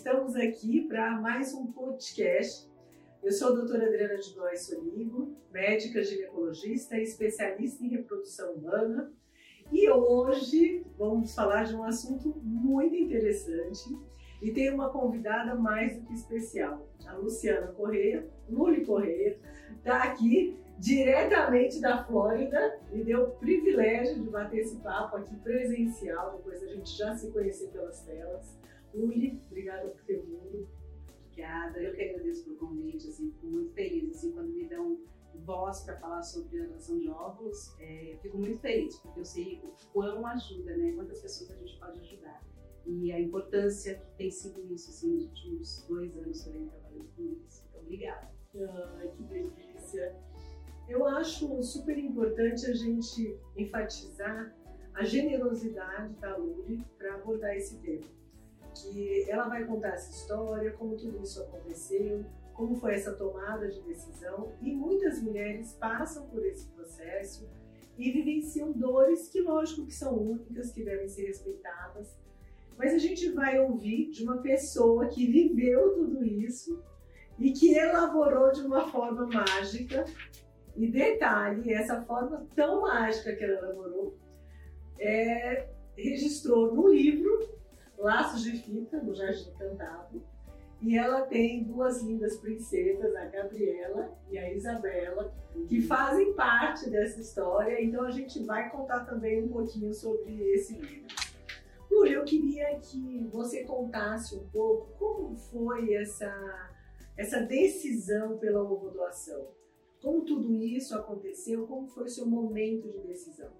estamos aqui para mais um podcast. Eu sou a doutora Adriana de Góes Soligo, médica ginecologista e especialista em reprodução humana. E hoje vamos falar de um assunto muito interessante e tem uma convidada mais do que especial, a Luciana Correia, Luli Correia, está aqui diretamente da Flórida, me deu o privilégio de bater esse papo aqui presencial, depois a gente já se conhecer pelas telas. Uli, obrigada por ter vindo. Obrigada, eu que agradeço pelo convite, assim, fico muito feliz, assim, quando me dão voz para falar sobre a doação de óvulos, é, fico muito feliz, porque eu sei o quão ajuda, né, quantas pessoas a gente pode ajudar. E a importância que tem sido isso, assim, nos últimos dois anos que eu venho trabalhando com isso. Então, obrigada. Ai, que delícia. Eu acho super importante a gente enfatizar a generosidade da Luli para abordar esse tema. Que ela vai contar essa história, como tudo isso aconteceu, como foi essa tomada de decisão e muitas mulheres passam por esse processo e vivenciam dores que, lógico, que são únicas, que devem ser respeitadas. Mas a gente vai ouvir de uma pessoa que viveu tudo isso e que elaborou de uma forma mágica e detalhe, essa forma tão mágica que ela elaborou, é, registrou no livro Laços de Fita, do Jardim Cantado, e ela tem duas lindas princesas, a Gabriela e a Isabela, que fazem parte dessa história, então a gente vai contar também um pouquinho sobre esse livro. Lúlia, eu queria que você contasse um pouco como foi essa, essa decisão pela ovodoação. Como tudo isso aconteceu? Como foi o seu momento de decisão?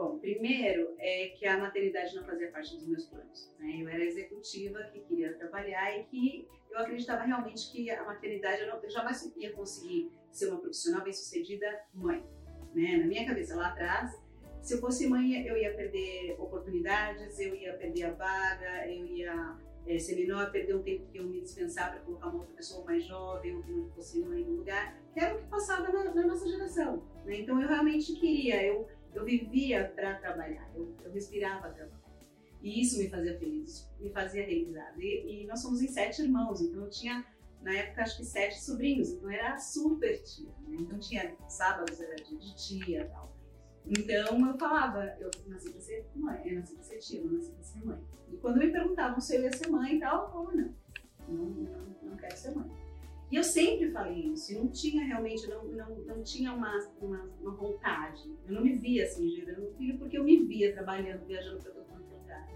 Bom, primeiro é que a maternidade não fazia parte dos meus planos. Né? Eu era executiva que queria trabalhar e que eu acreditava realmente que a maternidade eu, não, eu jamais ia conseguir ser uma profissional bem-sucedida mãe. Né? Na minha cabeça lá atrás, se eu fosse mãe, eu ia perder oportunidades, eu ia perder a vaga, eu ia é, menor perder um tempo que eu me dispensar para colocar uma outra pessoa mais jovem ou que não fosse mãe no lugar, que era o que passava na, na nossa geração. Né? Então eu realmente queria, eu, eu vivia para trabalhar, eu, eu respirava trabalhar. E isso me fazia feliz, me fazia realizada. E, e, nós somos em sete irmãos, então eu tinha, na época, acho que sete sobrinhos, então era super tia. Né? Então tinha sábados, era dia de tia e tal. Então eu falava, eu nasci pra ser mãe, eu nasci pra ser tia, eu nasci pra ser mãe. E quando me perguntavam se eu ia ser mãe e tal, eu falava, não, não, não quero ser mãe. E eu sempre falei isso, e não tinha realmente, não, não, não tinha uma, uma, uma vontade. Eu não me via assim, gerando um filho, porque eu me via trabalhando, viajando para todo lugar.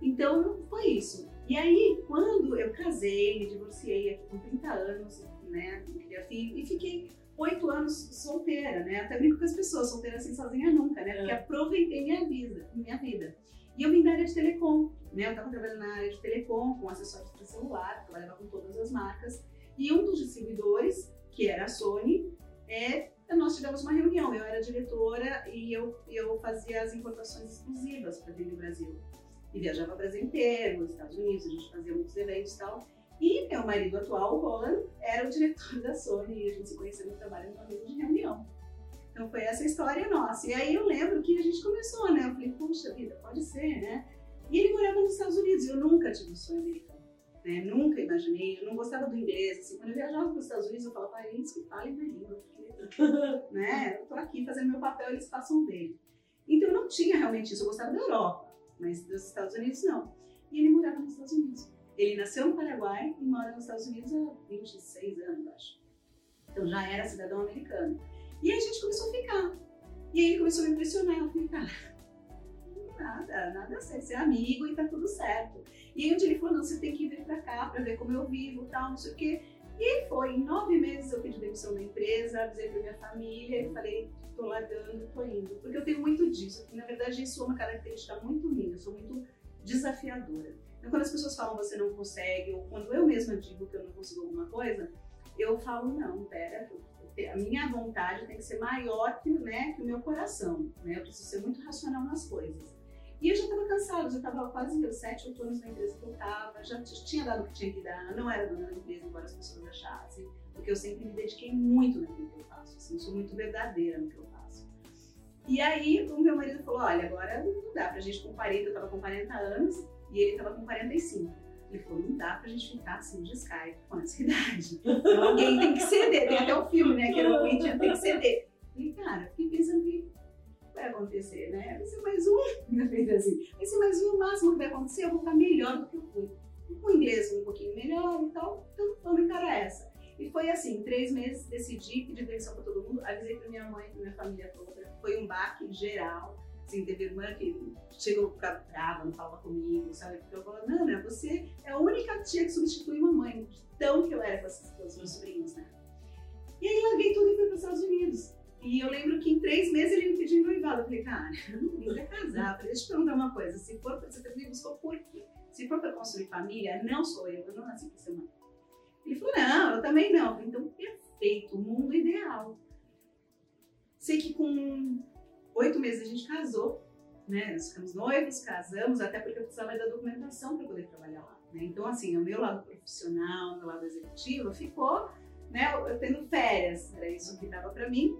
Então foi isso. E aí, quando eu casei, me divorciei aqui com 30 anos, né, não queria filho, e fiquei oito anos solteira, né? Até brinco com as pessoas, solteira assim sozinha nunca, né? Porque é. aproveitei minha vida, minha vida. E eu vim da área de telecom, né? Eu tava trabalhando na área de telecom, com acessórios para celular, trabalhava com todas as marcas. E um dos distribuidores, que era a Sony, é, nós tivemos uma reunião. Eu era diretora e eu, eu fazia as importações exclusivas para dentro do Brasil. E viajava o Brasil inteiro, nos Estados Unidos, a gente fazia muitos eventos e tal. E meu marido atual, o Roland, era o diretor da Sony e a gente se conheceu no trabalho no mesa de reunião. Então foi essa história nossa. E aí eu lembro que a gente começou, né? Eu falei, puxa vida, pode ser, né? E ele morava nos Estados Unidos e eu nunca tive um sonho americano. Né? Nunca imaginei, eu não gostava do inglês. Assim, quando eu viajava para os Estados Unidos, eu falava, ah, eles que falem minha língua. né? Eu tô aqui fazendo meu papel, eles façam dele. Então eu não tinha realmente isso. Eu gostava da Europa, mas dos Estados Unidos não. E ele morava nos Estados Unidos. Ele nasceu no Paraguai e mora nos Estados Unidos há 26 anos, acho. Então já era cidadão americano. E aí a gente começou a ficar. E aí ele começou a me impressionar. Eu falei, cara, nada, nada a ser, ser amigo e tá tudo certo. E aí dia ele falou, não, você tem que vir pra cá pra ver como eu vivo, tal, não sei o quê. E foi, em nove meses eu pedi demissão da empresa, avisei pra minha família e falei, tô largando, tô indo. Porque eu tenho muito disso, que na verdade isso é uma característica muito minha, eu sou muito desafiadora. Então, quando as pessoas falam você não consegue, ou quando eu mesma digo que eu não consigo alguma coisa, eu falo, não, pera, a minha vontade tem que ser maior que, né, que o meu coração, né? Eu preciso ser muito racional nas coisas. E eu já estava cansada, já estava quase 7, 8 anos na empresa que eu estava, já tinha dado o que tinha que dar, não era dona da empresa, embora as pessoas achassem, porque eu sempre me dediquei muito naquilo que eu faço, assim, eu sou muito verdadeira no que eu faço. E aí o meu marido falou, olha, agora não dá pra gente com 40, eu estava com 40 anos, e ele estava com 45. Ele falou, não dá pra gente ficar assim de Skype com essa idade. Então, alguém tem que ceder, tem até o filme, né? Que era alguém tinha tem que ceder. Falei, cara, fiquei pensando que vai acontecer, né? Vai ser mais um, assim, vai ser mais um, o máximo que vai acontecer, eu vou ficar melhor do que eu fui. Com inglês um pouquinho melhor e tal, então vamos encarar essa. E foi assim, três meses, decidi pedir demissão para todo mundo, avisei para minha mãe, para minha família toda. Foi um baque geral. Assim, teve irmã que chegou a ficar brava, não falava comigo, sabe? Porque eu falava, né? Você é a única tia que substitui mamãe, de tão que eu era com os meus sobrinhos, né? E aí larguei tudo e fui para os Estados Unidos. E eu lembro que em três meses ele me pediu noivado. Eu falei, cara, eu não vim pra casar. Eu deixa eu te perguntar uma coisa. Se for pra você me buscou por quê? Se for para construir família, não sou eu. Eu não nasci para ser mãe. Ele falou, não, eu também não. Falei, então, perfeito, mundo ideal. Sei que com oito meses a gente casou, né? Nós ficamos noivos, casamos, até porque eu precisava da documentação para poder trabalhar lá. Né? Então, assim, o meu lado profissional, o meu lado executivo ficou, né? Eu tendo férias, era isso que dava para mim.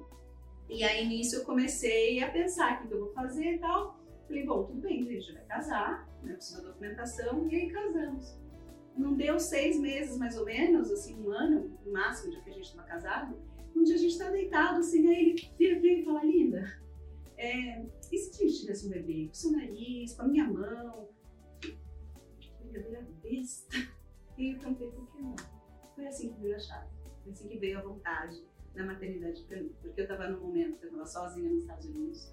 E aí, nisso, eu comecei a pensar o que eu vou fazer e tal. Falei, bom, tudo bem, a gente vai casar, né? Precisa da documentação, e aí casamos. Não deu seis meses, mais ou menos, assim, um ano, no máximo, de que a gente estava casado. Um dia a gente está deitado, assim, aí ele vira pra ele e fala, linda, é, e se a gente tivesse um bebê com seu nariz, com a minha mão? Brincadeira besta. E eu perguntei, por que não? Foi assim que veio a chave. Foi assim que veio a vontade da maternidade para mim. Porque eu estava no momento que eu estava sozinha nos Estados Unidos.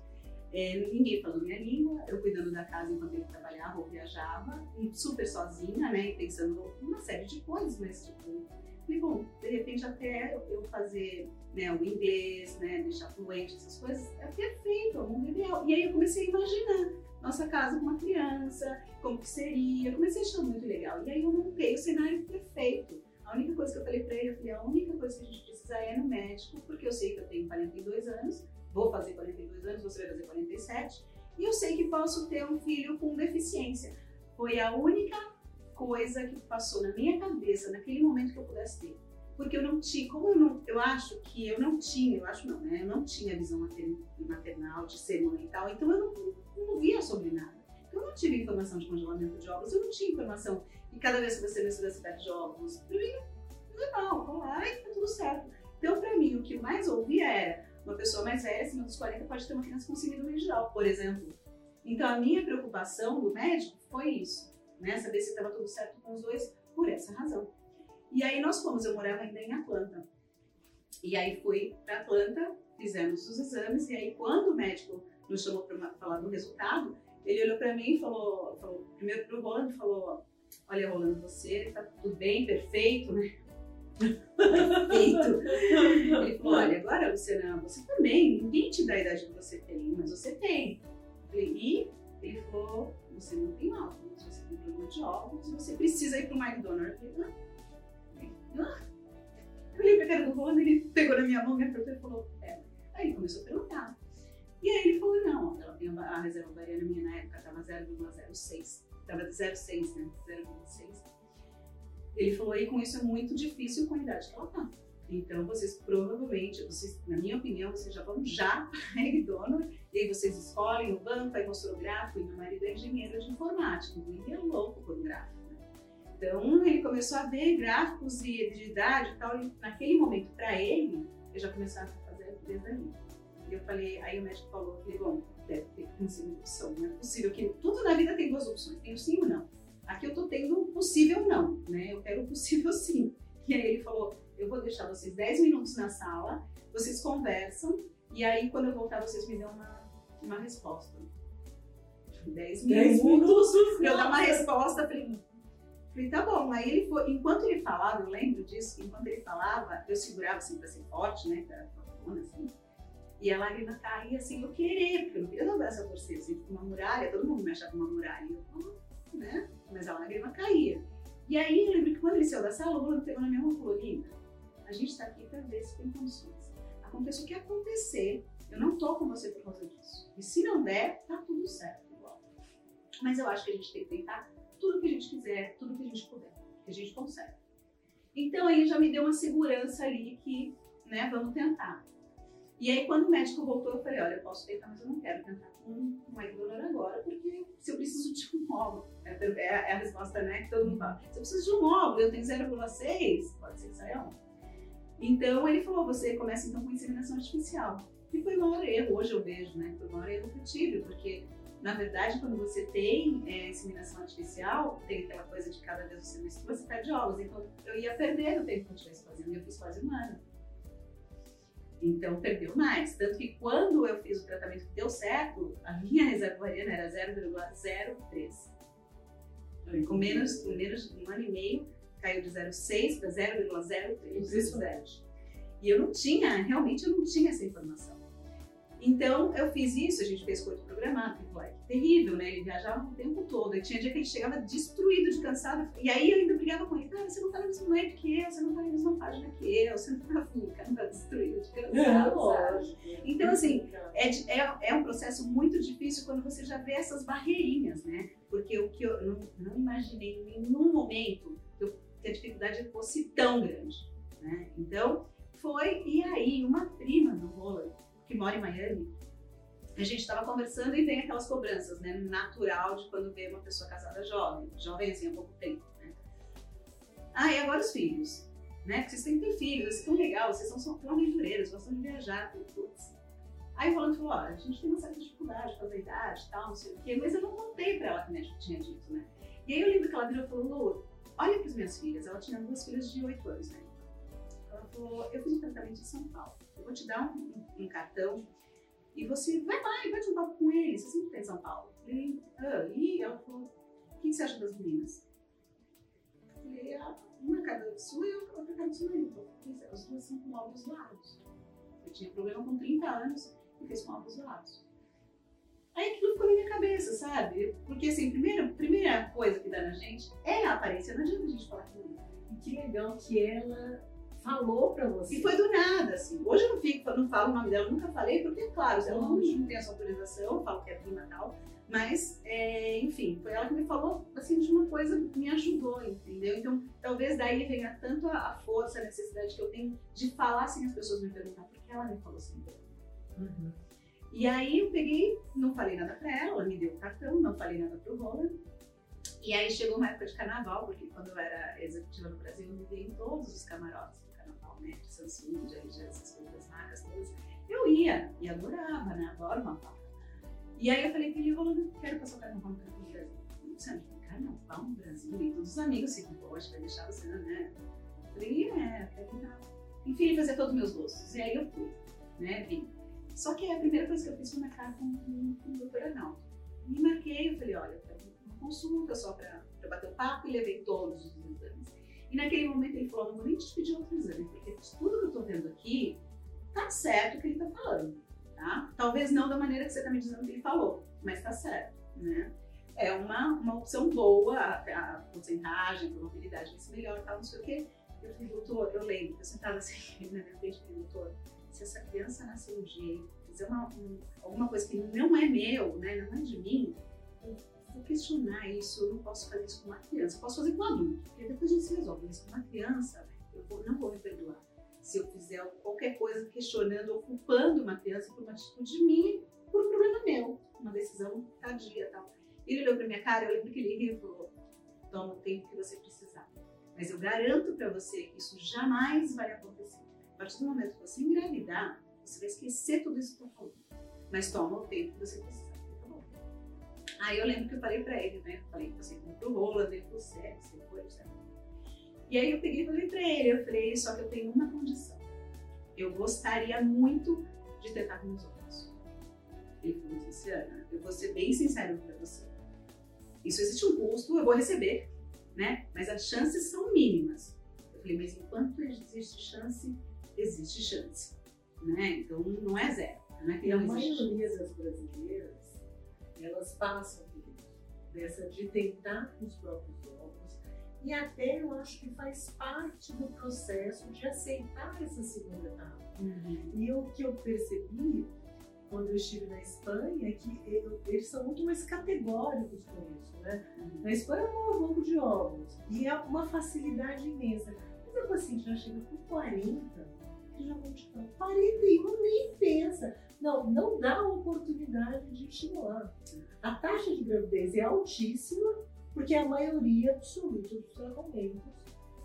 É, ninguém falou minha língua, eu cuidando da casa enquanto ele trabalhava ou viajava, super sozinha, né, e pensando uma série de coisas, mas tipo, falei, bom, de repente até eu fazer né, o inglês, né, deixar fluente, essas coisas, é perfeito, é o mundo ideal. E aí eu comecei a imaginar nossa casa com uma criança, como que seria, comecei a achar muito legal. E aí eu montei o cenário perfeito. A única coisa que eu falei para ele, eu falei, a única coisa que a gente precisa é no médico, porque eu sei que eu tenho 42 anos, vou fazer 42 anos, você vai fazer 47, e eu sei que posso ter um filho com deficiência. Foi a única coisa que passou na minha cabeça naquele momento que eu pudesse ter. Porque eu não tinha, como eu não, eu acho que eu não tinha, eu acho não, né? Eu não tinha visão maternal de ser mãe e tal, então eu não, não via sobre nada. Então eu não tive informação de congelamento de ovos, eu não tinha informação que cada vez que você necessita de ovos, pra mim, normal, vamos lá e tá tudo certo. Então, pra mim, o que mais ouvia era uma pessoa mais velha, acima dos 40, pode ter uma criança com síndrome geral, por exemplo. Então, a minha preocupação do médico foi isso, né? Saber se estava tudo certo com os dois, por essa razão. E aí nós fomos, eu morava ainda em Atlanta. E aí fui para Atlanta, fizemos os exames, e aí quando o médico nos chamou para falar do resultado, ele olhou para mim e falou, falou primeiro para o Rolando, falou, olha Rolando, você tá tudo bem, perfeito, né? Perfeito. Ele falou: olha, agora, Luciana, você também, ninguém te dá a idade que você tem, mas você tem. E? Ele falou: você não tem óvulos, você tem problema de óvulos, você precisa ir para o McDonald's. Eu falei: ah. ah. Eu olhei para a cara do Rony, ele pegou na minha mão, me apertou e falou: é. Aí ele começou a perguntar. E aí ele falou: não, ela tem a reserva bariana minha na época, estava 0,06. Estava 0,6, né? 0,6 ele falou, e com isso é muito difícil com a idade que ela tá. Então, vocês provavelmente, vocês, na minha opinião, vocês já vão já para McDonald's, e aí vocês escolhem o banco, aí mostrou o gráfico, e meu marido é engenheiro de informática, então ele é louco por um gráfico. Né? Então, ele começou a ver gráficos de, de idade e tal, e naquele momento, para ele, eu já começava a fazer desde ali. E eu falei, aí o médico falou, falei, bom, deve ter uma segunda opção, não é possível que tudo na vida tem duas opções, tem o sim ou não. Aqui eu tô tendo possível não, né? Eu quero possível sim. E aí ele falou, eu vou deixar vocês 10 minutos na sala, vocês conversam, e aí quando eu voltar vocês me dão uma, uma resposta. 10 minutos, minutos eu dar uma resposta, falei, falei, tá bom. Aí ele foi, enquanto ele falava, eu lembro disso, enquanto ele falava, eu segurava assim pra ser forte, né? Pra, assim, e a lágrima caía assim, eu queria, porque eu não queria dobrar essa torcida, assim, uma muralha, todo mundo me achava uma muralha. Eu, né? Mas a lágrima caía. E aí eu lembro que quando ele saiu da sala, o Bruno pegou na minha mão e falou: Linda, a gente está aqui para ver se tem condições. Aconteça o que acontecer, eu não tô com você por causa disso. E se não der, tá tudo certo igual. Mas eu acho que a gente tem que tentar tudo que a gente quiser, tudo que a gente puder, que a gente consegue. Então aí já me deu uma segurança ali que, né, vamos tentar. E aí, quando o médico voltou, eu falei: olha, eu posso tentar, mas eu não quero tentar com uma donor agora, porque se eu preciso de um óvulo, é, é, é, a resposta né, que todo mundo fala: se eu preciso de um óvulo, eu tenho 0,6, pode ser que saia. Então, ele falou: você começa então com inseminação artificial. E foi o maior erro, hoje eu vejo, né? Foi o maior erro que eu tive, porque na verdade, quando você tem é, inseminação artificial, tem aquela coisa de cada vez você menstrua, você perde ovos. Então, eu ia perder o tempo que eu estivesse fazendo, e eu fiz quase um ano. Então, perdeu mais. Tanto que quando eu fiz o tratamento que deu certo, a minha reserva ovariana era 0,03. Com menos, com menos de um ano e meio, caiu de 0,6 para 0,03. E eu não tinha, realmente eu não tinha essa informação. Então, eu fiz isso, a gente fez coisa programado, que terrível, né? Ele viajava o tempo todo, e tinha dia que ele chegava destruído de cansado, e aí eu ainda brigava com ele, cara, você não tá na mesma web que eu, você não tá na mesma página que eu, você não tá ficando tá destruído de cansado, é, Então, assim, é, é, é, um processo muito difícil quando você já vê essas barreirinhas, né? Porque o que eu não, não imaginei em nenhum momento que, eu, que a dificuldade fosse tão grande, né? Então, foi, e aí, uma prima do Roland, que mora em Miami, a gente estava conversando e vem aquelas cobranças, né? Natural de quando vê uma pessoa casada jovem, jovem assim há pouco tempo, né? Ah, e agora os filhos, né? Porque vocês têm que ter filhos, vocês são legal, vocês são, são aventureiros, gostam de viajar, putz. Aí o Rolando falou, olha, a gente tem uma certa dificuldade com a idade e tal, não sei o quê, mas eu não contei pra ela que o médico tinha dito, né? E aí eu lembro que ela virou e falou, Lu, olha as minhas filhas, ela tinha duas filhas de 8 anos, né? Ela falou, eu fiz um tratamento em São Paulo eu vou te dar um, um, cartão e você vai lá e bate um papo com ele, você sempre está em São Paulo. E, ah, e ela falou, o que você acha das meninas? Eu falei, ah, uma cada sua e outra cada sua. As duas são com ovos lados. Eu tinha problema com 30 anos e fez com ovos lados. Aí aquilo ficou na minha cabeça, sabe? Porque assim, primeira, primeira coisa que dá na gente é a aparência, não adianta a gente falar com ela. E que legal que ela falou pra você. E foi do nada, assim. Hoje eu não fico, não falo o nome dela, nunca falei, porque, claro, ela não, não tem essa autorização, eu falo que é prima tal. Mas, é, enfim, foi ela que me falou, assim, de uma coisa que me ajudou, entendeu? Então, talvez daí venha tanto a, força, a necessidade que eu tenho de falar sem as pessoas me perguntar, porque ela me falou assim. Uhum. E aí eu peguei, não falei nada pra ela, ela me deu o cartão, não falei nada pro Roland. E aí chegou uma época de carnaval, porque quando eu era executiva no Brasil, eu me vi em todos os camarotes né, de Samsung, de LG, essas coisas marcas todas, eu ia e adorava, né? Adoro uma faca. E aí eu falei que ele falou, quero passar o carnaval no Brasil. Você não carnaval no Brasil? E todos os amigos ficam, poxa, vai deixar você, né? Eu falei, é, quero ir Enfim, ele fazia todos os meus gostos. E aí eu fui, né? Vim. Só que a primeira coisa que eu fiz foi marcar com, com, com o doutor Arnaldo. Me marquei, eu falei, olha, eu quero uma consulta só para bater o papo e levei todos os exames. E naquele momento ele falou: não vou nem te pedir outro exame, porque tudo que eu estou vendo aqui tá certo o que ele está falando. Tá? Talvez não da maneira que você está me dizendo que ele falou, mas tá certo. Né? É uma, uma opção boa, a, a porcentagem, a probabilidade vai ser melhor, tal, não sei o quê. Eu falei, doutor, eu lembro, eu sentava assim na minha frente falei, doutor, se essa criança nascer um dia, fazer uma, um, alguma coisa que não é meu, né, não é de mim, vou questionar isso, eu não posso fazer isso com uma criança, eu posso fazer com um adulto, porque depois a gente se resolve, mas com uma criança, eu vou, não vou me perdoar se eu fizer qualquer coisa questionando ou culpando uma criança por uma atitude minha, por um problema meu, uma decisão tardia e tal. Ele olhou pra minha cara, eu lembro que ele riu e falou, toma o tempo que você precisar. Mas eu garanto para você que isso jamais vai acontecer. A partir do momento que você engravidar, você vai esquecer tudo isso que eu tô falando. Mas toma o tempo que você precisa. Aí eu lembro que eu falei pra ele, né? Eu falei assim, pro Roland, ele falou, sério, você foi, sério. E aí eu peguei e falei pra ele, eu falei, só que eu tenho uma condição. Eu gostaria muito de tentar com meus olhos. Ele falou, Luciana, eu vou ser bem sincero pra você. Isso existe um custo, eu vou receber, né? Mas as chances são mínimas. Eu falei, mas enquanto existe chance, existe chance. Né? Então não é zero. Não é que e a maioria das brasileiras elas passam por isso, dessa de tentar com os próprios ovos, e até eu acho que faz parte do processo de aceitar essa segunda etapa. Uhum. E o que eu percebi quando eu estive na Espanha é que eles são muito mais categóricos com isso, né? Uhum. Na Espanha é um ovo de ovos e é uma facilidade imensa. Mas a paciente já chega com 40 que já vão gente não. 41 nem pensa. Não, não dá oportunidade de estimular. A taxa de gravidez é altíssima, porque a maioria absoluta dos tratamentos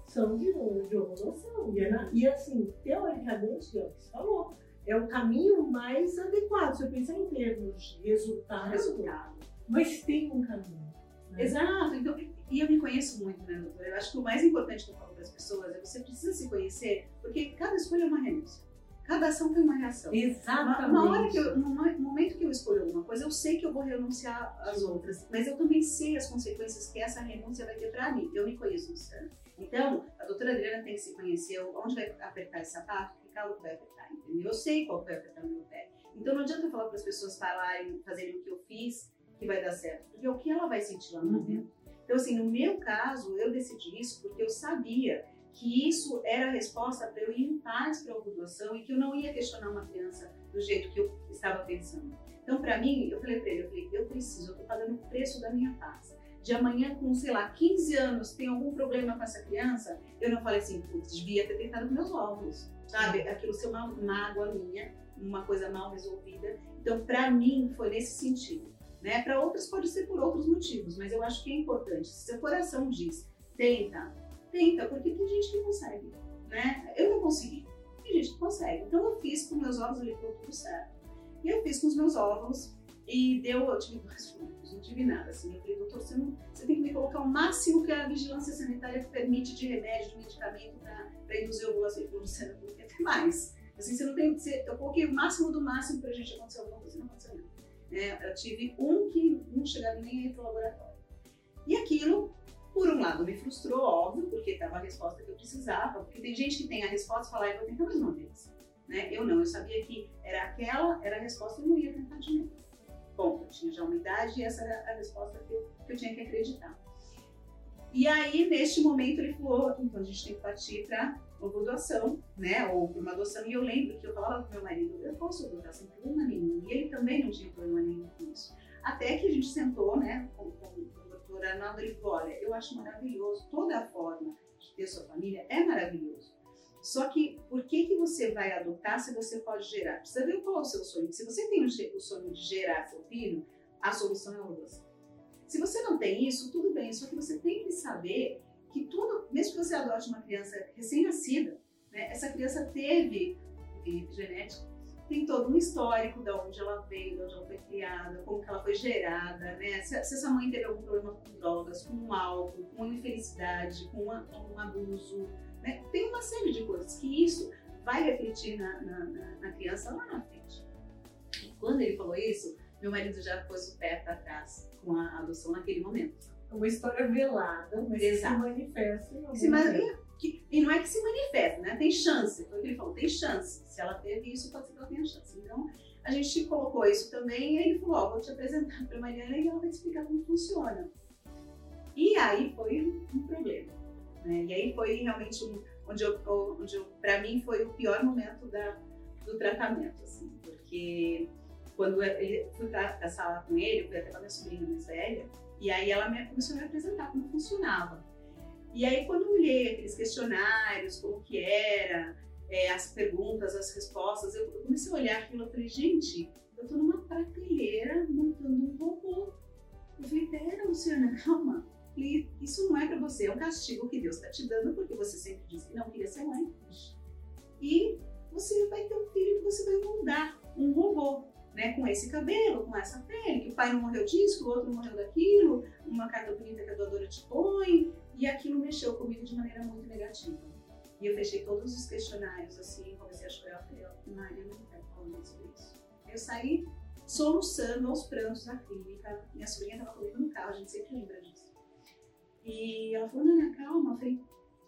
são de, de ovulação. E, é e assim, teoricamente, é o que você falou, é o caminho mais adequado. Se eu pensar em termos de resultado, resultado. mas tem um caminho. Né? Exato. Então, e eu me conheço muito, né, doutora? Eu acho que o mais importante que eu falo para as pessoas é você precisa se conhecer, porque cada escolha é uma renúncia. Cada ação tem uma reação. Exatamente. Uma, uma hora que eu, no momento que eu escolho alguma coisa, eu sei que eu vou renunciar às outras, mas eu também sei as consequências que essa renúncia vai ter para mim. Eu me conheço no certo. Então, a doutora Adriana tem que se conhecer onde vai apertar esse sapato, que calo vai apertar, entendeu? Eu sei qual vai apertar o meu pé. Então, não adianta eu falar para as pessoas falarem, fazerem o que eu fiz, que vai dar certo, porque é o que ela vai sentir lá no momento. Então, assim, no meu caso, eu decidi isso porque eu sabia que isso era a resposta para eu ir em paz para a ovulação e que eu não ia questionar uma criança do jeito que eu estava pensando. Então, para mim, eu falei para ele, eu falei, eu preciso, eu estou pagando o preço da minha paz. De amanhã, com, sei lá, 15 anos, tem algum problema com essa criança, eu não falei assim, putz, devia ter tentado meus óvulos, sabe? Aquilo ser uma mágoa minha, uma coisa mal resolvida. Então, para mim, foi nesse sentido. Né? Para outros pode ser por outros motivos, mas eu acho que é importante. Se seu coração diz, tenta, tenta, porque tem gente que consegue, né? Eu não consegui, tem gente que consegue. Então eu fiz com meus óvulos, ele deu tudo certo. E eu fiz com os meus óvulos e deu, eu tive dois frutos, não tive nada. Assim, eu falei, doutor, você, não, você tem que me colocar o máximo que a vigilância sanitária permite de remédio, de medicamento para induzir ovulação. Ele falou, tem até mais. Assim, você não tem, você, eu coloquei o máximo do máximo para a gente acontecer alguma coisa, não aconteceu nada. É, eu tive um que não chegava nem aí para o laboratório. E aquilo, por um lado, me frustrou, óbvio, porque estava a resposta que eu precisava, porque tem gente que tem a resposta e fala, ah, eu vou tentar mais uma vez. Né? Eu não, eu sabia que era aquela, era a resposta e não ia tentar de novo. Bom, eu tinha já uma idade e essa era a resposta que eu, que eu tinha que acreditar. E aí, neste momento, ele falou, então a gente tem que partir para doação, né, ou para uma adoção. E eu lembro que eu falava para meu marido, eu posso adotar sem problema nenhum. E ele também não tinha problema nenhum com isso. Até que a gente sentou, né, com, com, com o doutor Arnaldo, ele falou, olha, eu acho maravilhoso, toda a forma de ter sua família é maravilhoso. Só que por que, que você vai adotar se você pode gerar? Precisa ver qual é o seu sonho. Se você tem o sonho de gerar seu filho, a solução é a adoção. Se você não tem isso, tudo bem, só que você tem que saber que tudo, mesmo que você adote uma criança recém-nascida, né, essa criança teve genético, tem todo um histórico de onde ela veio, de onde ela foi criada, como que ela foi gerada, né? Se, se essa mãe teve algum problema com drogas, com álcool, com infelicidade, com uma, um abuso, né? Tem uma série de coisas que isso vai refletir na, na, na, na criança lá na frente. E quando ele falou isso, meu marido já pôs o pé para trás com a adoção naquele momento. Uma história velada, mas Exato. que se manifesta em algum se que, E não é que se manifesta, né? Tem chance. Foi o que ele falou, tem chance. Se ela teve isso, pode ser que ela tenha chance. Então, a gente colocou isso também e aí ele falou, ó, vou te apresentar para a Mariana e ela vai explicar como funciona. E aí foi um problema. Né? E aí foi realmente um, onde, eu, onde eu, para mim, foi o pior momento da, do tratamento, assim, porque quando eu fui para a sala com ele, fui até com a minha sobrinha mais velha, e aí ela me, começou a me apresentar como funcionava. E aí quando eu olhei aqueles questionários, como que era, é, as perguntas, as respostas, eu comecei a olhar aquilo e falei, gente, eu tô numa prateleira montando um robô. Eu falei, pera, Luciana, calma. Falei, isso não é para você, é um castigo que Deus está te dando porque você sempre disse que não queria ser mãe. E você vai ter um filho que você vai moldar, um robô né, com esse cabelo, com essa pele, que o pai não morreu disso, o outro morreu daquilo, uma carta bonita que a doadora te põe, e aquilo mexeu comigo de maneira muito negativa. E eu fechei todos os questionários assim, comecei a chorar, falei, Maria, eu não quero falar sobre isso. Eu saí soluçando aos prantos na clínica, minha sobrinha estava comigo no carro, a gente sempre lembra disso. E ela falou, Nana, calma, eu falei,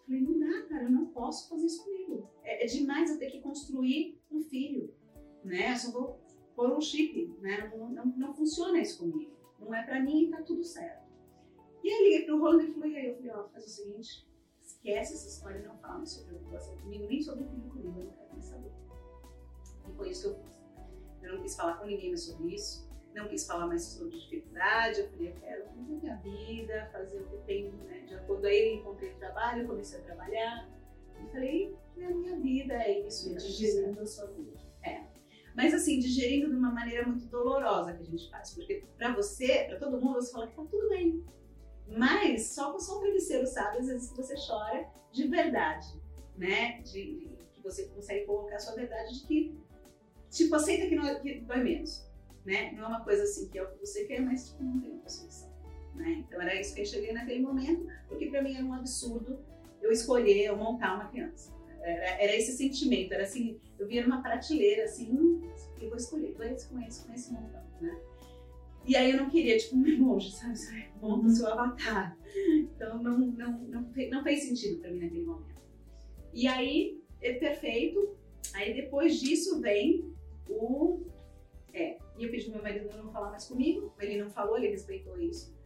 falei, não dá, cara, eu não posso fazer isso comigo. É, é demais eu ter que construir um filho, né? Eu só vou por um chip, né? Não, não, não funciona isso comigo. Não é para mim e tá tudo certo. E aí liguei pro Roland e falei, aí eu falei, ó, faz o seguinte, esquece essa história, não fala sobre preocupação comigo, nem sobre o filho comigo, eu não quero nem saber. E foi isso que eu fiz. Eu não quis falar com ninguém mais sobre isso, não quis falar mais sobre dificuldade, eu falei, eu quero viver minha vida, fazer o que tenho, né, de acordo aí, encontrei trabalho, comecei a trabalhar, E falei, é a minha vida, é isso. Digerindo a sua vida. É. Mas assim, digerindo de uma maneira muito dolorosa que a gente faz. Porque pra você, pra todo mundo, você fala que tá tudo bem. Mas só, só o travesseiro sabe, às vezes, que você chora de verdade, né? De, que você consegue colocar a sua verdade de que, tipo, aceita que, não, que dói menos, né? Não é uma coisa assim que é o que você quer, mas tipo, não tem outra solução, né? Então era isso que eu cheguei naquele momento, porque pra mim era um absurdo eu escolher eu montar uma criança. Era, era, esse sentimento, era assim, eu via numa prateleira, assim, hum, eu vou escolher, com esse, com esse, com esse montão, né? E aí eu não queria, tipo, um monge, sabe? Você monta o seu avatar. Então não, não, não, não fez sentido pra mim naquele momento. E aí, é perfeito. Aí depois disso vem o. É, e eu pedi pro meu marido não falar mais comigo, ele não falou, ele respeitou isso.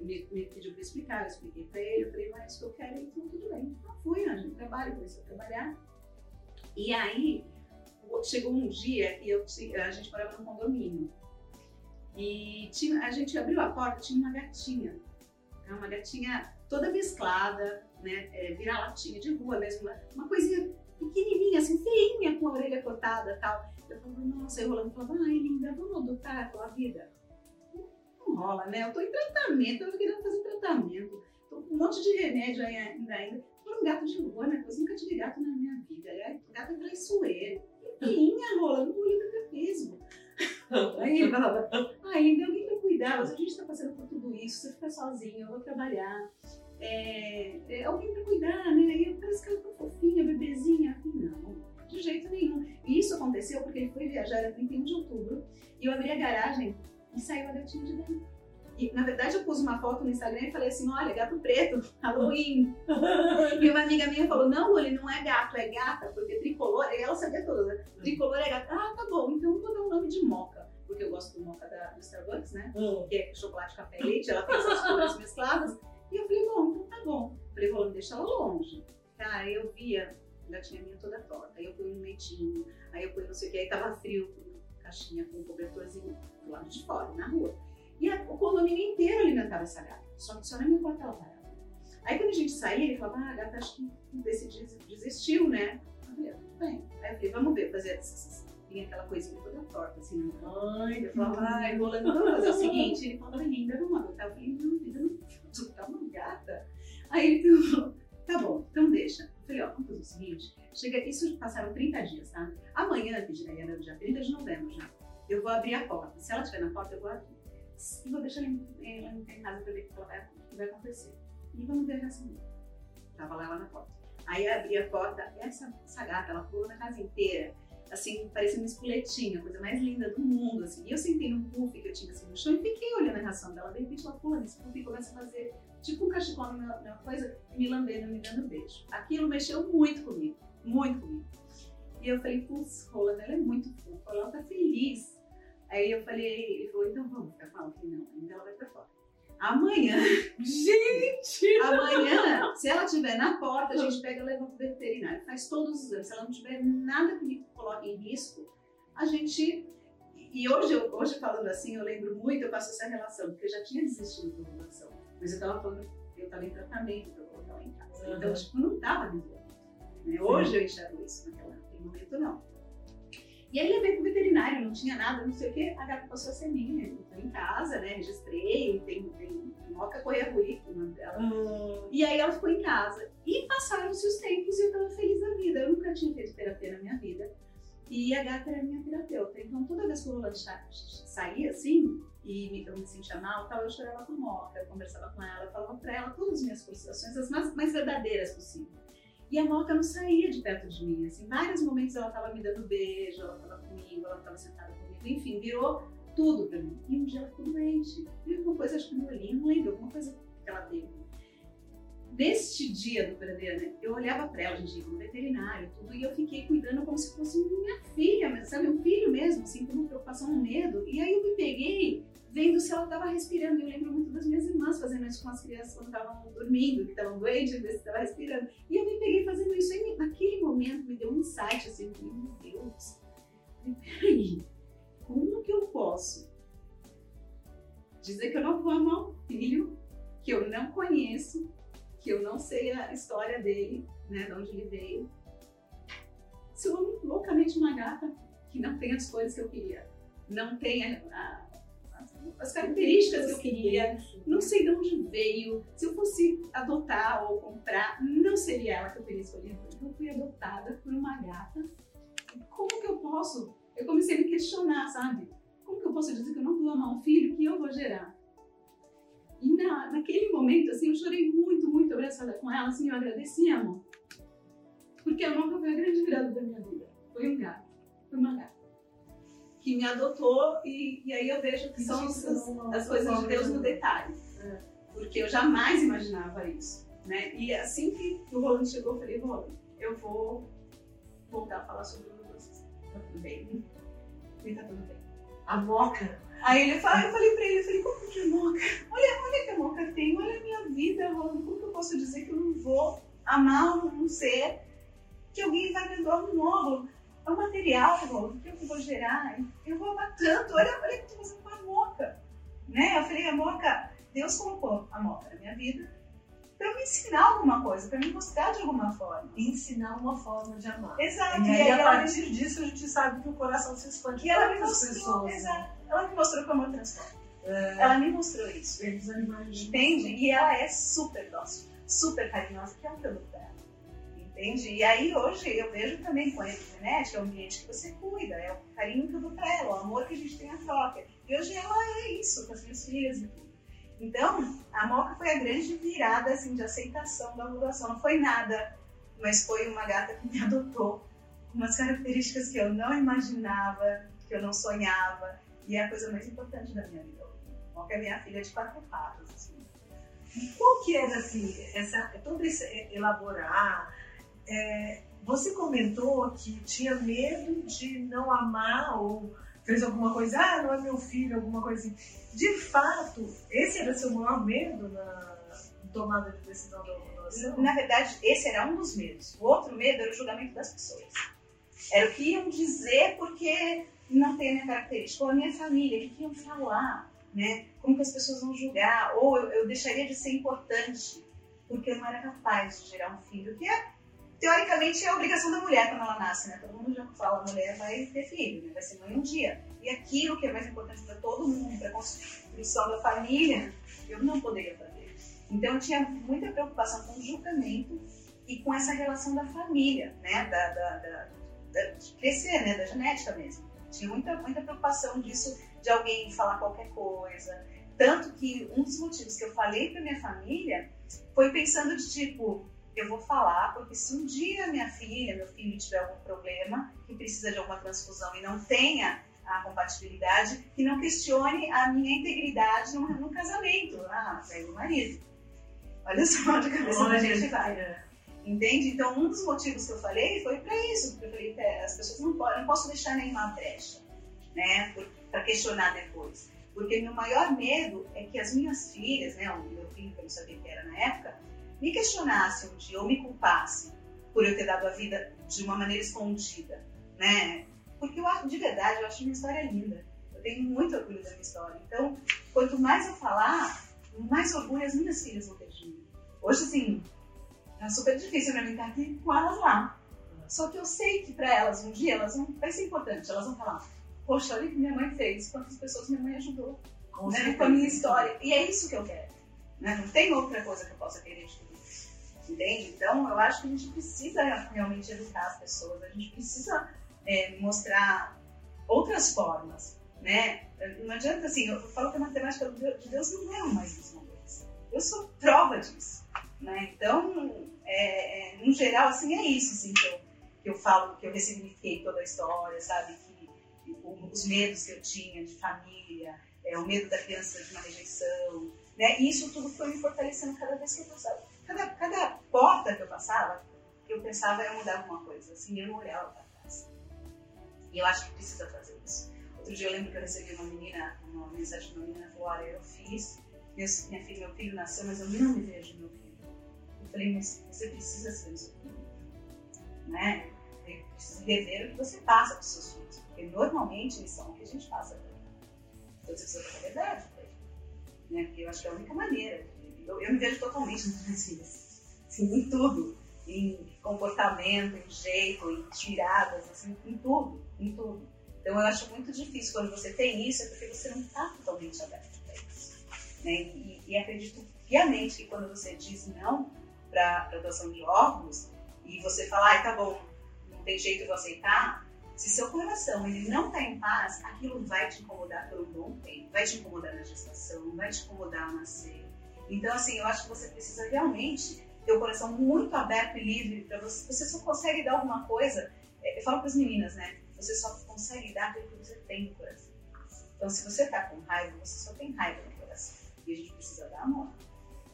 Ele me pediu para explicar, eu expliquei para ele, eu falei, mas que eu quero, então tudo bem. Não fui, Anjo, trabalho, comecei a trabalhar. E aí, chegou um dia que eu, a gente morava num condomínio. E tinha, a gente abriu a porta, tinha uma gatinha. Né, uma gatinha toda mesclada, né? É, vira-latinha de rua mesmo. Uma coisinha pequenininha, assim, feinha, com a orelha cortada e tal. Eu falei, nossa, e o Rolando falava, ai, linda, vamos adotar a vida. Não rola, né? Eu tô em tratamento, eu tô querendo fazer tratamento. Tô com um monte de remédio ainda. ainda. Tô um gato de rua, né? Eu nunca tive gato na minha vida. Gato é traiçoeiro. Feinha, Rolando, o olho do mesmo. Aí ele falava, ainda alguém vai cuidar, mas a gente está passando por tudo isso, você fica sozinho, eu vou trabalhar. É, é, alguém para cuidar, né? E parece que ela tá fofinha, bebezinha. Não, de jeito nenhum. E isso aconteceu porque ele foi viajar, era 31 de outubro, e eu abri a garagem e saiu a gatinha de dentro. E, na verdade, eu pus uma foto no Instagram e falei assim: olha, gato preto, Halloween. e uma amiga minha falou: não, ele não é gato, é gata, porque tricolor, e ela sabia todas, né? Tricolor é gata. Ah, tá bom, então vou dar o nome de moca, porque eu gosto do moca da, do Starbucks, né? Hum. Que é chocolate, café e leite, ela tem essas cores mescladas. E eu falei: bom, então tá bom. Falei: vou deixar ela longe. Cara, eu via a gatinha minha toda torta. Aí eu fui um leitinho, aí eu fui não sei o que, aí tava frio, caixinha com um cobertorzinho do lado de fora, na rua. E a, o condomínio inteiro alimentava essa gata. Só que só minha porta ela. Aí quando a gente saía, ele falava, ah, a gata acho que decidiu, desistiu, né? Bem. Aí eu falei, vamos ver, fazer tinha aquela coisinha toda torta, assim, né? Ai, eu falava, ai, rolando, vamos fazer o seguinte. Ele falava, linda, vamos adotar. Eu falei, não, vida, não adotar uma gata. Aí ele falou, tá bom, então deixa. Eu falei, ó, vamos fazer o seguinte, chega, isso passaram 30 dias, tá? Amanhã, que já era dia 30 de novembro já, eu vou abrir a porta. Se ela estiver na porta, eu vou abrir e vou deixar ela em, casa pra ver o que, vai, acontecer. E vamos ver a reação dela. Tava lá, lá na porta. Aí abri a porta, essa, essa gata, ela pulou na casa inteira, assim, parecia uma espoletinha, a coisa mais linda do mundo, assim. E eu sentei num puff que eu tinha assim no chão e fiquei olhando a reação dela. De repente ela pula nesse puff e começa a fazer tipo um cachecol na, na coisa, me lambendo, me dando beijo. Aquilo mexeu muito comigo, muito comigo. E eu falei, putz, Roland, ela é muito fofa, ela tá feliz. Aí eu falei, ele falou, então vamos ela. Eu falei, não, ainda ela vai pra fora. Amanhã, gente! Amanhã, se ela estiver na porta, a gente pega e leva pro veterinário. Faz todos os exames. Se ela não tiver nada que me coloque em risco, a gente. E hoje, hoje falando assim, eu lembro muito, eu faço essa relação, porque eu já tinha desistido da relação. Mas eu tava falando, eu tava em tratamento pra colocar ela em casa. Uhum. Então, tipo, não tava resolvido. Né? Hoje eu enxergo isso, naquele momento não. E aí levei pro veterinário, não tinha nada, não sei o que, a gata passou a ser minha. Eu tô em casa, né? Registrei, tem, tem Moca Correia Rui, o nome dela. Hum. E aí ela ficou em casa. E passaram-se os tempos e eu tava feliz da vida. Eu nunca tinha feito terapia na minha vida. E a gata era minha terapeuta. Então toda vez que o Roland saía assim, e eu me sentia mal, tal, eu chorava com a Moca, eu conversava com ela, falava pra ela todas as minhas frustrações, as mais, mais verdadeiras possíveis. E a Moca não saía de perto de mim. Assim, vários momentos ela estava me dando beijo, ela estava comigo, ela estava sentada comigo, enfim, virou tudo para mim. E um dia ela ficou doente. E alguma coisa, acho que no olhinho, não lembro, alguma coisa que ela teve. Neste dia do Peradeira, né, eu olhava para ela, gente, no veterinário, tudo, e eu fiquei cuidando como se fosse minha filha, sabe, um filho mesmo, assim, com uma preocupação, um medo. E aí eu me peguei vendo se ela estava respirando. Eu lembro das minhas irmãs fazendo isso com as crianças quando estavam dormindo, que estavam doentes, ver se estava respirando. E eu me peguei fazendo isso. E naquele momento me deu um insight assim, eu meu Deus, peraí, como que eu posso dizer que eu não vou amar um filho que eu não conheço, que eu não sei a história dele, né, de onde ele veio. Sou loucamente uma gata que não tem as cores que eu queria, não tem a, a, as características que eu queria, não sei de onde veio. Se eu fosse adotar ou comprar, não seria ela que eu teria escolhido. Eu fui adotada por uma gata. Como que eu posso? Eu comecei a me questionar, sabe? Como que eu posso dizer que eu não vou amar um filho que eu vou gerar? E na, naquele momento, assim, eu chorei muito, muito abraçada com ela, assim, eu agradeci, amor. Porque a Moca foi a grande virada da minha vida. Foi um gato, foi uma gata. Que me adotou e, e aí eu vejo que são as, as coisas de Deus no detalhe. É. Porque eu jamais imaginava isso. Né? E assim que o Roland chegou, eu falei, Roland, eu vou voltar a falar sobre vocês. Tá tudo bem? E tá tudo bem. A Moca Aí ele fala, eu falei pra ele, eu falei, como que é moca? Olha, olha que a moca tem, olha a minha vida, Rolando, como que eu posso dizer que eu não vou amar um ser que alguém vai me dar um módulo? É um material, Rolando, que eu vou gerar, eu vou amar tanto, olha, olha o que eu tô fazendo com a moca. Né? Eu falei, a moca, Deus colocou a moca na minha vida para me ensinar alguma coisa, para me mostrar de alguma forma. Ensinar uma forma de amar. Exato. E, e aí, a partir me... disso, a gente sabe que o coração se expande. E ela me mostrou, pessoas, né? exato. Ela me mostrou como eu transformo. É... Ela me mostrou isso. Eles Entende? E ela é super dócil, super carinhosa, que é um produto dela. E aí hoje eu vejo também com a internet, é um ambiente que você cuida, é o carinho que eu dou pra ela, o amor que a gente tem a troca. E hoje ela é isso com as minhas filhas e tudo. Então, a Moca foi a grande virada assim, de aceitação da adoção. Não foi nada, mas foi uma gata que me adotou. Umas características que eu não imaginava, que eu não sonhava. E é a coisa mais importante da minha vida. Moca é minha filha de quatro patas. Assim. Qual que era, assim, essa, todo esse elaborar... É, você comentou que tinha medo de não amar ou fez alguma coisa, ah, não é meu filho, alguma coisa assim. De fato, esse era seu maior medo na tomada de decisão da adoção? Na verdade, esse era um dos medos. O outro medo era o julgamento das pessoas. Era o que iam dizer porque não tem a minha característica, ou a minha família, o que iam falar, né? Como que as pessoas vão julgar, ou eu, eu deixaria de ser importante porque eu não era capaz de gerar um filho, que é teoricamente é a obrigação da mulher quando ela nasce, né? Todo mundo já fala, a mulher vai ter filho, né? vai ser mãe um dia. E aquilo que é mais importante para todo mundo, para a construção da família, eu não poderia fazer. Então eu tinha muita preocupação com o julgamento e com essa relação da família, né? Da, da, da, da de crescer, né? Da genética mesmo. Tinha muita, muita preocupação disso, de alguém falar qualquer coisa. Tanto que um dos motivos que eu falei para minha família foi pensando de tipo, eu vou falar, porque se um dia minha filha, meu filho tiver algum problema, que precisa de alguma transfusão e não tenha a compatibilidade, que não questione a minha integridade no, no casamento. Ah, pega o marido. Olha só onde a cabeça da gente vai. Entende? Então, um dos motivos que eu falei foi para isso, porque eu falei, as pessoas não podem, não posso deixar nenhuma brecha, né, para questionar depois. Porque meu maior medo é que as minhas filhas, né, o meu filho, que eu não sabia que era na época, me questionasse um dia ou me culpasse por eu ter dado a vida de uma maneira escondida, né? Porque eu, de verdade eu acho minha história linda. Eu tenho muito orgulho da minha história. Então, quanto mais eu falar, mais orgulho as minhas filhas vão ter de mim. Hoje, assim, é super difícil pra mim estar aqui com elas lá. Só que eu sei que para elas, um dia, elas vão, vai ser importante. Elas vão falar, poxa, olha o que minha mãe fez, quantas pessoas minha mãe ajudou. Com, né? com a minha história. E é isso que eu quero. Né? Não tem outra coisa que eu possa querer de. Entende? Então, eu acho que a gente precisa realmente educar as pessoas, a gente precisa é, mostrar outras formas, né? Não adianta assim, eu falo que a matemática de Deus não é uma mais uma. Eu sou prova disso, né? Então, é, é, no geral, assim, é isso assim, que, eu, que eu falo, que eu ressignifiquei toda a história, sabe? Que, os medos que eu tinha de família, é, o medo da criança de uma rejeição, né? E isso tudo foi me fortalecendo cada vez que eu passava. Cada, cada porta que eu passava, eu pensava em mudar alguma coisa, assim, eu não olhava para trás. E eu acho que precisa fazer isso. Outro dia eu lembro que eu recebi uma menina, uma mensagem de uma menina, falou, olha, eu fiz, minha filha, meu filho nasceu, mas eu não me vejo meu filho. Eu falei, mas você precisa ser filho. Né? Precisa rever o que você passa para os seus filhos, porque normalmente eles são o que a gente passa para Então você precisa fazer a verdade né? Porque eu acho que é a única maneira. Eu, eu me vejo totalmente nas minhas assim, em tudo, em comportamento, em jeito, em tiradas, assim, em tudo, em tudo. Então eu acho muito difícil quando você tem isso, é porque você não está totalmente aberto para isso. Né? E, e, acredito piamente que quando você diz não para a doação de órgãos e você fala, ah, tá bom, não tem jeito de aceitar, se seu coração ele não está em paz, aquilo vai te incomodar por um bom tempo, vai te incomodar na gestação, vai te incomodar ao nascer. Então, assim, eu acho que você precisa realmente ter o coração muito aberto e livre para você. Você só consegue dar alguma coisa. É, eu falo para as meninas, né? Você só consegue dar aquilo que você tem no coração. Então, se você está com raiva, você só tem raiva no coração. E a gente precisa dar amor.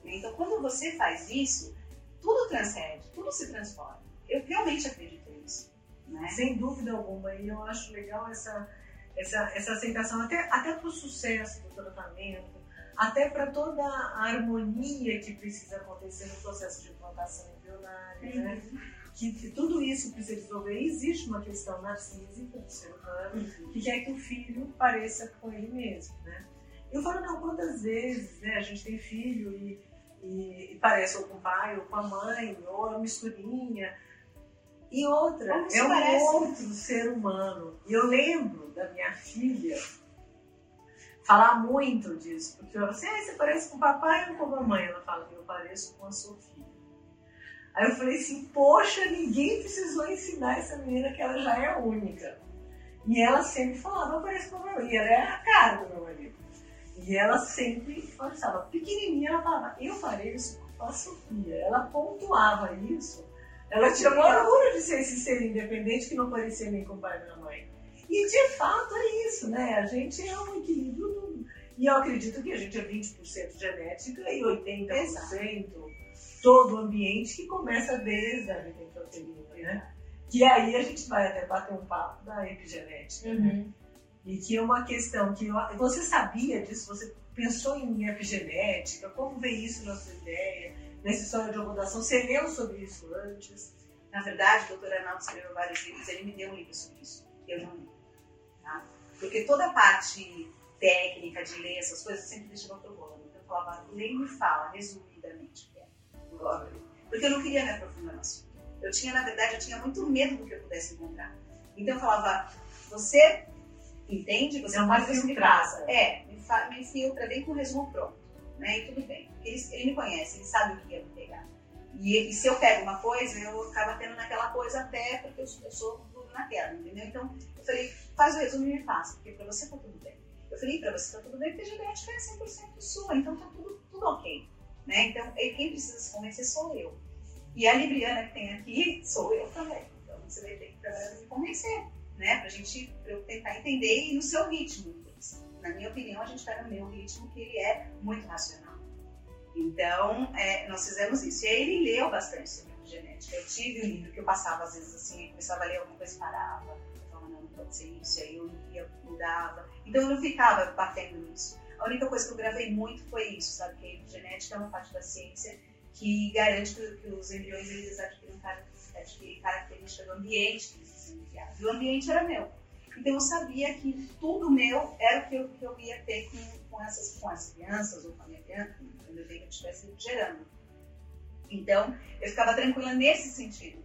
Então, quando você faz isso, tudo transcende, tudo se transforma. Eu realmente acredito nisso. Né? Sem dúvida alguma. E eu acho legal essa, essa, essa aceitação, até, até para o sucesso do tratamento, até para toda a harmonia que precisa acontecer no processo de implantação embrionária, uhum. né? Que, que, tudo isso precisa resolver. Existe uma questão narcísica do ser humano uhum. que quer que o filho pareça com ele mesmo, né? Eu falo, não, quantas vezes né, a gente tem filho e, e, e parece ou com o pai ou com a mãe, ou a misturinha, e outra, é um parece? outro ser humano. E eu lembro da minha filha falar muito disso, porque eu assim, ah, você parece com o papai ou com a mamãe? Ela fala, eu pareço com a Sofia. Aí eu falei assim, poxa, ninguém precisou ensinar essa menina que ela já é única. E ela sempre falava, eu pareço com a mamãe. E ela é a cara do meu marido. E ela sempre falava, pequenininha, ela falava, eu pareço com a Sofia. Ela pontuava isso. Ela tinha orgulho de ser esse ser independente que não parecia nem com o pai e a mãe. E de fato é isso, né? A gente é um equilíbrio. Do... E eu acredito que a gente é 20% genética e 80% Exato. todo o ambiente que começa desde a vida infantilina, né? Que aí a gente vai até bater um papo da epigenética, né? uhum. né? E que é uma questão que eu... você sabia disso, você pensou em epigenética, como vê isso na sua ideia, nessa história de ocultação? Você leu sobre isso antes? Na verdade, o doutor Arnaldo escreveu vários livros, ele me deu um livro sobre isso. Eu não li. Tá? Porque toda a parte técnica de ler essas coisas eu sempre deixava pro bolo. Então eu falava, e me fala, resumidamente, o que é. Porque eu não queria me aprofundar no assunto. Eu tinha, na verdade, eu tinha muito medo do que eu pudesse encontrar. Então eu falava, você entende? Você não pode me casa. É, me, me filtra, vem com o resumo pronto. Né? E tudo bem. Ele, ele me conhece, ele sabe o que ia me pegar. E, e, se eu pego uma coisa, eu acabo tendo naquela coisa até porque eu, eu sou tudo naquela, entendeu? Então, eu falei, faz o resumo e me passa, porque pra você tá tudo bem. Eu falei, pra você tá tudo bem, porque a genética é 100% sua, então tá tudo, tudo ok. Né? Então, quem precisa se convencer sou eu. E a Libriana que tem aqui, sou eu também. Então, você vai ter que trabalhar me convencer, né? Pra gente, pra eu tentar entender e no seu ritmo. Na minha opinião, a gente vai no meu ritmo, que ele é muito racional. Então, é, nós fizemos isso. E aí ele leu bastante genética. Eu tive um livro que eu passava, às vezes, assim, começava a ler alguma coisa e parava pode ser isso, aí eu ia, mudava. Então eu não ficava batendo nisso. A única coisa que eu gravei muito foi isso, sabe? Que a genética é uma parte da ciência que garante que, os embriões eles adquirem, adquirem característica do ambiente que eles são enviados. E o ambiente era meu. Então eu sabia que tudo meu era o que eu, que eu ia ter com, com, essas, com as crianças ou com a minha criança, quando eu que eu estivesse gerando. Então eu ficava tranquila nesse sentido.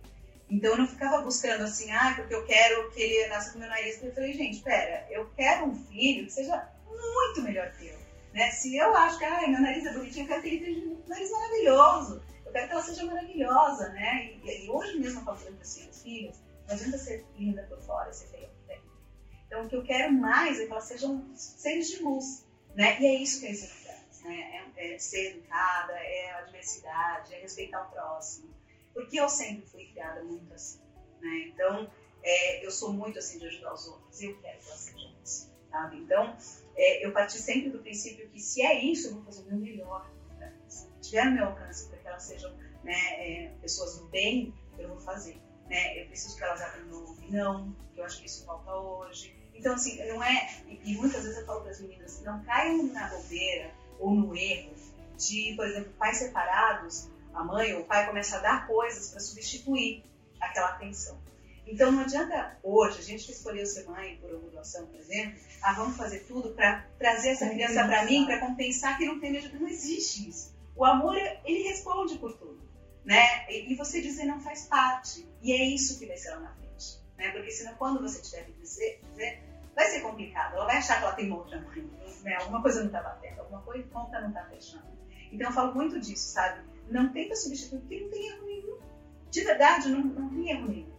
Então eu não ficava buscando assim, ah, porque eu quero que ele nasça com meu nariz. Eu falei, gente, pera, eu quero um filho que seja muito melhor que eu. Né? Se eu acho que ah, meu nariz é bonitinho, eu quero que ele tenha um nariz maravilhoso. Eu quero que ela seja maravilhosa, né? E, e hoje mesmo eu falo para as filhas, não adianta ser linda por fora, ser feia por dentro. Então o que eu quero mais é que elas sejam seres de luz, né? E é isso que é educadas, né? É, é ser educada, é a diversidade, é respeitar o próximo porque eu sempre fui criada muito assim, né? Então, é, eu sou muito assim de ajudar os outros eu quero que elas sejam assim, sabe? Então, é, eu parti sempre do princípio que se é isso, eu vou fazer o meu melhor elas. Se tiver no meu alcance para que elas sejam né, é, pessoas do bem, eu vou fazer. Né? Eu preciso que elas aprendam a ouvir não, que eu acho que isso falta hoje. Então, assim, não é. E, e muitas vezes eu falo para as meninas, não caiam na bobeira ou no erro de, por exemplo, pais separados a mãe ou o pai começa a dar coisas para substituir aquela atenção. Então não adianta hoje, a gente que escolheu ser mãe por ovulação, por exemplo, ah, vamos fazer tudo para trazer essa criança para mim, para compensar que não tem Não existe isso. O amor, ele responde por tudo. né? E, e, você dizer não faz parte. E é isso que vai ser lá na frente, né? Porque senão quando você tiver que dizer, dizer vai ser complicado. Ela vai achar que ela tem outra mãe, né? Alguma coisa não está batendo, alguma coisa conta não está fechando. Então eu falo muito disso, sabe? Não tenta substituir, porque não tem erro nenhum. De verdade, não, não tem erro nenhum,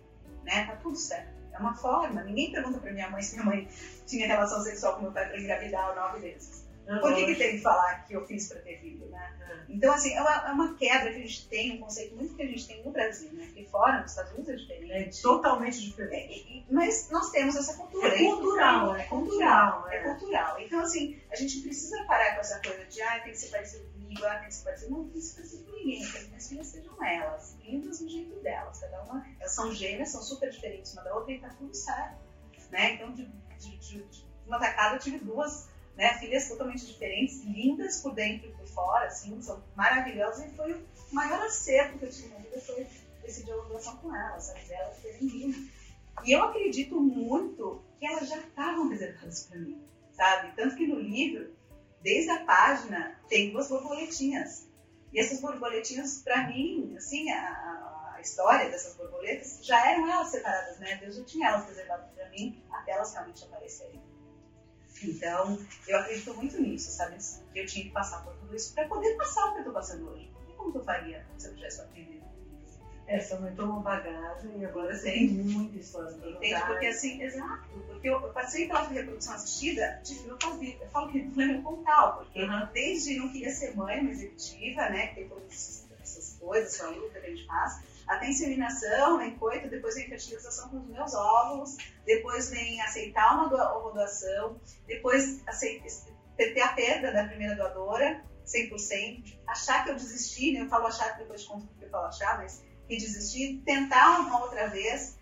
né? Tá tudo certo. É uma forma. Ninguém pergunta pra minha mãe se minha mãe tinha relação sexual com meu pai para engravidar nove vezes. Por que, que tem que falar que eu fiz para ter filho, né? Então, assim, é uma, é uma, quebra que a gente tem, um conceito muito que a gente tem no Brasil, né? Porque fora, nos Estados Unidos é diferente. É totalmente diferente. É, mas nós temos essa cultura. É cultural, é cultural. É. é cultural. Então, assim, a gente precisa parar com essa coisa de, ah, tem que ser parecido comigo, ah, tem que ser parecido. Não tem que ser parecido com ninguém. Que as minhas filhas sejam elas, lindas do jeito delas. Cada uma, elas são gêmeas, são super diferentes uma da outra e tá tudo certo. Né? Então, de, de, de, de uma tacada, eu tive duas né? Filhas totalmente diferentes, lindas por dentro e por fora, assim, são maravilhosas. E foi o maior acerto que eu tive na vida foi a ovulação com elas, sabe? Elas terem vindo. E eu acredito muito que elas já estavam reservadas para mim, sabe? Tanto que no livro, desde a página, tem duas borboletinhas. E essas borboletinhas, para mim, assim, a, a, história dessas borboletas já eram elas separadas, né? Deus já tinha elas reservadas para mim até elas realmente aparecerem. Então, eu acredito muito nisso, sabe? Que eu tinha que passar por tudo isso para poder passar o que eu estou passando hoje. E como eu faria se eu tivesse aprendido? É, você aumentou uma bagagem e agora tem muita história para Entende? Porque assim, exato. Porque eu, eu passei pela reprodução assistida de fio fazer. Eu falo que foi meu pontal, porque uhum. desde não queria ser mãe, uma executiva, né? Que tem todas essas coisas, essa luta que a gente faz até inseminação, vem coito, depois vem fertilização com os meus óvulos, depois vem aceitar uma doação, depois ter a perda da primeira doadora, 100%, achar que eu desisti, né? eu falo achar, depois conto porque eu falo achar, mas que desisti, tentar uma outra vez,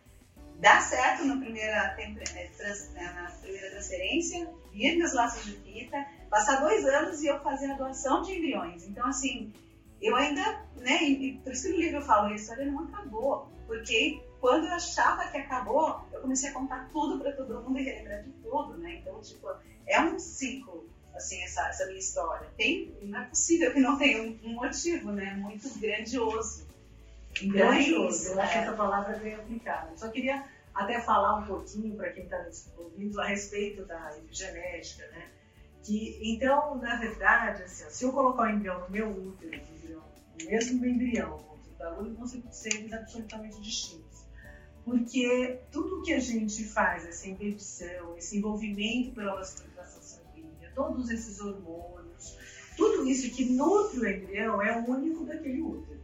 dar certo na primeira, né, né, na primeira transferência, vir meus laços de fita, passar dois anos e eu fazer a doação de embriões. Então, assim, eu ainda, né, e por isso que no livro eu falo, a história não acabou, porque quando eu achava que acabou, eu comecei a contar tudo para todo mundo e relembrar de tudo, né? Então, tipo, é um ciclo, assim, essa, essa minha história. Tem, não é possível que não tenha um, um motivo, né? Muito grandioso. Grandioso, é eu acho que essa palavra é bem aplicada. Só queria até falar um pouquinho para quem está nos ouvindo a respeito da epigenética, né? Que, então, na verdade, assim, se eu colocar o embrião no meu útero, mesmo embrião, da lua, vão ser seres absolutamente distintos. Porque tudo que a gente faz, essa embebição, esse envolvimento pela vascularização sanguínea, todos esses hormônios, tudo isso que nutre o embrião é único daquele útero.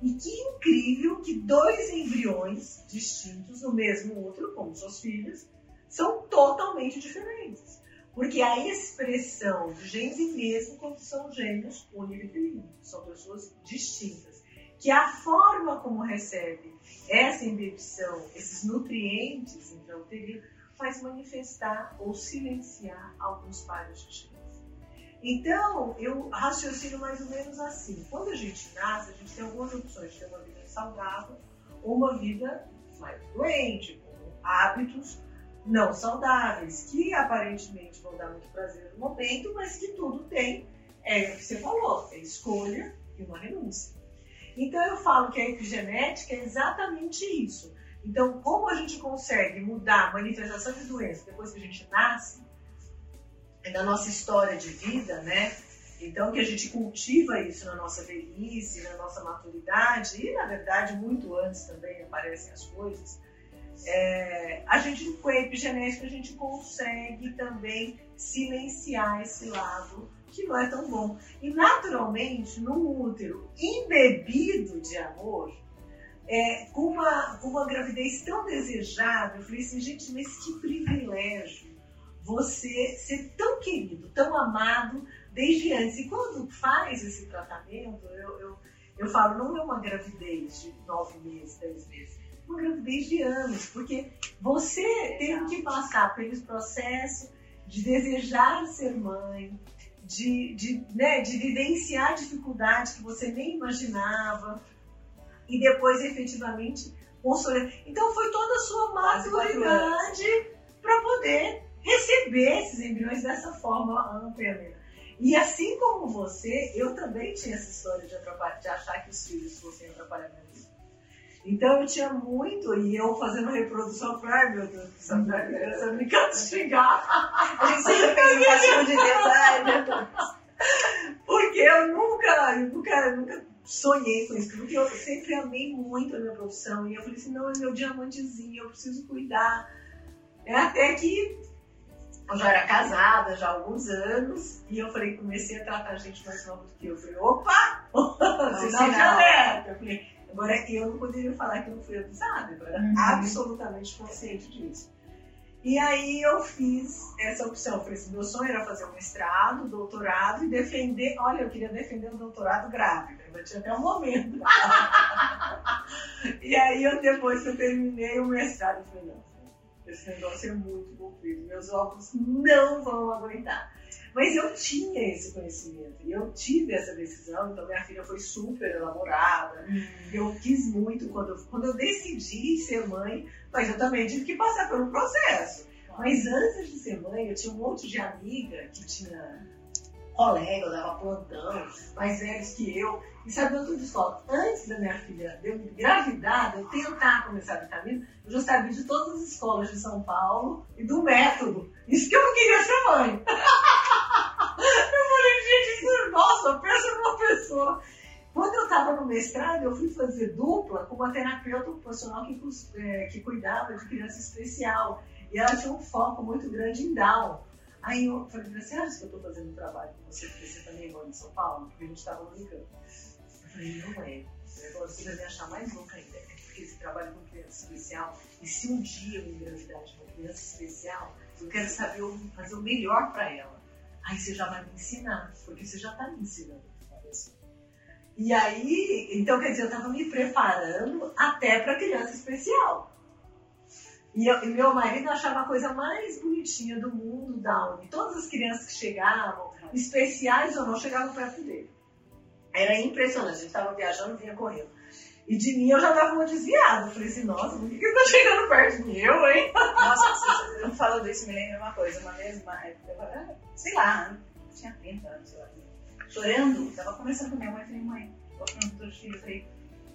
E que incrível que dois embriões distintos no mesmo útero, como suas filhas, são totalmente diferentes. Porque a expressão de genes e mesmo quando são gêmeos univitelinos, são pessoas distintas. Que a forma como recebe essa embebição, esses nutrientes intrauterinos, faz manifestar ou silenciar alguns pares de genes. Então, eu raciocino mais ou menos assim. Quando a gente nasce, a gente tem algumas opções de ter uma vida saudável ou uma vida mais doente, com hábitos não saudáveis, que aparentemente vão dar muito prazer no momento, mas que tudo tem, é o que você falou, é escolha e uma renúncia. Então eu falo que a epigenética é exatamente isso. Então, como a gente consegue mudar a manifestação de doença depois que a gente nasce, é da nossa história de vida, né? Então, que a gente cultiva isso na nossa velhice, na nossa maturidade, e na verdade, muito antes também aparecem as coisas é, a gente, com a epigenética, a gente consegue também silenciar esse lado que não é tão bom. E naturalmente, no útero embebido de amor, é, com, uma, com uma gravidez tão desejada, eu falei assim, gente, mas que privilégio você ser tão querido, tão amado desde antes. E quando faz esse tratamento, eu, eu, eu falo, não é uma gravidez de nove meses, dez meses uma gravidez de anos, porque você tem que passar pelo processo de desejar ser mãe, de, de, né, de vivenciar dificuldades que você nem imaginava e depois efetivamente consolidar. Então foi toda a sua maturidade para poder receber esses embriões dessa forma ampla. E assim como você, eu também tinha essa história de, de achar que os filhos fossem vida. Então eu tinha muito, e eu fazendo reprodução, eu falei, ai meu Deus, essa criança me castigar. A gente sempre fez um castigo de Deus, ai meu Deus. Porque eu nunca, eu nunca, nunca sonhei com isso, porque eu sempre amei muito a minha profissão. E eu falei assim, não, é meu diamantezinho, eu preciso cuidar. É até que eu já era casada já há alguns anos, e eu falei, comecei a tratar gente mais nova do que eu. Eu falei, opa! Sinal de alerta! Eu falei, agora eu não poderia falar que eu não fui abusada, eu era uhum. absolutamente consciente disso. E aí eu fiz essa opção. Eu falei assim, meu sonho era fazer um mestrado, doutorado e defender. Olha, eu queria defender um doutorado grávida. Ainda tinha até um momento. e aí eu depois que eu terminei o mestrado, eu falei, não, esse negócio é muito comprido, meus óculos não vão aguentar. Mas eu tinha esse conhecimento e eu tive essa decisão, então minha filha foi super elaborada. Hum. Eu quis muito quando eu, quando eu decidi ser mãe, mas eu também tive que passar por um processo. Mas antes de ser mãe, eu tinha um monte de amiga que tinha colega, eu dava plantão, mais velhos que eu, e sabiam tudo de escola. Antes da minha filha de eu engravidar, de eu tentar começar a vitamina, eu já sabia de todas as escolas de São Paulo e do método. Isso que eu não queria ser mãe. eu falei, gente, isso, nossa, pensa numa pessoa. Quando eu estava no mestrado, eu fui fazer dupla com uma terapeuta ocupacional que, é, que cuidava de criança especial. E ela tinha um foco muito grande em Down. Aí eu falei, você acha que eu estou fazendo um trabalho com você, porque você também mora em São Paulo? Porque a gente estava brincando. Eu falei, não é. Você vai me achar mais louca ainda. É porque esse trabalho com criança especial, e se um dia eu engravidar de uma criança especial, eu quero saber fazer o melhor para ela. Aí você já vai me ensinar, porque você já está me ensinando. E aí, então quer dizer, eu estava me preparando até para criança especial. E, eu, e, meu marido achava a coisa mais bonitinha do mundo Downy. Todas as crianças que chegavam, especiais ou não, chegavam perto dele. Era impressionante. A gente estava viajando vinha correndo. E de mim eu já dava uma desviada. Eu falei assim, nossa, por que, que ele tá chegando perto de mim? Eu, hein? Nossa, eu falo disso, me lembra uma coisa. Uma vez, uma época, sei lá, tinha 30 anos, sei lá. Chorando, tava conversando com minha mãe. Falei, mãe, vou perguntar os filhos. Falei,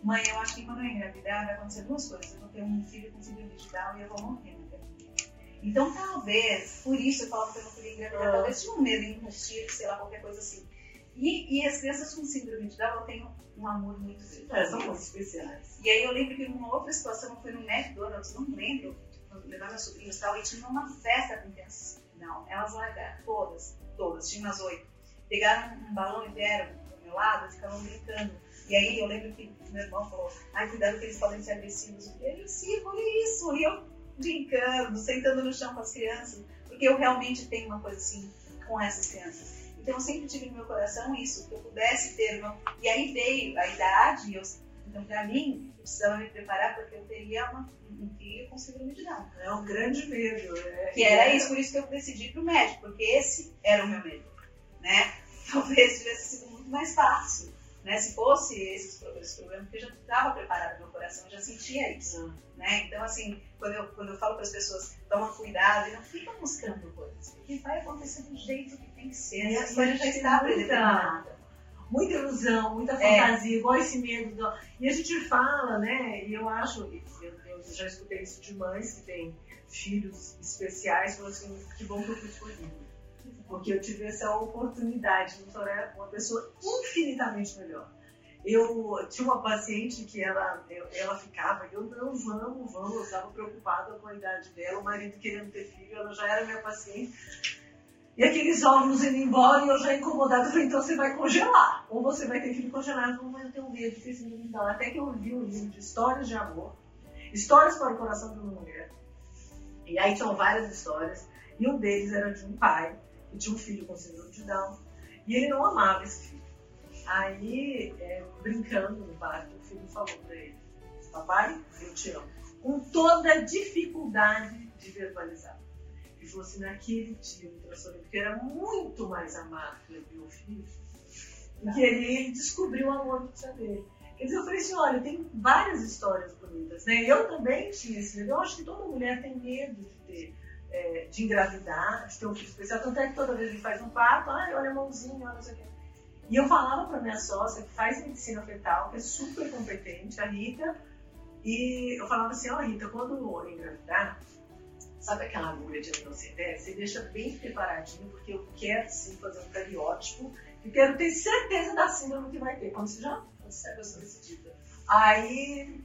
Mãe, eu acho que quando eu engravidar vai acontecer duas coisas. Eu vou ter um filho com síndrome digital e eu vou morrer gravidez. Então, talvez, por isso eu falo que eu não queria engravidar, talvez tinha um medo impossível, sei lá, qualquer coisa assim. E, e as crianças com síndrome de Down, eu tenho um amor muito grande. É, são muito especiais. E aí eu lembro que numa outra situação, eu fui no McDonald's, não lembro, levar meus sobrinhos e tal, e tinha uma festa com crianças. Não, elas largaram, todas, todas, tinha umas oito. Pegaram um balão e vieram do meu lado ficavam brincando. E aí eu lembro que meu irmão falou, ai, cuidado que eles podem ser agressivos. E ele, sim, falei isso. E eu brincando, sentando no chão com as crianças, porque eu realmente tenho uma coisa assim com essas crianças. Então eu sempre tive no meu coração isso, que eu pudesse ter uma... E aí veio a idade, eu... então para mim, eu precisava me preparar porque eu teria uma, um filho com síndrome de Down. É um grande medo. É... Que era isso, por isso que eu decidi ir pro médico, porque esse era o meu medo, né? Talvez tivesse sido muito mais fácil né? Se fosse esse, esse problema, porque eu já estava preparada, meu coração já sentia isso. Uhum. Né? Então, assim, quando eu, quando eu falo para as pessoas, toma cuidado e não fica buscando coisas, porque vai acontecer do jeito que ser. E a história já está predeterminada. Muita ilusão, muita é. fantasia, é. igual esse medo. Do... E a gente fala, né? E eu acho, eu, eu já escutei isso de mães que têm filhos especiais, falando assim, que bom que eu fui escolhida porque eu tive essa oportunidade de me tornar uma pessoa infinitamente melhor. Eu tinha uma paciente que ela, ela ficava, eu não, vamos, vamos, eu estava preocupada com a idade dela, o marido querendo ter filho, ela já era minha paciente. E aqueles óvulos indo embora e eu já incomodada, eu falei, então você vai congelar, ou você vai ter congelado, mas eu tenho medo de ter síndrome. Até que eu vi um livro de histórias de amor, histórias para o coração de uma mulher. E aí tinham várias histórias, e um deles era de um pai e tinha um filho com síndrome de Down. E ele não amava esse filho. Aí, é, brincando no parque, o filho falou para ele: Papai, eu te amo. Com toda a dificuldade de verbalizar. Ele falou assim: naquele dia me transformei, porque era muito mais amado pelo meu filho. E que ele descobriu o amor tia dele. Quer dizer, eu falei assim: olha, tem várias histórias bonitas, né? Eu também tinha esse medo. Eu acho que toda mulher tem medo de ter é, de engravidar, de ter um filho especial. Tanto é que toda vez que faz um parto, ai, olha a mãozinha, olha não sei o quê. E eu falava para minha sócia, que faz medicina fetal, que é super competente, a Rita, e eu falava assim, ó oh, Rita, quando engravidar, sabe aquela agulha de aminocentése? Você deixa bem preparadinho, porque eu quero sim fazer um cariótipo e quero ter certeza da síndrome que vai ter. Quando você já consegue a sua decidida. Aí,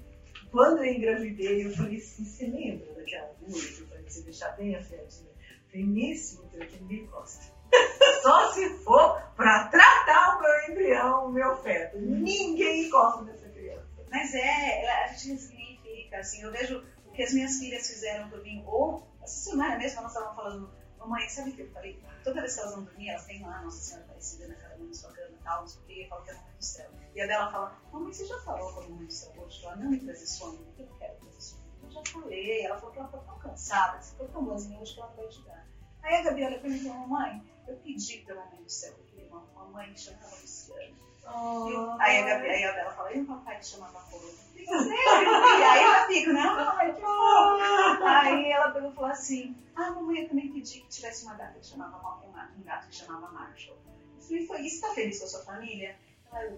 quando eu engravidei, eu falei assim, você lembra daquela agulha que eu falei você deixar bem afiadinha? Falei, nesse útero aqui ninguém gosta. Só se for para tratar o meu embrião, o meu feto. Ninguém gosta dessa criança. Mas é, a gente significa, assim, eu vejo que as minhas filhas fizeram por mim, ou essa semana mesmo elas estavam falando, mamãe, sabe o que eu falei? Toda vez que elas vão dormir, elas têm lá Nossa Senhora Aparecida na cama, na sua cama e tal, não sei o que, que é a mãe do céu. E a dela fala, mamãe, você já falou com a mãe do céu hoje? Ela não me trazer porque eu quero trazer sonho. Eu já falei, ela falou que ela tá tão cansada, você foi tão boazinha hoje que ela vai te dar. Aí a e fala, mamãe, eu pedi pra mãe do céu, eu queria uma, uma mãe que chamava Luciana. Oh, aí a Gabi, aí a Bela fala, e o papai que chamava Rolo? E aí ela fica, não, mamãe, que. Aí ela pegou e falou assim, ah, mamãe, eu também pedi que tivesse uma gata que chamava um gato que chamava Marshall. Eu falei, foi isso, tá feliz com a sua família? Ela,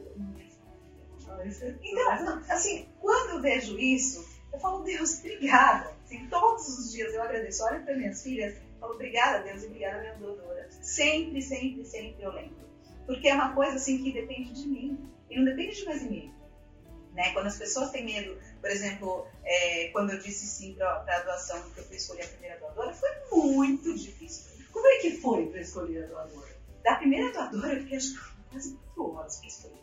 então, assim, quando eu vejo isso, eu falo, Deus, obrigada. Assim, todos os dias eu agradeço. Olha para minhas filhas, falo, obrigada, Deus, e obrigada, minha doadora. Sempre, sempre, sempre eu lembro. Porque é uma coisa assim que depende de mim. E não depende de mais ninguém. Né? Quando as pessoas têm medo, por exemplo, é, quando eu disse sim para a doação, que eu fui escolher a primeira doadora, foi muito difícil. Como é que foi para escolher a doadora? Da primeira doadora, eu fiquei acho que quase quatro horas para escolher.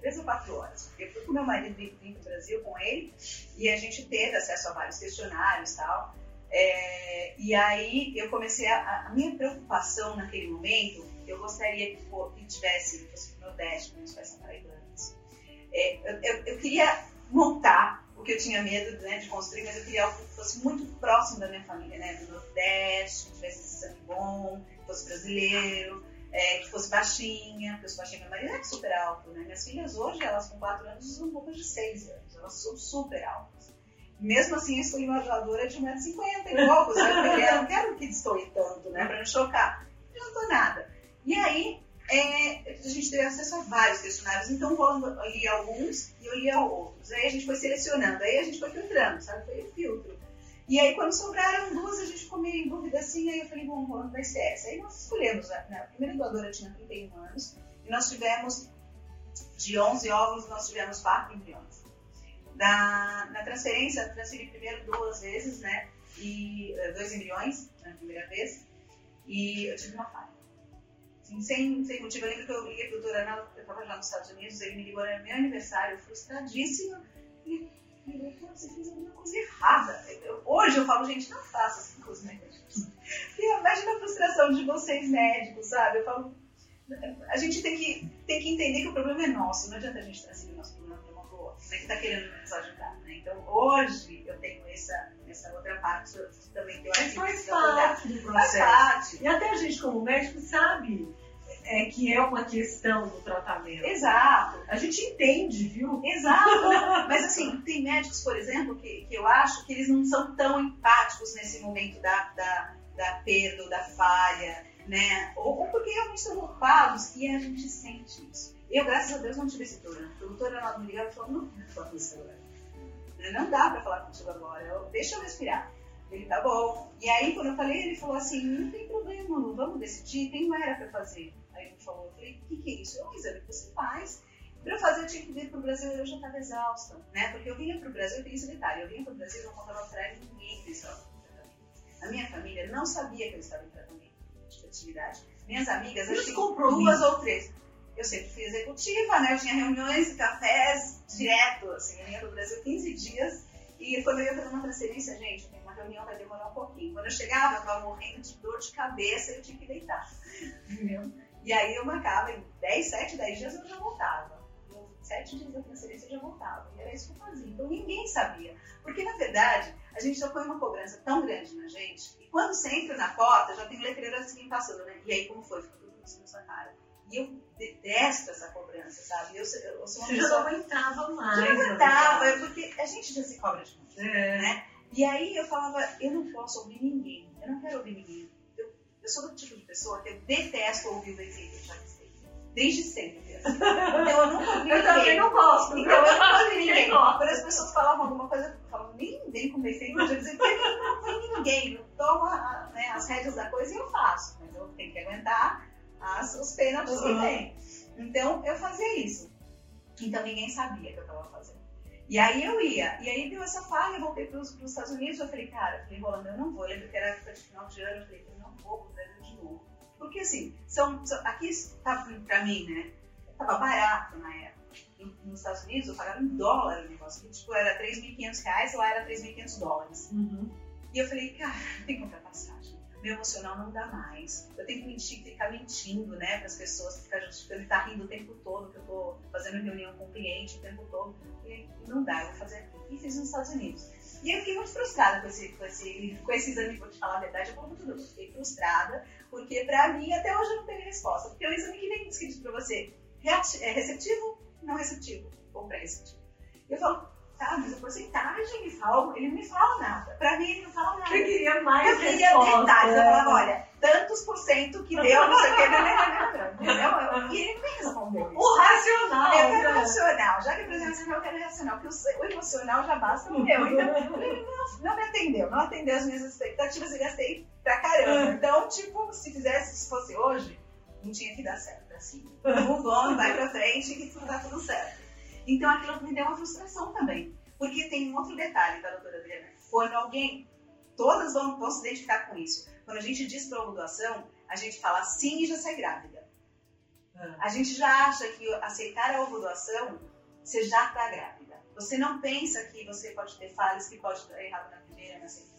Três ou quatro horas. Porque eu fui com meu marido vir para o Brasil com ele e a gente teve acesso a vários questionários e tal. É, e aí eu comecei a, a, minha preocupação naquele momento, eu gostaria que, pô, que tivesse, fosse no Nordeste, pais são paraibanos. É, eu, eu, eu, queria montar o que eu tinha medo né, de construir, mas eu queria algo que fosse muito próximo da minha família, né? Do Nordeste, que tivesse esse sangue bom, que fosse brasileiro, é, que fosse baixinha, porque eu sou baixinha, meu marido é super alto, né? Minhas filhas hoje, elas com 4 anos, usam roupas de 6 anos, elas são super altas. Mesmo assim, eu escolhi uma doadora de 1,50m e poucos, né? eu não quero que destoie tanto, né? Pra não chocar. Não adiantou nada. E aí, é, a gente teve acesso a vários questionários, então eu li alguns e eu li outros. Aí a gente foi selecionando, aí a gente foi filtrando, sabe? Foi o filtro. E aí, quando sobraram duas, a gente ficou meio em dúvida assim, aí eu falei, bom, Rolando vai ser essa. Aí nós escolhemos, né? a primeira doadora tinha 31 anos, e nós tivemos, de 11 óvulos, nós tivemos 4 embriões. Da, na transferência, transferi primeiro duas vezes, né? E eh, dois embriões na primeira vez, e eu tive uma falha. Assim, sem, sem motivo, eu lembro que eu liguei pro Arnaldo, eu estava já nos Estados Unidos, ele me ligou, era meu aniversário, frustradíssima, e ele falou, você fez alguma coisa errada. Eu, hoje eu falo, gente, não faça essas coisas médicas. Imagina a frustração de vocês médicos, sabe? Eu falo, a gente tem que, tem que entender que o problema é nosso, não adianta a gente transferir o nosso problema para uma boa, né, que está querendo nos ajudar. Né? Então, hoje eu tenho essa, essa outra parte também que eu acho que faz parte do processo. Faz parte. E até a gente, como médico, sabe é, que é uma questão do tratamento. Exato. A gente entende, viu? Exato. Mas assim, tem médicos, por exemplo, que, que eu acho que eles não são tão empáticos nesse momento da, da, da perda, da falha, né? Ou, ou porque realmente estão ocupados e a gente sente isso. Eu, graças a Deus, não tive esse problema. O doutor Arnaldo me ligava e falou, não dá pra falar com isso agora. Não dá pra falar contigo agora. Eu, Deixa eu respirar. Ele, tá bom. E aí, quando eu falei, ele falou assim, não tem problema, Lu, vamos decidir, tem uma era pra fazer. Aí ele falou, eu falei, o que, que é isso? É um exame que você faz. Para eu fazer, eu tinha que vir para o Brasil e eu já estava exausta, né? Porque eu vinha para o Brasil, eu tenho esse detalhe, eu vinha para o Brasil e não contava para ninguém que eu estava em tratamento. A minha família não sabia que eu estava em tratamento de fertilidade. Minhas amigas, acho que duas ou três. Eu sempre fui executiva, né? Eu tinha reuniões e cafés direto, assim, eu ia para o Brasil 15 dias e quando eu ia fazer uma transferência, gente, uma reunião vai demorar um pouquinho. Quando eu chegava, eu estava morrendo de dor de cabeça e eu tinha que deitar. Entendeu? E aí eu marcava em 10, 7, 10 dias eu já voltava. Em 7 dias da transferência eu já voltava. E era isso que eu fazia. Então ninguém sabia. Porque na verdade, a gente já põe uma cobrança tão grande na gente. E quando você entra na porta, já tem letreiro assim passando, né? E aí como foi? Fica tudo assim na sua cara. E eu detesto essa cobrança, sabe? Eu, eu sou uma Você pessoa... já não aguentava mais. Já não aguentava, é porque a gente já se cobra de muito, é. né? E aí eu falava, eu não posso ouvir ninguém. Eu não quero de ouvir ninguém. Eu, eu sou do tipo de pessoa que eu detesto ouvir o eu já sei. Desde sempre. Assim. Então eu nunca ouvi Eu ninguém. também não gosto. Então eu nunca ouvi ninguém. Quando as pessoas falavam alguma coisa, eu falava, nem vem com defeito, eu dizia, não tem ninguém, eu tomo né, as rédeas da coisa e eu faço. Mas eu tenho que aguentar as, os pênaltis que Uhum. tem. Então eu fazia isso. Então ninguém sabia que eu estava fazendo. E aí eu ia, e aí deu essa falha, eu voltei para os Estados Unidos, eu falei, cara, eu falei, Rolando, eu não vou, eu lembro que era época de final de ano, eu falei, eu não vou pro Brasil de novo. Porque assim, são, são- aqui estava para mim, né, tava barato na época. Nos Estados Unidos eu pagava em dólar o negócio, que tipo era 3.500 reais, lá era 3.500 dólares. Uhum. E eu falei, cara, tenho que comprar passagem. Meu emocional não dá mais. Eu tenho que mentir, ficar mentindo, né, para as pessoas, ficar justificando e tá rindo o tempo todo, que eu tô fazendo reunião com o cliente o tempo todo. E não dá, eu vou fazer aqui. E fiz nos Estados Unidos. E eu fiquei muito frustrada com esse, com esse, com esse exame, vou te falar a verdade, eu muito fiquei frustrada, porque pra mim até hoje eu não teve resposta. Porque o exame que vem escrito pra você, é receptivo, não receptivo, ou pré-receptivo. Eu falo, tá, mas a porcentagem me fala, ele não me fala nada. Pra mim ele não fala nada. Eu queria mais Eu queria resposta. detalhes. Eu falava, olha, tantos por cento que deu, não sei o que, entendeu? E ele não me respondeu. O racional. Eu quero né? racional. Já que a presença eu quero racional, porque o o emocional já basta no meu. Então, ele não, não me atendeu, não atendeu as minhas expectativas e gastei pra caramba. Então, tipo, se fizesse, se fosse hoje, não tinha que dar certo, assim. Move on, vai pra frente que dá tudo certo. Então, aquilo me deu uma frustração também. Porque tem um outro detalhe, tá, doutora Adriana? Quando alguém, todas vão, vão se identificar com isso. Quando a gente diz pra doação, a gente fala sim e já sai grávida. A gente já acha que aceitar a ovodoação, você já está grávida. Você não pensa que você pode ter falhas, que pode dar errado na primeira, na segunda.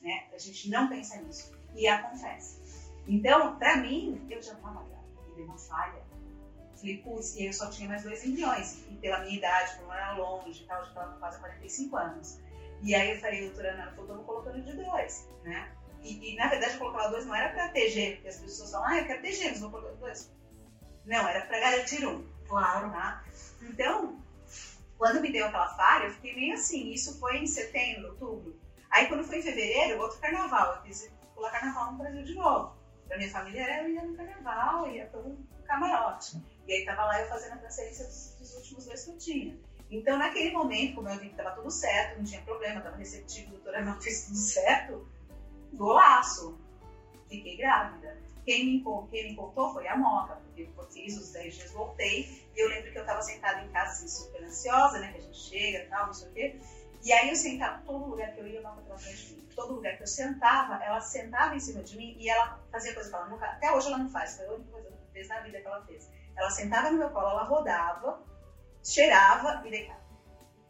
Né? A gente não pensa nisso. E acontece. Então, para mim, eu já estava grávida. E deu uma falha. Falei, putz, e eu só tinha mais dois embriões. E pela minha idade, como era longe e tal, já estava quase 45 anos. E aí eu falei, doutora Ana, eu tô colocando de dois, né? E, e, na verdade eu colocava dois não era para ter gêmeo, porque as pessoas falam, ah, eu quero ter gêmeos, vou colocar dois. Não, era para garantir um. Claro. Tá? Então, quando me deu aquela falha, eu fiquei meio assim. Isso foi em setembro, outubro. Aí, quando foi em fevereiro, outro carnaval. Eu quis pular carnaval no Brasil de novo. Pra minha família era eu ia no carnaval, ia para um camarote. E aí, tava lá eu fazendo a transferência dos, dos últimos dois que eu tinha. Então, naquele momento, como eu vi que tava tudo certo, não tinha problema, tava receptivo, a doutora não fez tudo certo, golaço. Fiquei grávida. Quem me, contou foi a Moca, porque eu fiz os 10 dias, voltei, e eu lembro que eu estava sentada em casa, assim, super ansiosa, né, que a gente chega e tal, não sei o quê, e aí eu sentava, todo lugar que eu ia, a Moca estava atrás de mim, todo lugar que eu sentava, ela sentava em cima de mim, e ela fazia coisa que ela até hoje ela não faz, foi a única coisa que fez na vida que ela fez. Ela sentava no meu colo, ela rodava, cheirava e deitava.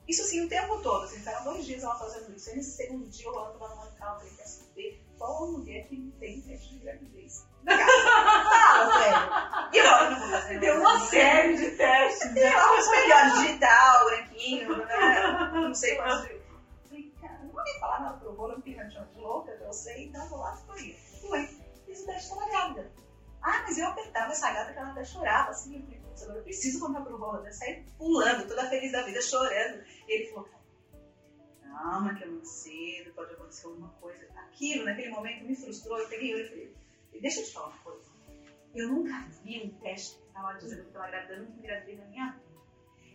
Isso assim o tempo todo, assim, ficaram dois dias ela fazendo isso, aí nesse segundo dia eu ela tomando calma, falei, quer saber qual mulher que não tem teste de gravidez? Fala, sério. E eu não vou fazer Tem mais uma série de testes. Tem lá os melhores, digital, branquinho, né? não sei quantos. de- Falei, cara, não vou nem falar nada pro não tem chama de louca, eu sei, então vou lá, fui. Fui. Fiz o teste, tava grávida. Ah, mas eu apertava essa gata que ela até chorava, assim, eu falei, putz, agora eu preciso comprar pro bolo, né? Saí pulando, toda feliz da vida, chorando. E ele falou, calma, que é muito cedo, pode acontecer alguma coisa. Aquilo, naquele momento, me frustrou, eu peguei ele e falei, deixa eu te falar uma coisa. Eu nunca vi um teste que estava dizendo que eu estava grávida, eu nunca engravidei na minha vida.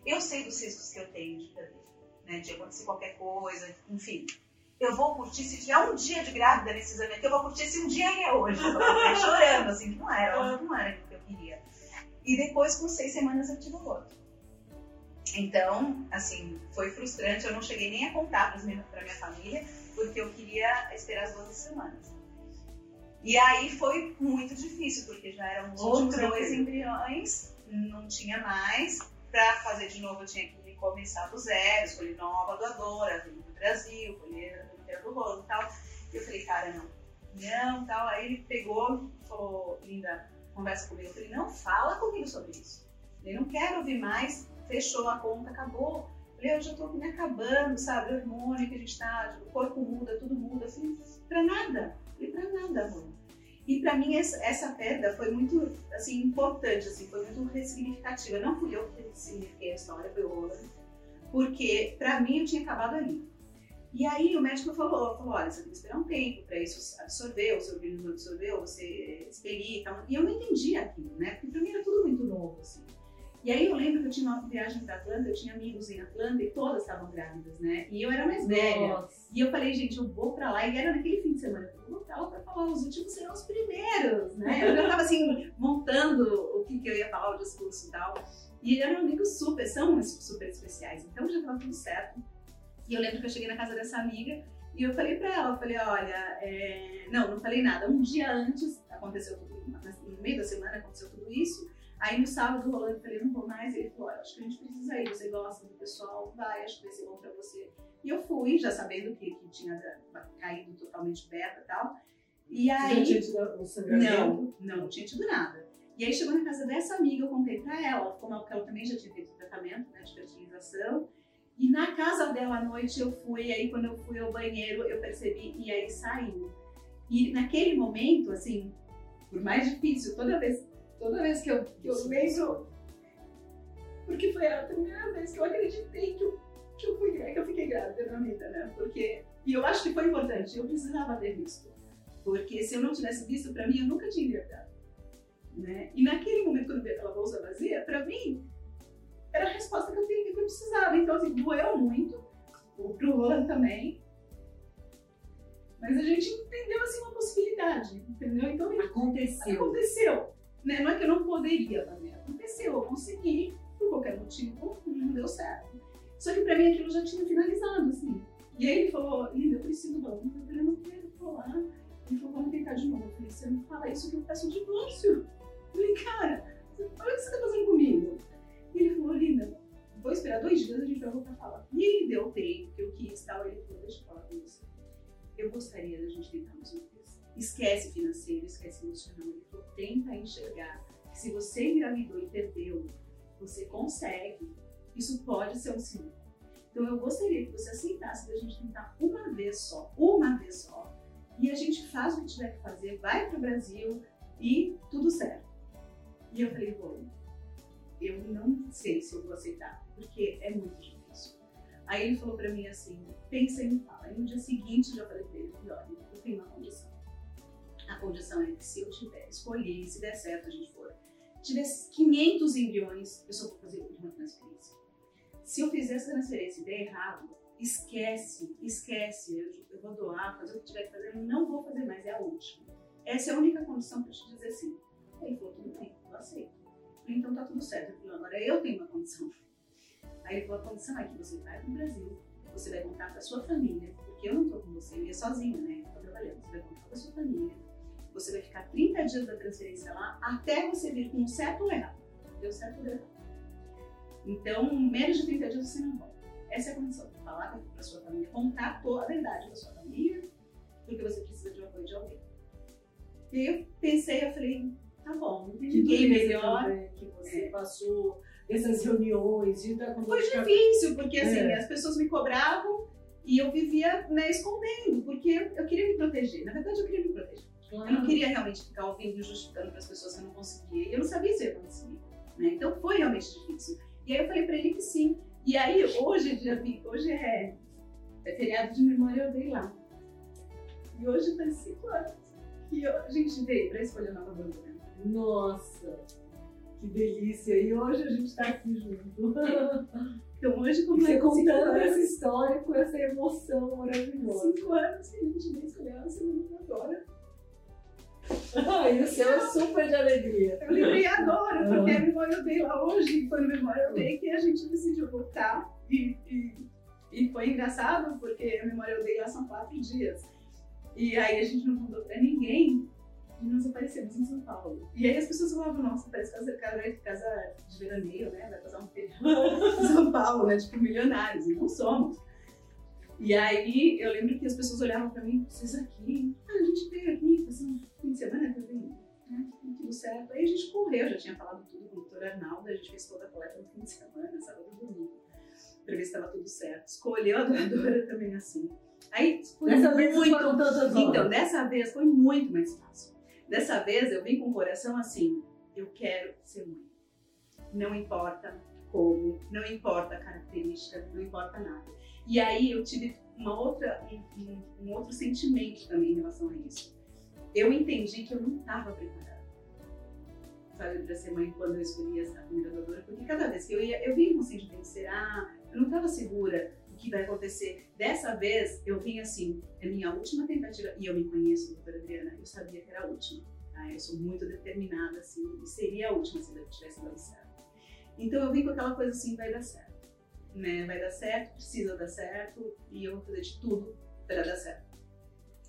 Eu sei dos riscos que eu tenho de perder, né, de acontecer qualquer coisa, enfim. Eu vou curtir, se tiver um dia de grávida nesse exame aqui, eu vou curtir se um dia é hoje. Eu vou chorando, assim, que não era, óbvio que não era o que eu queria. E depois, com seis semanas, eu tive o outro. Então, assim, foi frustrante, eu não cheguei nem a contar para minha, minha família, porque eu queria esperar as 12 semanas. E aí foi muito difícil, porque já eram os últimos Outra dois embriões, não tinha mais. Para fazer de novo, eu tinha que começar do zero, escolher nova doadora, vir do Brasil, escolher a inteira do rolo e tal. E eu falei, cara, não, não, tal. Aí ele pegou, falou, linda, conversa comigo. Eu falei, não, fala comigo sobre isso. Eu não quero ouvir mais, fechou a conta, acabou. Eu falei, eu já tô me acabando, sabe? O hormônio que a gente tá, o corpo muda, tudo muda. Falei, pra nada. Eu falei, pra nada, amor. E para mim essa, perda foi muito assim importante, assim, foi muito ressignificativa. Não fui eu que ressignifiquei a história, foi o Roland, porque para mim eu tinha acabado ali. E aí o médico falou, falou, olha, você tem que esperar um tempo para isso absorver, o seu organismo absorveu, você expelir e tal. E eu não entendia aquilo, né? Porque para mim era tudo muito novo, assim. E aí eu lembro que eu tinha uma viagem para Atlanta, eu tinha amigos em Atlanta e todas estavam grávidas, né? E eu era mais velha. Nossa. E eu falei, gente, eu vou pra lá. E era naquele fim de semana. Eu vou pra lá pra falar, os últimos serão os primeiros, né? Eu já tava assim, montando o que, que eu ia falar, o discurso e tal. E eram amigos super, são super especiais. Então já tava tudo certo. E eu lembro que eu cheguei na casa dessa amiga e eu falei pra ela, eu falei, olha, é... não, não falei nada. Um dia antes aconteceu tudo, no meio da semana aconteceu tudo isso. Aí no sábado rolando, eu falei, não vou mais. Ele falou, acho que a gente precisa ir, você gosta do pessoal, vai, acho que vai ser bom pra você. E eu fui, já sabendo que, que tinha caído totalmente beta e tal. E aí. Você já tinha tido o sangramento? Não, não, não tinha tido nada. E aí chegou na casa dessa amiga, eu contei pra ela, como ela, ela também já tinha feito tratamento né, de fertilização. E na casa dela à noite eu fui, aí quando eu fui ao banheiro eu percebi e aí saiu. E naquele momento, assim, por mais difícil, toda vez, toda vez que eu, que eu lembro, porque foi a primeira vez que eu acreditei que eu, que eu, fui, que eu fiquei grávida na vida, né? Porque, e eu acho que foi importante, eu precisava ter visto. Porque se eu não tivesse visto, para mim, eu nunca tinha engravidado. Né? E naquele momento, quando eu vi aquela bolsa vazia, para mim, era a resposta que eu, que eu precisava. Então, assim, doeu muito, pro Roland também. Mas a gente entendeu, assim, uma possibilidade, entendeu? Então, Aconteceu. aconteceu. Né? Não é que eu não poderia fazer, aconteceu, eu consegui, por qualquer motivo, não deu certo. Só que pra mim aquilo já tinha finalizado, assim. E aí ele falou, Linda, eu preciso falar. Eu falei, não quero falar. Ele falou, vamos tentar de novo. Eu falei, você não fala isso que eu peço o divórcio. Eu falei, cara, olha o que você tá fazendo comigo. E ele falou, Linda, vou esperar dois dias, a gente vai voltar a falar. E ele deu o tempo que eu quis tal. Ele falou, deixa eu falar com você. Eu gostaria da gente tentar mais uma vez. Esquece financeiro, esquece emocional. Tenta enxergar que se você engravidou e perdeu, você consegue. Isso pode ser um sinal. Então eu gostaria que você aceitasse da gente tentar uma vez só, uma vez só, e a gente faz o que tiver que fazer, vai para o Brasil e tudo certo. E eu falei, bom, eu não sei se eu vou aceitar, porque é muito difícil. Aí ele falou para mim assim, pensa e me fala. Aí no dia seguinte eu já falei para ele, olha, eu tenho uma condição. A condição é que se eu tiver, escolher, se der certo a gente for, tiver 500 embriões, eu só vou fazer uma transferência. Se eu fizer essa transferência e der errado, esquece, esquece, eu, eu vou doar, fazer o que tiver que fazer, eu não vou fazer mais, é a última. Essa é a única condição para te dizer sim. Aí ele falou, tudo bem, eu aceito. Falei, então tá tudo certo. Ele falou, agora eu tenho uma condição. Aí ele falou, a condição é que você vai para o Brasil, você vai contar para sua família, porque eu não tô com você, eu ia sozinha, né? Eu trabalhando. Você vai contar para sua família. Você vai ficar 30 dias da transferência lá até você vir com um certo ou errado. Deu certo errado. Então, menos de 30 dias você não volta. Essa é a condição. Falar para sua família, contar toda a verdade para sua família, porque você precisa de um apoio de alguém. E eu pensei, eu falei, tá bom, Que ninguém beleza melhor. que você É. passou, essas reuniões, de estar com Foi difícil, porque assim, É. as pessoas me cobravam e eu vivia né, escondendo, porque eu queria me proteger. Na verdade, eu queria me proteger. Eu não queria realmente ficar ouvindo e justificando para as pessoas que eu não conseguia. E eu não sabia se ia conseguir. Né? Então foi realmente difícil. E aí eu falei para ele que sim. E aí hoje, dia 20, hoje é, é feriado de memória, eu dei lá. E hoje faz cinco anos que eu- a gente veio para escolher nova bandeira. Nossa, que delícia. E hoje a gente está aqui junto. Então hoje, como Você é contando cinco essa anos, história com essa emoção maravilhosa. cinco anos que a gente veio escolher a semana agora. E o seu é super de alegria. Eu lembrei agora, porque a Memória Day lá hoje, foi no Memória Day que a gente decidiu voltar. E, e, e foi engraçado, porque a Memória Day lá são quatro dias. E aí a gente não contou pra ninguém e nós aparecemos em São Paulo. E aí as pessoas falavam, nossa, parece casa, casa, casa de veraneio, né? Vai passar um feriado em São Paulo, né? Tipo, milionários. E não somos. E aí eu lembro que as pessoas olhavam pra mim, vocês aqui? Ah, a gente veio aqui, fim de semana também né? Tudo certo. Aí a gente correu, já tinha falado tudo com o doutor Arnaldo, a gente fez toda a coleta no fim de semana, sábado e domingo, pra ver se estava tudo certo. Escolheu a doadora também assim. Aí foi Dessa vez muito. tantas Então, dessa vez foi muito mais fácil. Dessa vez eu vim com o coração assim: eu quero ser mãe. Não importa como, não importa a característica, não importa nada. E aí eu tive uma outra, um, um, outro sentimento também em relação a isso. Eu entendi que eu não estava preparada, sabe, para ser mãe quando eu escolhi essa primeira doadora, porque cada vez que eu ia, eu vinha com sentimento, será? Eu não estava segura do que vai acontecer. Dessa vez, eu vim assim, é minha última tentativa, e eu me conheço, doutora Adriana, eu sabia que era a última. Tá? Eu sou muito determinada, assim, e seria a última se eu tivesse dado certo. Então eu vim com aquela coisa assim, vai dar certo né? Vai dar certo, precisa dar certo e eu vou fazer de tudo para dar certo.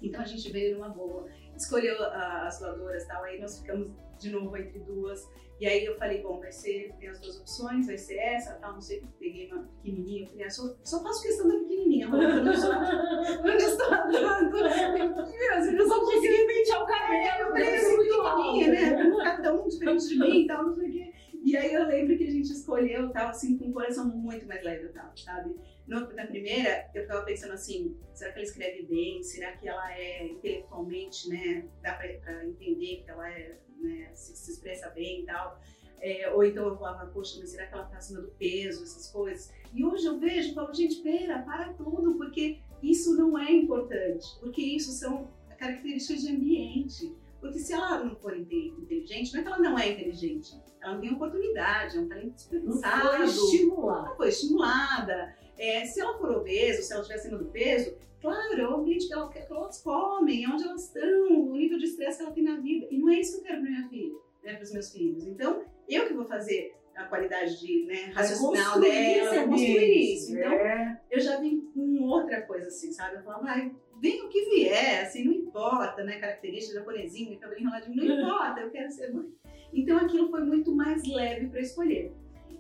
Então a gente veio numa boa, escolheu as doadoras tal, aí nós ficamos de novo entre duas. E aí eu falei, bom, vai ser, tem as duas opções, vai ser essa, tal, não sei, peguei uma pequenininha, eu falei, ah, só, só faço questão da pequenininha, eu não eu estou dando, eu não só consegui pentear o cabelo, eu falei, assim, pequenininha, né, um diferente de mim e tal, não sei o quê. E aí eu lembro que a gente escolheu, tava assim, com um coração muito mais leve, tal, sabe? No, na primeira, eu ficava pensando assim, será que ela escreve bem? Será que ela é intelectualmente, né? Dá pra, pra entender que ela é, né, se, se expressa bem e tal. É, ou então eu falava, poxa, mas será que ela tá acima do peso, essas coisas? E hoje eu vejo e falo, gente, pera, para tudo, porque isso não é importante, porque isso são características de ambiente. Porque se ela não for inteligente, não é que ela não é inteligente, ela não tem oportunidade, é um talento desperdiçado. Não foi estimulada. Não foi estimulada. É, se ela for obesa, se ela estiver acima do peso, claro, é o ambiente que, ela, que elas comem, é onde elas estão, o nível de estresse que ela tem na vida. E não é isso que eu quero para minha filha, né, para os meus filhos. Então, eu que vou fazer a qualidade de né, raciocinal dela, construir isso. Então, é. eu já vim com outra coisa assim, sabe? Eu falava, vai, vem o que vier, assim, não importa, né? Característica japonesinha, cabelo enroladinho, não importa, eu quero ser mãe. Então aquilo foi muito mais leve para escolher.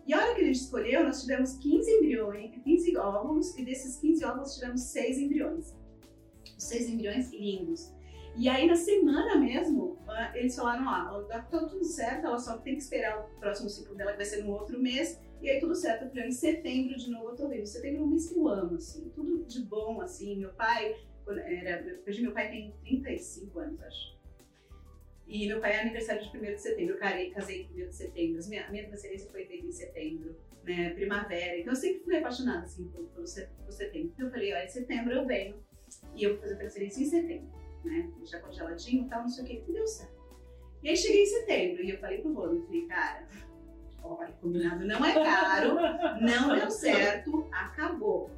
E a hora que a gente escolheu, nós tivemos 15 embriões, 15 óvulos, e desses 15 óvulos tivemos 6 embriões. Os 6 embriões lindos. E aí na semana mesmo, ah, eles falaram, ah, tá tudo certo, ela só tem que esperar o próximo ciclo dela, que vai ser no outro mês, e aí tudo certo. Eu falei, em setembro de novo eu tô vendo. Setembro é um mês que eu amo, assim, tudo de bom, assim. Meu pai, era, hoje meu pai tem 35 anos, acho. E meu pai é aniversário de 1 de setembro. Eu casei, casei em 1 de setembro. A minha, minha transferência foi em setembro, né? Primavera. Então eu sempre fui apaixonada assim, por, por, por setembro. Então eu falei, olha, em setembro eu venho e eu vou fazer transferência em setembro, né? Deixar congeladinho e tal, não sei o que. E deu certo. E aí cheguei em setembro e eu falei pro Rolo, eu falei, cara, olha, combinado não é caro, não deu certo, acabou.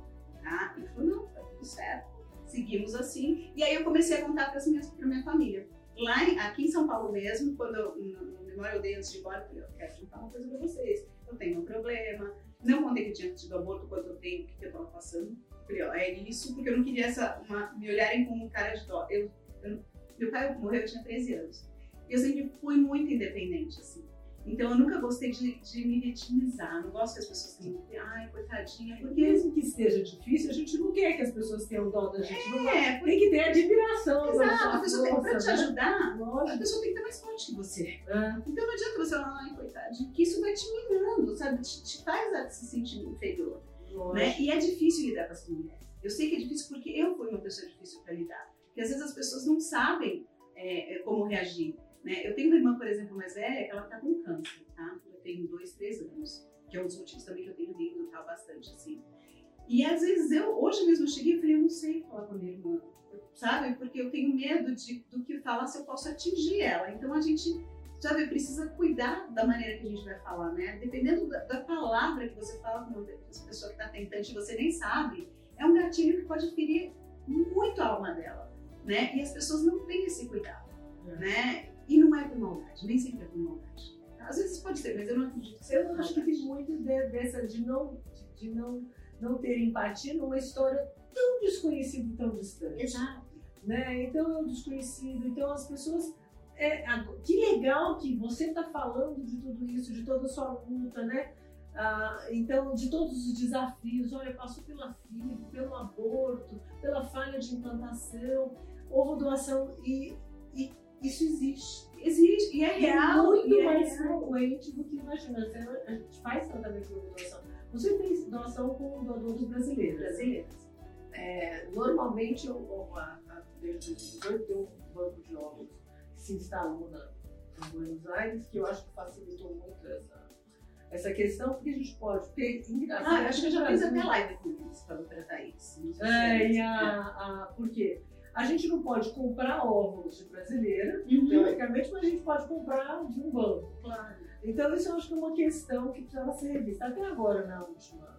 Tá? Ele falou, não, tá tudo certo. Seguimos assim. E aí eu comecei a contar para minha família lá em, aqui em São Paulo mesmo, quando eu, no, Memorial Day antes de ir embora, eu eu quero contar uma coisa pra vocês. Eu tenho um problema. Não contei que tinha tido aborto, quanto tempo, o que eu tava passando. Eu falei, ó, é isso, porque eu não queria essa, uma, me olharem como um cara de dó. Eu, eu, meu pai morreu, eu tinha 13 anos. E eu sempre fui muito independente, assim. Então eu nunca gostei de, de me vitimizar. Não gosto que as pessoas tenham, ai, coitadinha, porque. Mesmo que esteja difícil, a gente não quer que as pessoas tenham dó da gente. É, não é, tem que ter admiração. Exato, a pessoa tem, pra te né? ajudar, Lógico. a pessoa tem que estar mais forte que você. É. Então não adianta você falar, ai, coitadinha, que isso vai te minando, sabe? Te, te faz se sentir inferior. Né? E é difícil lidar com as mulheres. Eu sei que é difícil porque eu fui uma pessoa difícil para lidar. Porque às vezes as pessoas não sabem é, é como reagir. Né? Eu tenho uma irmã, por exemplo, mais velha, que ela tá com câncer, tá? Eu tenho dois, três anos, que é um dos motivos também que eu tenho lido tá, bastante, assim. E às vezes eu, hoje mesmo eu cheguei e falei, eu não sei falar com a minha irmã, sabe? Porque eu tenho medo de, do que falar se eu posso atingir ela. Então a gente, sabe, precisa cuidar da maneira que a gente vai falar, né? Dependendo da, da palavra que você fala com essa pessoa que está tentante e você nem sabe, é um gatilho que pode ferir muito a alma dela, né? E as pessoas não têm esse cuidado, é. né? E não é por maldade, nem sempre é por maldade. Às vezes pode ser, mas eu não acredito que Eu acho que tem muito de, dessa de não, de não, não ter empatia numa história tão desconhecida e tão distante. Exato. Né? Então é um desconhecido, então as pessoas. É, que legal que você está falando de tudo isso, de toda a sua luta, né? Ah, então, de todos os desafios, olha, passou pela filha, pelo aborto, pela falha de implantação, houve doação e, e isso existe. Existe, e é real. É muito é mais frequente do que imagina. A gente faz tratamento de doação. Você fez doação com doadores brasileiros. Brasileiros. É, normalmente, eu, a, a, desde 2018, tem um banco de óvulos que se instalou na, em Buenos Aires, que eu acho que facilitou muito essa, essa questão, porque a gente pode ter. Ah, acho que eu já fiz até live com eles para tratar isso. É, e a, a, por quê? A gente não pode comprar óvulos de brasileira, uhum. teoricamente, mas a gente pode comprar de um banco. Claro. Então, isso eu acho que é uma questão que precisava ser revista. Até agora, na última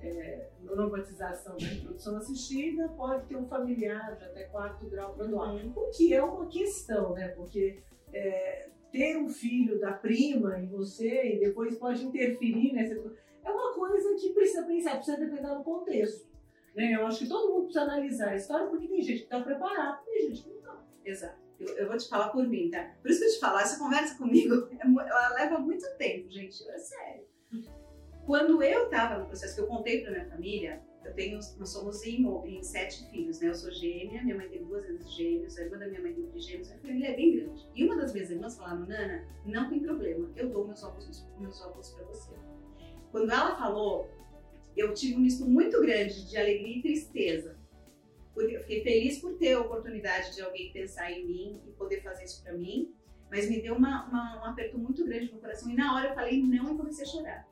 é, normatização da reprodução assistida, pode ter um familiar de até quarto grau para doar. Uhum. O que é uma questão, né? Porque é, ter um filho da prima em você e depois pode interferir nessa é uma coisa que precisa pensar, precisa depender do contexto. Né? Eu acho que todo mundo precisa analisar a história porque tem gente que está preparada tem gente que não está. Exato. Eu, eu, vou te falar por mim, tá? Por isso que eu te falar, essa conversa comigo, é ela leva muito tempo, gente. É sério. Quando eu estava no processo que eu contei para minha família, eu tenho, nós somos em, em, sete filhos, né? Eu sou gêmea, minha mãe tem duas vezes gêmeos, a irmã da minha mãe tem gêmeos, a família é bem grande. E uma das minhas irmãs falou, Nana, não tem problema, eu dou meus óculos, meus óculos para você. Quando ela falou, eu tive um misto muito grande de alegria e tristeza. Eu fiquei feliz por ter a oportunidade de alguém pensar em mim e poder fazer isso para mim, mas me deu uma, uma, um aperto muito grande no coração. E na hora eu falei não e comecei a chorar.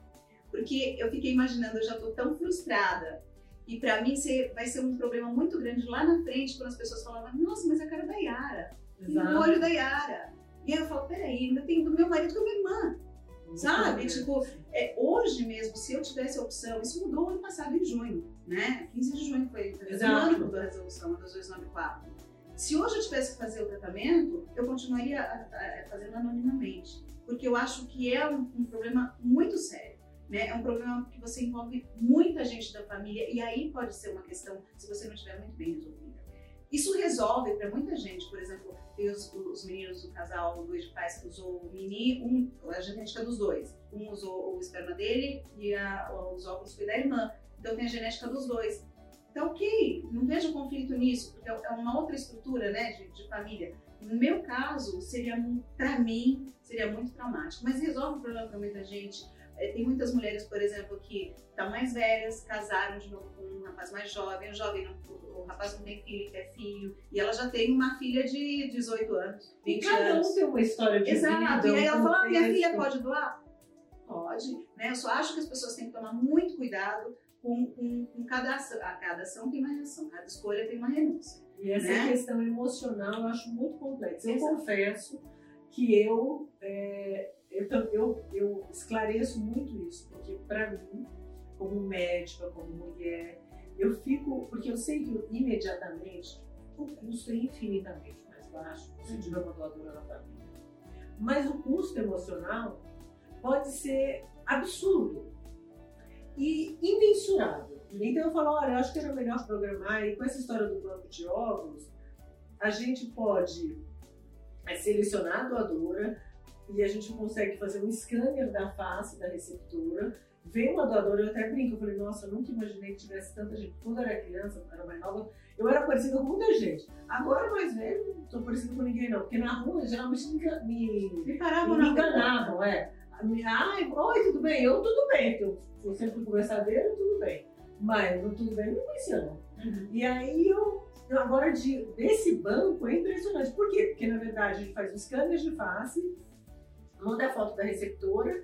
Porque eu fiquei imaginando, eu já estou tão frustrada e para mim vai ser um problema muito grande lá na frente, quando as pessoas falavam, nossa, mas a cara da Yara, o olho da Yara. E aí eu falo, peraí, ainda tem do meu marido com a minha irmã. Sabe? Tipo, é, hoje mesmo, se eu tivesse a opção, isso mudou ano passado, em junho, né? 15 de junho foi o ano mudou a resolução, a 2294. Se hoje eu tivesse que fazer o tratamento, eu continuaria a, a, a fazendo anonimamente. Porque eu acho que é um, um problema muito sério. Né? É um problema que você envolve muita gente da família e aí pode ser uma questão se você não estiver muito bem resolvida. Isso resolve para muita gente, por exemplo, os, os, meninos do casal, dois de pais que usou o mini, um, a genética dos dois. Um usou o esperma dele e a, os óvulos foi da irmã. Então tem a genética dos dois. Então, ok, não vejo conflito nisso, porque é uma outra estrutura né, de, de família. No meu caso, seria, para mim, seria muito traumático, mas resolve o problema para muita gente tem muitas mulheres, por exemplo, que estão mais velhas, casaram de novo com um rapaz mais jovem, o jovem não, o rapaz não tem filho, quer filho, e ela já tem uma filha de 18 anos, 20 e cada anos. um tem uma história de Exato. vida. Exato, e aí ela fala, ah, minha filha pode doar? Pode, né? Eu só acho que as pessoas têm que tomar muito cuidado com, com, com cada ação. A cada ação tem uma reação, cada escolha tem uma renúncia. E essa né? questão emocional eu acho muito complexa. Eu Exato. confesso que eu é, então, eu, eu esclareço muito isso, porque para mim, como médica, como mulher, eu fico, porque eu sei que imediatamente o custo é infinitamente mais baixo se tiver uma doadora na família. Mas o custo emocional pode ser absurdo e imensurável. Então eu falo, olha, eu acho que era melhor programar, e com essa história do banco de óvulos, a gente pode é, selecionar a doadora, e a gente consegue fazer um scanner da face da receptora. Vem uma doadora, eu até brinco, eu falei, nossa, eu nunca imaginei que tivesse tanta gente. Quando eu era criança, eu era mais nova, eu era parecida com muita gente. Agora, mais velho, não tô parecida com ninguém, não. Porque na rua, geralmente me, me, me, paravam, me enganavam, é. Ai, oi, tudo bem? Eu, tudo bem. Eu, eu sempre conversadeira, tudo bem. Mas no tudo bem, não conhecia, não. Uhum. E aí, eu, eu agora, de, desse banco, é impressionante. Por quê? Porque, na verdade, a gente faz um scanner de face, manda a foto da receptora,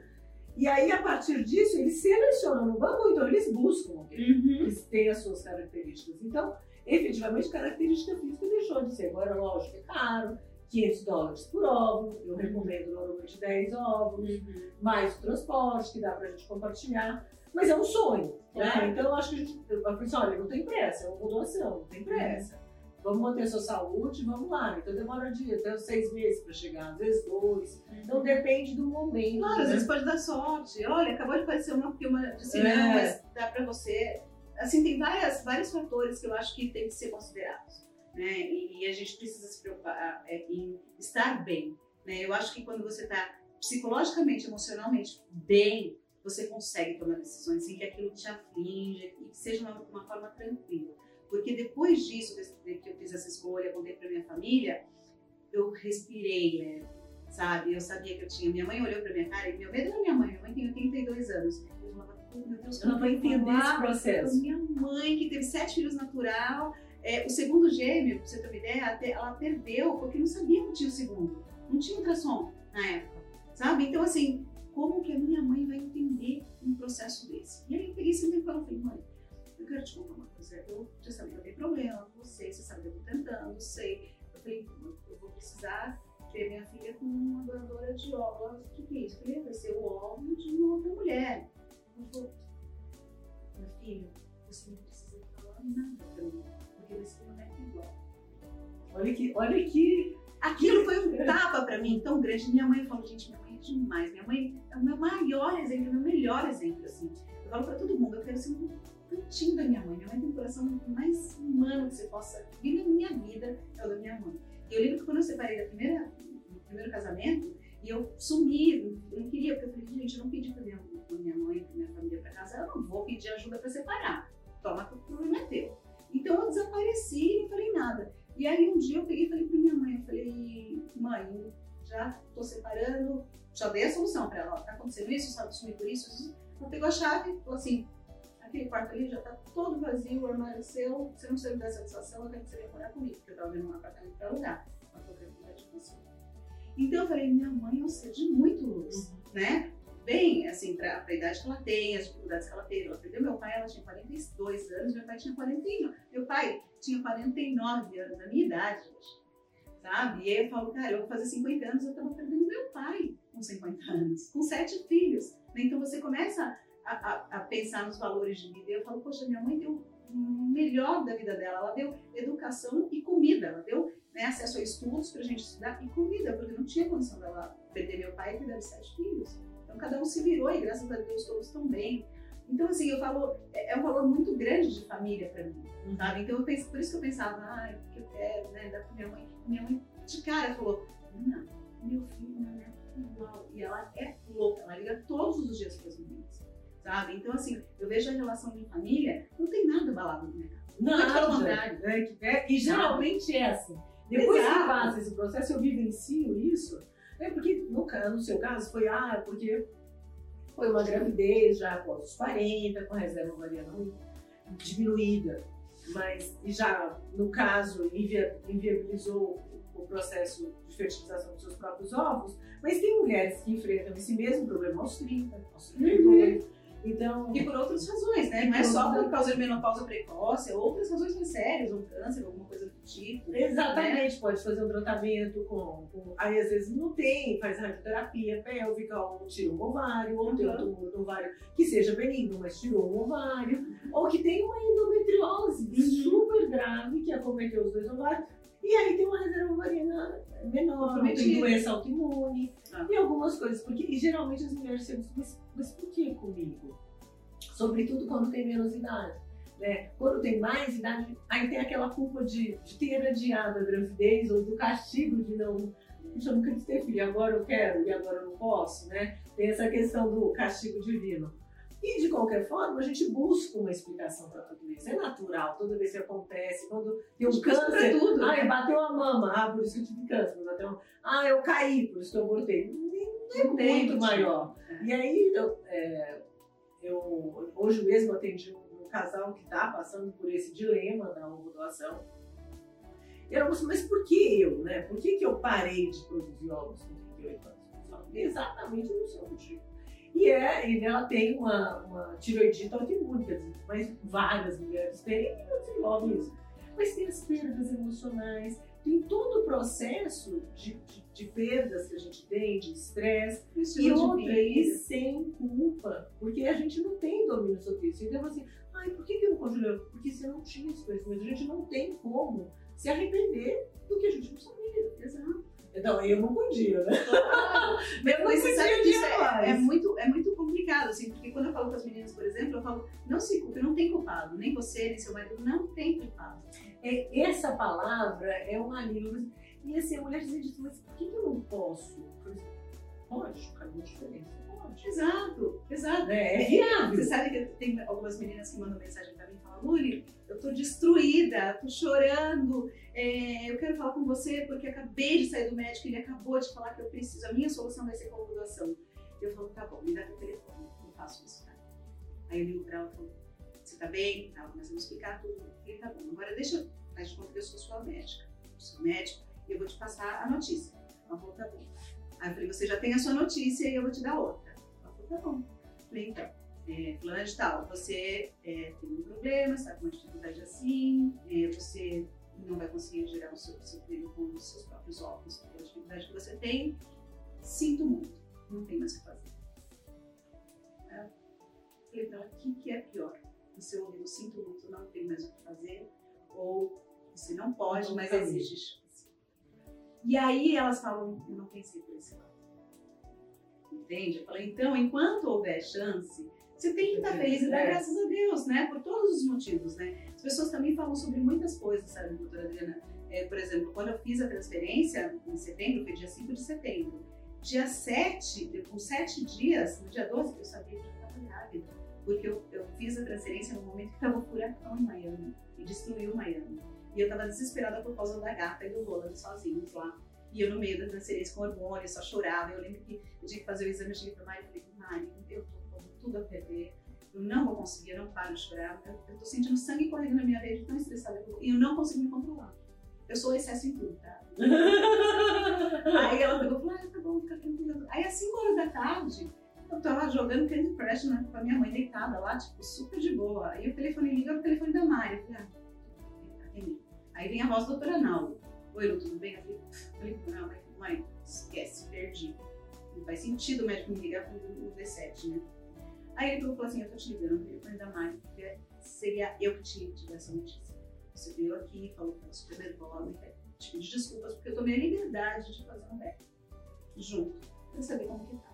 e aí, a partir disso, eles selecionam no banco, então eles buscam alguém uhum. que tem as suas características. Então, efetivamente, característica física deixou de ser. Agora, lógico, é caro, 500 dólares por óvulo, eu recomendo normalmente 10 óvulos, uhum. mais o transporte, que dá pra gente compartilhar. Mas é um sonho, né? Então, eu acho que a gente, eu falei assim, olha, não tem pressa, é uma doação, não tem pressa. Vamos manter a sua saúde, vamos lá. Então demora um dia, até seis meses para chegar, às vezes dois. Então uhum. depende do momento. Claro, né? às vezes pode dar sorte. Olha, acabou de aparecer uma filma de cinema, é. mas dá para você. Assim, tem várias, vários fatores que eu acho que tem que ser considerados. Né? E, e a gente precisa se preocupar é, em estar bem. Né? Eu acho que quando você está psicologicamente, emocionalmente bem, você consegue tomar decisões em que aquilo te aflige e que seja uma, uma forma tranquila. Porque depois disso, que eu fiz essa escolha, contei para minha família, eu respirei leve, sabe? Eu sabia que eu tinha. Minha mãe olhou para minha cara e meu medo era minha mãe. Minha mãe tem 82 anos. Eu falava, meu Deus, eu não vou entender esse processo. Minha mãe, que teve sete filhos natural, é, o segundo gêmeo, pra você ter uma ideia, até, ela perdeu porque não sabia que tinha o segundo. Não tinha ultrassom na época, sabe? Então, assim, como que a minha mãe vai entender um processo desse? E aí eu peguei esse tempo e falei, mãe, quero te contar uma coisa. Eu já sabia que eu tenho problema com você, você sabe que eu tô tentando, sei. Eu falei, eu vou precisar ter minha filha com uma doadora de óvulos. O que, que é isso? Falei, vai ser o óvulo de uma outra mulher. Ela falou, meu filho, você não precisa falar nada pra mim, porque você não é igual. Olha que, olha que. Aquilo foi um tapa pra mim tão grande. Minha mãe falou, gente, minha mãe é demais. Minha mãe é o meu maior exemplo, o meu melhor exemplo, assim. Eu falo pra todo mundo, eu quero ser um cantinho da minha mãe. Minha mãe tem o coração mais humano que você possa vir na minha vida, é o da minha mãe. E eu lembro que quando eu separei da primeira, do primeiro casamento, e eu sumi, eu não queria, porque eu falei, gente, eu não pedi pra minha, pra minha mãe, pra minha família pra casar, eu não vou pedir ajuda pra separar. Toma o problema é teu. Então eu desapareci e não falei nada. E aí um dia eu peguei e falei pra minha mãe, eu falei, mãe, já tô separando, já dei a solução pra ela, ó, tá acontecendo isso, sabe, sumir por isso, isso. Ela pegou a chave, falou assim, aquele quarto ali já tá todo vazio, o armário é seu, você não precisa me dar satisfação, eu quero que você venha morar comigo, porque eu tava vendo um apartamento pra alugar. Que era difícil. Então eu falei, minha mãe é um ser de muito luz, uhum. né? Bem, assim, pra, pra idade que ela tem, as dificuldades que ela teve. Ela perdeu meu pai, ela tinha 42 anos, meu pai tinha 49. Meu pai tinha 49 anos, da minha idade. Sabe? E aí eu falo, cara, eu vou fazer 50 anos, eu tava perdendo meu pai com 50 anos, com sete filhos. Então você começa a, a, a, pensar nos valores de vida. Eu falo, poxa, minha mãe deu o melhor da vida dela. Ela deu educação e comida. Ela deu né, acesso a estudos para a gente estudar e comida, porque não tinha condição dela perder meu pai e cuidar de sete filhos. Então cada um se virou e graças a Deus todos estão bem. Então, assim, eu falo, é, é um valor muito grande de família para mim, uhum. sabe? Então, eu penso, por isso que eu pensava, ah, que eu quero, né, dar pra minha mãe. Minha mãe, de cara, falou, não, meu filho não é igual. E ela é louca, ela liga todos os dias para as meninas sabe? Então, assim, eu vejo a relação de família, não tem nada abalado no mercado. Nada, pelo contrário. É, é, e geralmente é assim. Depois Exato. que passa esse processo, eu vivencio isso, é porque no, no seu caso foi, ah, porque foi uma gravidez já após os 40, com a reserva ovariana diminuída, mas já no caso invi inviabilizou o processo de fertilização dos seus próprios ovos, mas tem mulheres que enfrentam esse mesmo problema aos 30, aos 32, uhum. Então, e por outras razões, né? Não é só por causa de menopausa precoce, é outras razões mais sérias, um câncer, alguma coisa do tipo. Né? Exatamente, né? pode fazer um tratamento com, com, Aí às vezes não tem, faz radioterapia pélvica, ou tira um ovário, ou uhum. tem um tumor no ovário que seja benigno, mas tirou um ovário, uhum. ou que tem uma endometriose uhum. super grave que acometeu os dois ovários. E aí tem uma reserva ovariana menor, tem doença autoimune ah. e algumas coisas. Porque, e geralmente as mulheres se mas, mas por que comigo? Sobretudo quando tem menos idade. Né? Quando tem mais idade, aí tem aquela culpa de, de ter adiado a gravidez ou do castigo de não. Puxa, eu nunca quis ter filho, agora eu quero e agora eu não posso, né? Tem essa questão do castigo divino. E de qualquer forma, a gente busca uma explicação para tudo isso. É natural, toda vez que acontece, quando tem um câncer, tudo, ah, né? bateu a mama, ah, por isso que eu tive câncer, bateu, ah, eu caí, por isso que eu abortei. É muito maior. E aí, eu, é, eu, hoje mesmo atendi um, um casal que está passando por esse dilema da doação. E ela falou mas por que eu, né? Por que, que eu parei de produzir ovos com 38 anos? Exatamente no seu motivo. E, é, e ela tem uma, uma tiroidite autoimune, quer dizer, mas várias mulheres têm e não desenvolvem isso. Mas tem as perdas emocionais, tem todo o processo de, de, de perdas que a gente tem, de estresse, e outra, e sem culpa, porque a gente não tem domínio sobre isso. Então, assim, ai, por que, que eu não congelei? Porque você não tinha esse conhecimento, a gente não tem como se arrepender do que a gente não sabia. Exato. Então, eu não podia, né? eu não isso é, é, muito, é muito complicado, assim, porque quando eu falo com as meninas, por exemplo, eu falo, não se culpe, não tem culpado, nem você, nem seu marido, não tem culpado. É, essa palavra é um alívio. E assim, a mulher diz, mas por que eu não posso? Pode, faz uma diferença. Pode. Exato, exato. É, é viável. Você sabe que tem algumas meninas que mandam mensagem pra Luli, eu tô destruída, tô chorando, é, eu quero falar com você porque acabei de sair do médico e ele acabou de falar que eu preciso, a minha solução vai ser com doação. Eu falo, tá bom, me dá teu telefone, eu faço isso, tá? Aí eu ligo pra ela e falo, você tá bem? Ela começa a explicar tudo. Eu falei, tá bom, agora deixa eu faz de conta que eu sou sua médica, eu sou médico, e eu vou te passar a notícia. Ela falou, tá bom. Aí eu falei, você já tem a sua notícia e eu vou te dar outra. tá bom. Falei, então, é, fulana de tal, você é, tem um problema, está com uma dificuldade assim, é, você não vai conseguir gerar o seu, seu filho com os seus próprios óculos pela dificuldade que você tem. Sinto muito, não tem mais o que fazer. É. Falei, então, o que, que é pior? Você ouvir o sinto muito, não tem mais o que fazer, ou você não pode, não mas exige chance. E aí elas falam, eu não pensei por esse lado. Entende? Eu falei, então, enquanto houver chance, você tem que estar feliz e dar graças a Deus, né? Por todos os motivos, né? As pessoas também falam sobre muitas coisas, sabe, doutora Adriana? É, por exemplo, quando eu fiz a transferência, em setembro, foi dia 5 de setembro. Dia 7, com 7 dias, no dia 12, eu sabia que eu estava grávida. Porque eu, eu, fiz a transferência no momento que estava um furacão em Miami e destruiu Miami. E eu estava desesperada por causa da gata e do Roland sozinhos lá. E eu no meio da transferência com hormônio, só chorava. Eu lembro que eu tinha que fazer o exame, eu cheguei para Mari e falei, Mari, eu tô tudo a perder, eu não vou conseguir, eu não paro de chorar, eu, tô sentindo sangue correndo na minha veia tão estressada e eu não consigo me controlar. Eu sou excesso em tudo, tá? aí ela pegou e falou, ah, tá bom, fica tranquila. Aí às 5 horas da tarde, eu tava jogando Candy Crush né, com a minha mãe deitada lá, tipo, super de boa. Aí o telefone liga, o telefone da Mari. Eu falei, ah, Aí vem a voz do doutor Analdo. Oi, Lu, tudo bem? Eu falei, não, mãe, esquece, perdi. Não faz sentido o médico me ligar com o D7, né? Aí ele falou assim, eu tô te ligando no telefone da Mari, porque seria eu que tido essa notícia. Você veio aqui, falou que estava super nervosa te pedir desculpas, porque eu tomei a liberdade de fazer um back junto, para saber como que tá.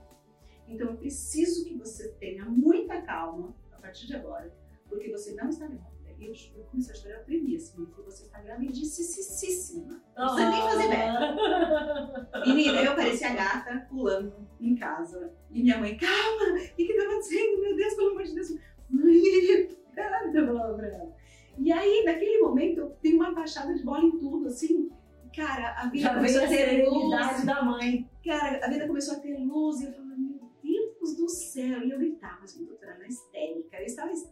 Então eu preciso que você tenha muita calma a partir de agora, porque você não está grávida. Eu, eu comecei a chorar, eu tremi assim, e você está gravidicíssima. Não precisa nem fazer back. Menina, eu parecia a gata pulando em casa. E minha mãe, calma, o que que tá acontecendo? Meu Deus, pelo amor de Deus. Mãe, falava pra ela. E aí, naquele momento, eu tenho uma baixada de bola em tudo, assim. Cara, a vida Já começou a ter luz. da mãe. Cara, a vida começou a ter luz e eu falava, meu Deus do céu. E eu gritava, assim, doutora, na histérica.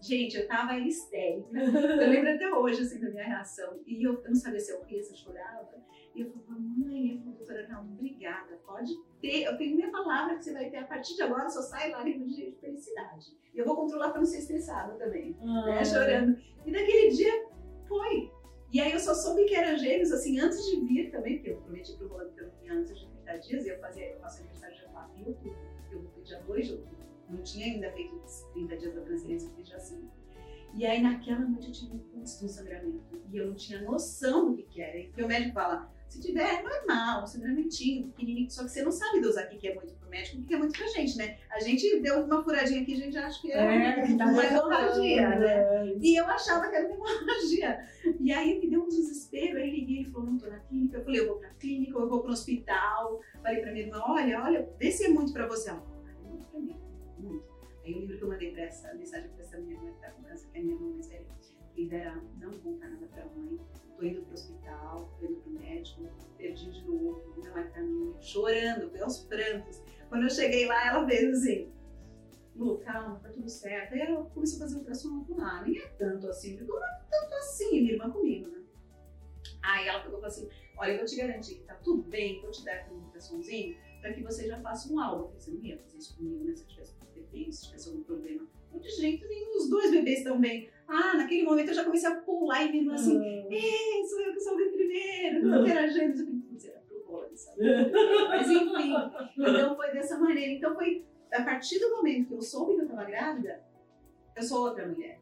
Eu gente, eu tava histérica. eu lembro até hoje, assim, da minha reação. E eu, eu não sabia se eu ria, se eu chorava. E eu falava, mãe, eu falei, doutora, não, obrigada, pode ter, eu tenho minha palavra que você vai ter, a partir de agora só sai lágrimas de felicidade. E eu vou controlar para não ser estressada também, ah. né, chorando. E daquele dia, foi. E aí eu só soube que era gêmeos, assim, antes de vir também, porque eu prometi pro Rolando que eu vinha antes de 30 dias, e eu, fazia, eu faço aniversário dia 4 de outubro, eu vou dia 2 de outubro. Não tinha ainda feito os 30 dias da transferência, eu fiz dia 5. E aí naquela noite eu tive um pulso de um sangramento, e eu não tinha noção do que, que era. E o médico fala, se tiver, é normal, um sangramentinho pequenininho, só que você não sabe dosar o que é muito pro médico e o que é muito pra gente, né? A gente deu uma furadinha aqui, a gente acha que é, é uma, uma hemorragia, né? E eu achava que era uma hemorragia. E aí me deu um desespero, aí liguei, ele falou, não tô na clínica. Eu falei, eu vou pra clínica, eu vou pro hospital. Falei pra minha irmã, olha, olha, vê se é muito pra você. Ela falou, é muito pra mim, muito. Aí o livro que eu mandei pra essa, mensagem pra essa minha irmã que tá com câncer, que é minha irmã mais velha, ele era, não contar nada pra mãe tô indo pro hospital, tô indo pro médico, perdi de novo, não é pra mim, chorando, aos prantos. Quando eu cheguei lá, ela veio assim, Lu, calma, tá tudo certo. Aí ela começou a fazer ultrassom, eu falei, ah, nem é tanto assim. Eu não é tanto assim, minha irmã comigo, né? Aí ela pegou e falou assim, olha, eu vou te garantir que tá tudo bem, vou te dar aqui um ultrassomzinho, para que você já faça um álbum. Eu falei, você não ia fazer isso comigo, né, se eu tivesse defeito, se tivesse algum problema. Não, de jeito nenhum, os dois bebês estão bem. Ah, naquele momento eu já comecei a pular e vindo assim, uhum. ei, sou eu que sou o primeiro, não quero a gente. Eu falei, era pro rolo, sabe? Mas enfim, então foi dessa maneira. Então foi a partir do momento que eu soube que eu estava grávida, eu sou outra mulher.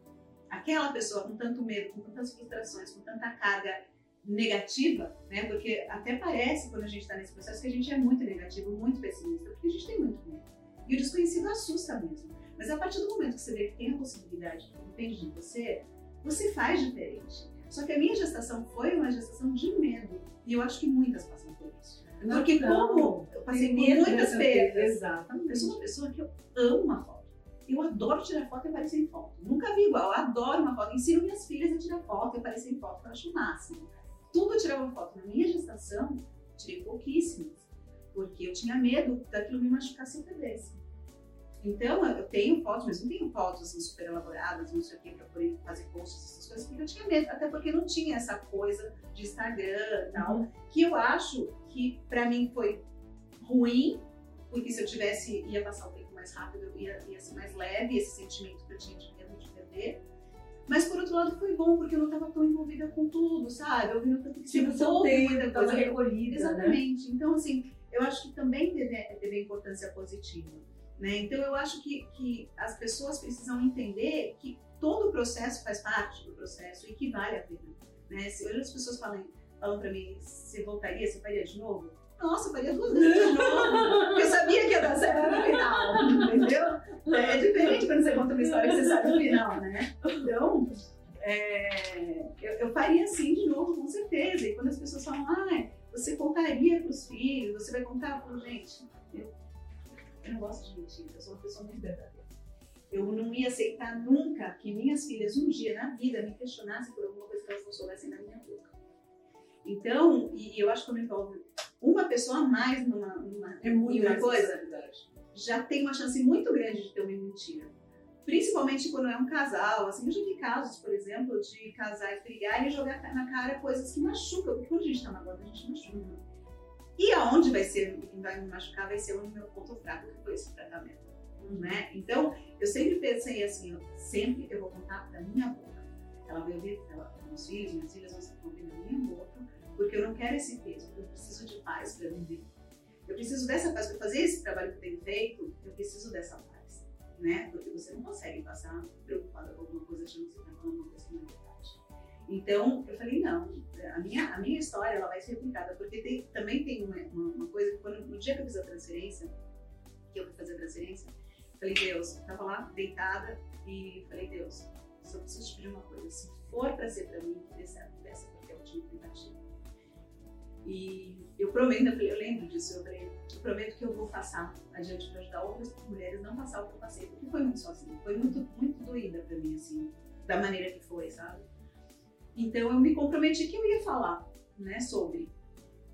Aquela pessoa com tanto medo, com tantas frustrações, com tanta carga negativa, né? Porque até parece quando a gente está nesse processo que a gente é muito negativo, muito pessimista, porque a gente tem muito medo. E o desconhecido assusta mesmo. Mas a partir do momento que você vê que tem a possibilidade, que depende de você, você faz diferente. Só que a minha gestação foi uma gestação de medo. E eu acho que muitas passam por isso. Não, Porque não, como eu passei por muitas perdas, exatamente. eu sou uma pessoa que eu amo uma foto. Eu adoro tirar foto e aparecer em foto. Nunca vi igual, eu adoro uma foto. Ensino minhas filhas a tirar foto e aparecer em foto, eu acho o máximo. Tudo eu tirava foto. Na minha gestação, tirei pouquíssimas. Porque eu tinha medo daquilo me machucar se eu perdesse. Então, eu tenho fotos, mas não tenho fotos assim, super elaboradas, não sei o que, para poder fazer posts, essas coisas, porque eu tinha medo, até porque não tinha essa coisa de Instagram e tal, uhum. que eu acho que para mim foi ruim, porque se eu tivesse, ia passar o tempo mais rápido, ia, ia ser mais leve esse sentimento que eu tinha de medo de perder. Mas por outro lado foi bom, porque eu não estava tão envolvida com tudo, sabe? Eu vi no tanto que Tipo, seu tempo, estava recolhida, né? Exatamente. Né? Então, assim, eu acho que também teve, teve importância positiva. Né? Então, eu acho que, que as pessoas precisam entender que todo o processo faz parte do processo e que vale a pena. Né? Se hoje as pessoas falam, falam para mim, você voltaria, você faria de novo? Nossa, eu faria duas vezes de novo. Porque eu sabia que ia dar certo no final, entendeu? É diferente quando você conta uma história que você sabe o final, né? Então, é, eu, eu, faria assim de novo, com certeza. E quando as pessoas falam, ah, você contaria para os filhos, você vai contar para gente. Eu, eu não gosto de mentira, eu sou uma pessoa muito verdadeira. Eu não ia aceitar nunca que minhas filhas um dia na vida me questionassem por alguma coisa que elas não soubessem da minha boca. Então, e eu acho que quando envolve uma pessoa a mais numa, numa, é muito uma coisa, já tem uma chance muito grande de ter uma mentira. Principalmente quando é um casal, assim, eu já vi casos, por exemplo, de casais brigarem e jogar na cara coisas que machucam, porque quando a gente tá magoado, a gente machuca. E aonde vai ser, quem vai me machucar vai ser o meu ponto fraco, que foi esse tratamento. Né? Então, eu sempre pensei assim, sempre eu vou contar da minha boca. Ela vai ouvir, ela, meus filhos, minhas filhas vão ouvir da minha boca, porque eu não quero esse peso, eu preciso de paz para viver. Eu preciso dessa paz para fazer esse trabalho que eu tenho feito, eu preciso dessa paz, né? Porque você não consegue passar preocupada com alguma coisa achando que você está falando uma coisa que não é verdade. Então, eu falei, não, a minha, a minha história ela vai ser replicada, porque tem, também tem uma, uma, coisa que quando, no dia que eu fiz a transferência, que eu fui fazer a transferência, falei, Deus, eu tava lá deitada e falei, Deus, só preciso te pedir uma coisa, se for para ser para mim, que dê certo, dessa porque é a última tentativa. E eu prometo, eu lembro disso, eu falei, eu prometo que eu vou passar adiante para ajudar outras mulheres não passar o que eu passei, porque foi muito sozinha, foi muito, muito doída para mim, assim, da maneira que foi, sabe? Então eu me comprometi que eu ia falar, né, sobre.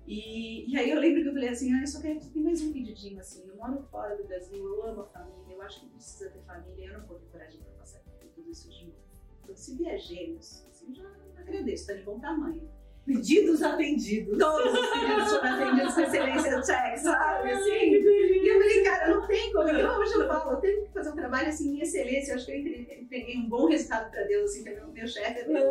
E, e aí eu lembro que eu falei assim, ah, eu só quero ter mais um pedidinho, assim, eu moro fora do Brasil, eu amo a família, eu acho que precisa ter família, eu não vou ter coragem para passar tudo isso de novo. Então se vier gêmeos, assim, já agradeço, tá de bom tamanho. Pedidos atendidos. Todos os pedidos foram atendidos com excelência check, sabe? Assim. E eu falei, cara, não tem como. Eu hoje eu falo, eu tenho que fazer um trabalho assim em excelência. Eu acho que eu entreguei um bom resultado para Deus, assim, que é meu chefe né?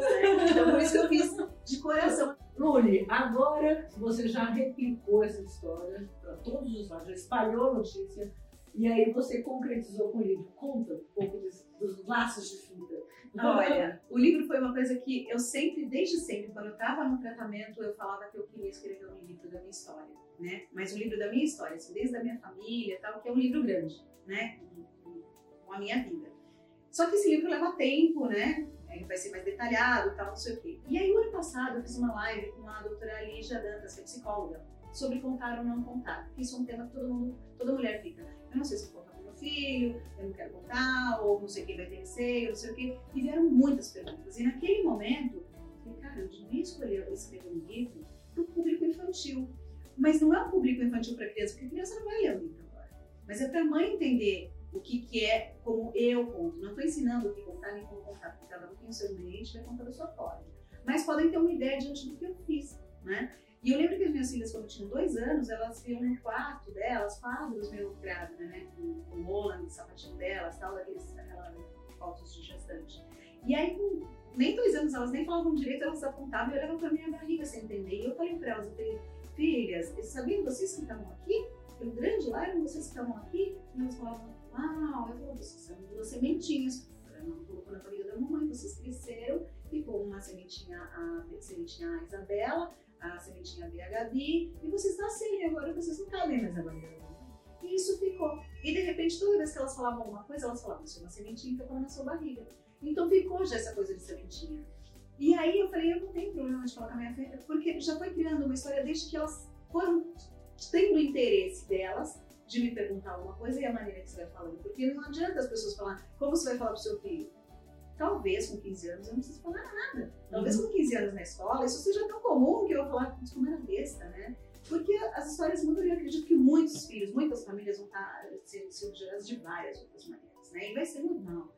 Então por isso que eu fiz de coração. Luli, agora você já replicou essa história para todos os lados, já espalhou a notícia e aí você concretizou com o livro. Conta um pouco dos, dos laços de fita. Olha, o livro foi uma coisa que eu sempre, desde sempre, quando eu estava no tratamento, eu falava que eu queria escrever um livro da minha história, né? Mas um livro da minha história, assim, desde a minha família tal, que é um livro grande, né? Com a minha vida. Só que esse livro leva tempo, né? Ele vai ser mais detalhado tal, não sei o quê. E aí, o ano passado, eu fiz uma live com a doutora Lígia Dantas, que é psicóloga, sobre contar ou não contar. Isso é um tema que todo mundo, toda mulher fica. Eu não sei se filho, eu não quero contar, ou não sei quem vai ter receio, não sei o quê. E vieram muitas perguntas. E naquele momento, eu falei, cara, eu devia escolher escrever um livro para o público infantil. Mas não é um público infantil para criança, porque criança não vai ler o livro agora. Mas é para a mãe entender o que, que é como eu conto. Não estou ensinando o que contar nem como contar, porque cada um tem o seu ambiente vai contar da sua forma. Mas podem ter uma ideia diante do que eu fiz, né? E eu lembro que as minhas filhas, quando tinham dois anos, elas viam no quarto delas quadros meio grávida, né? Com, com Roland, sapatinho delas, tal, daqueles, aquelas fotos de gestante. E aí, com nem dois anos, elas nem falavam direito, elas apontavam e olhavam pra minha barriga sem entender. E eu falei pra elas, eu falei, filhas, sabiam vocês que estavam aqui? Pelo grande lá, eram vocês que estavam aqui? E elas falavam, uau, eu falei, vocês são duas sementinhas. Não colocou na barriga da mamãe, vocês cresceram, ficou uma sementinha, a sementinha a Isabela, a sementinha a Gabi, e vocês nasceram, agora vocês não cabem mais na barriga E isso ficou. E de repente, toda vez que elas falavam alguma coisa, elas falavam, isso é uma sementinha que eu na sua barriga. Então ficou já essa coisa de sementinha. E aí eu falei, eu não tenho problema de colocar minha filha, porque já foi criando uma história desde que elas foram tendo interesse delas de me perguntar alguma coisa e a maneira que você vai falando. Porque não adianta as pessoas falar, como você vai falar pro seu filho? Talvez com 15 anos eu não preciso falar nada. Talvez uhum. com 15 anos na escola isso seja tão comum que eu vou falar como era besta, né? Porque as histórias mudam e eu acredito que muitos filhos, muitas famílias vão estar sendo, sendo geradas de várias outras maneiras, né? E vai ser normal.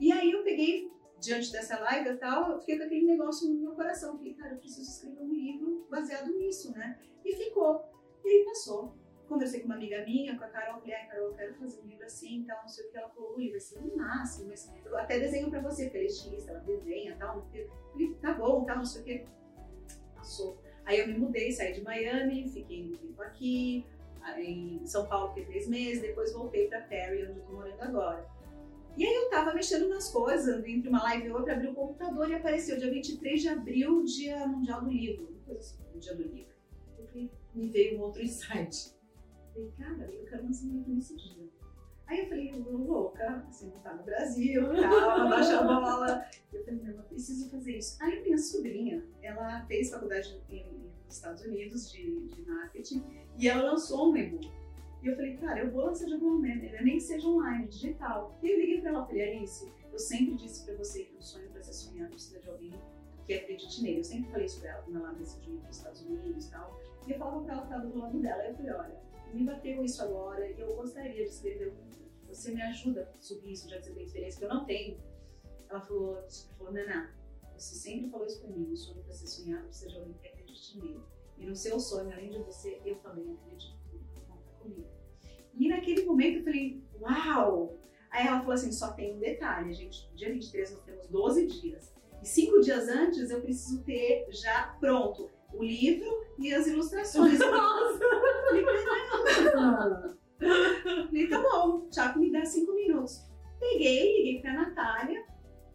E aí eu peguei, diante dessa live e tal, eu fiquei com aquele negócio no meu coração. Falei, cara, eu preciso escrever um livro baseado nisso, né? E ficou. E aí passou. Conversei com uma amiga minha, com a Carol, falei, ah, Carol, eu quero fazer um livro assim, tal, não sei o que. Ela falou, Ui, vai ser um máximo, mas eu até desenho pra você, ela é estilista, ela desenha tal. Falei, tá bom, tal, não sei o que. Passou. Aí eu me mudei, saí de Miami, fiquei um tempo aqui, em São Paulo fiquei três meses, depois voltei pra Perry, onde eu tô morando agora. E aí eu tava mexendo nas coisas, entre uma live e outra, abri o computador e apareceu dia 23 de abril, dia mundial do livro, uma coisa assim, dia do livro. Eu falei, me veio um outro insight falei, cara, eu quero um livro nesse dia. Aí eu falei, louca, você não tá no Brasil, calma, baixa a bola. Eu falei, não, eu preciso fazer isso. Aí minha sobrinha, ela fez faculdade nos Estados Unidos de, de marketing e ela lançou um e-book. E eu falei, cara, eu vou lançar de alguma maneira, nem que seja online, digital. E eu liguei pra ela, falei, Alice, eu sempre disse pra você que o sonho pra ser sonhado precisa de alguém que acredite nele. Eu sempre falei isso pra ela quando ela decidiu ir para os Estados Unidos e tal. E eu falava pra ela que estava do lado dela. Aí eu falei, olha, me bateu isso agora e eu gostaria de escrever um. Você me ajuda subir isso, já que você tem experiência que eu não tenho. Ela falou, falou Naná, você sempre falou isso pra mim, o sonho para ser sonhado alguém que acredite nele. E no seu sonho, além de você, eu também acredito. Conta comigo. E naquele momento eu falei, uau! Aí ela falou assim, só tem um detalhe, gente, dia 23 nós temos 12 dias. E cinco dias antes eu preciso ter já pronto o livro e as ilustrações. Nossa! Falei, caramba! Falei, tá bom, Tiago me dá cinco minutos. Peguei, liguei pra Natália,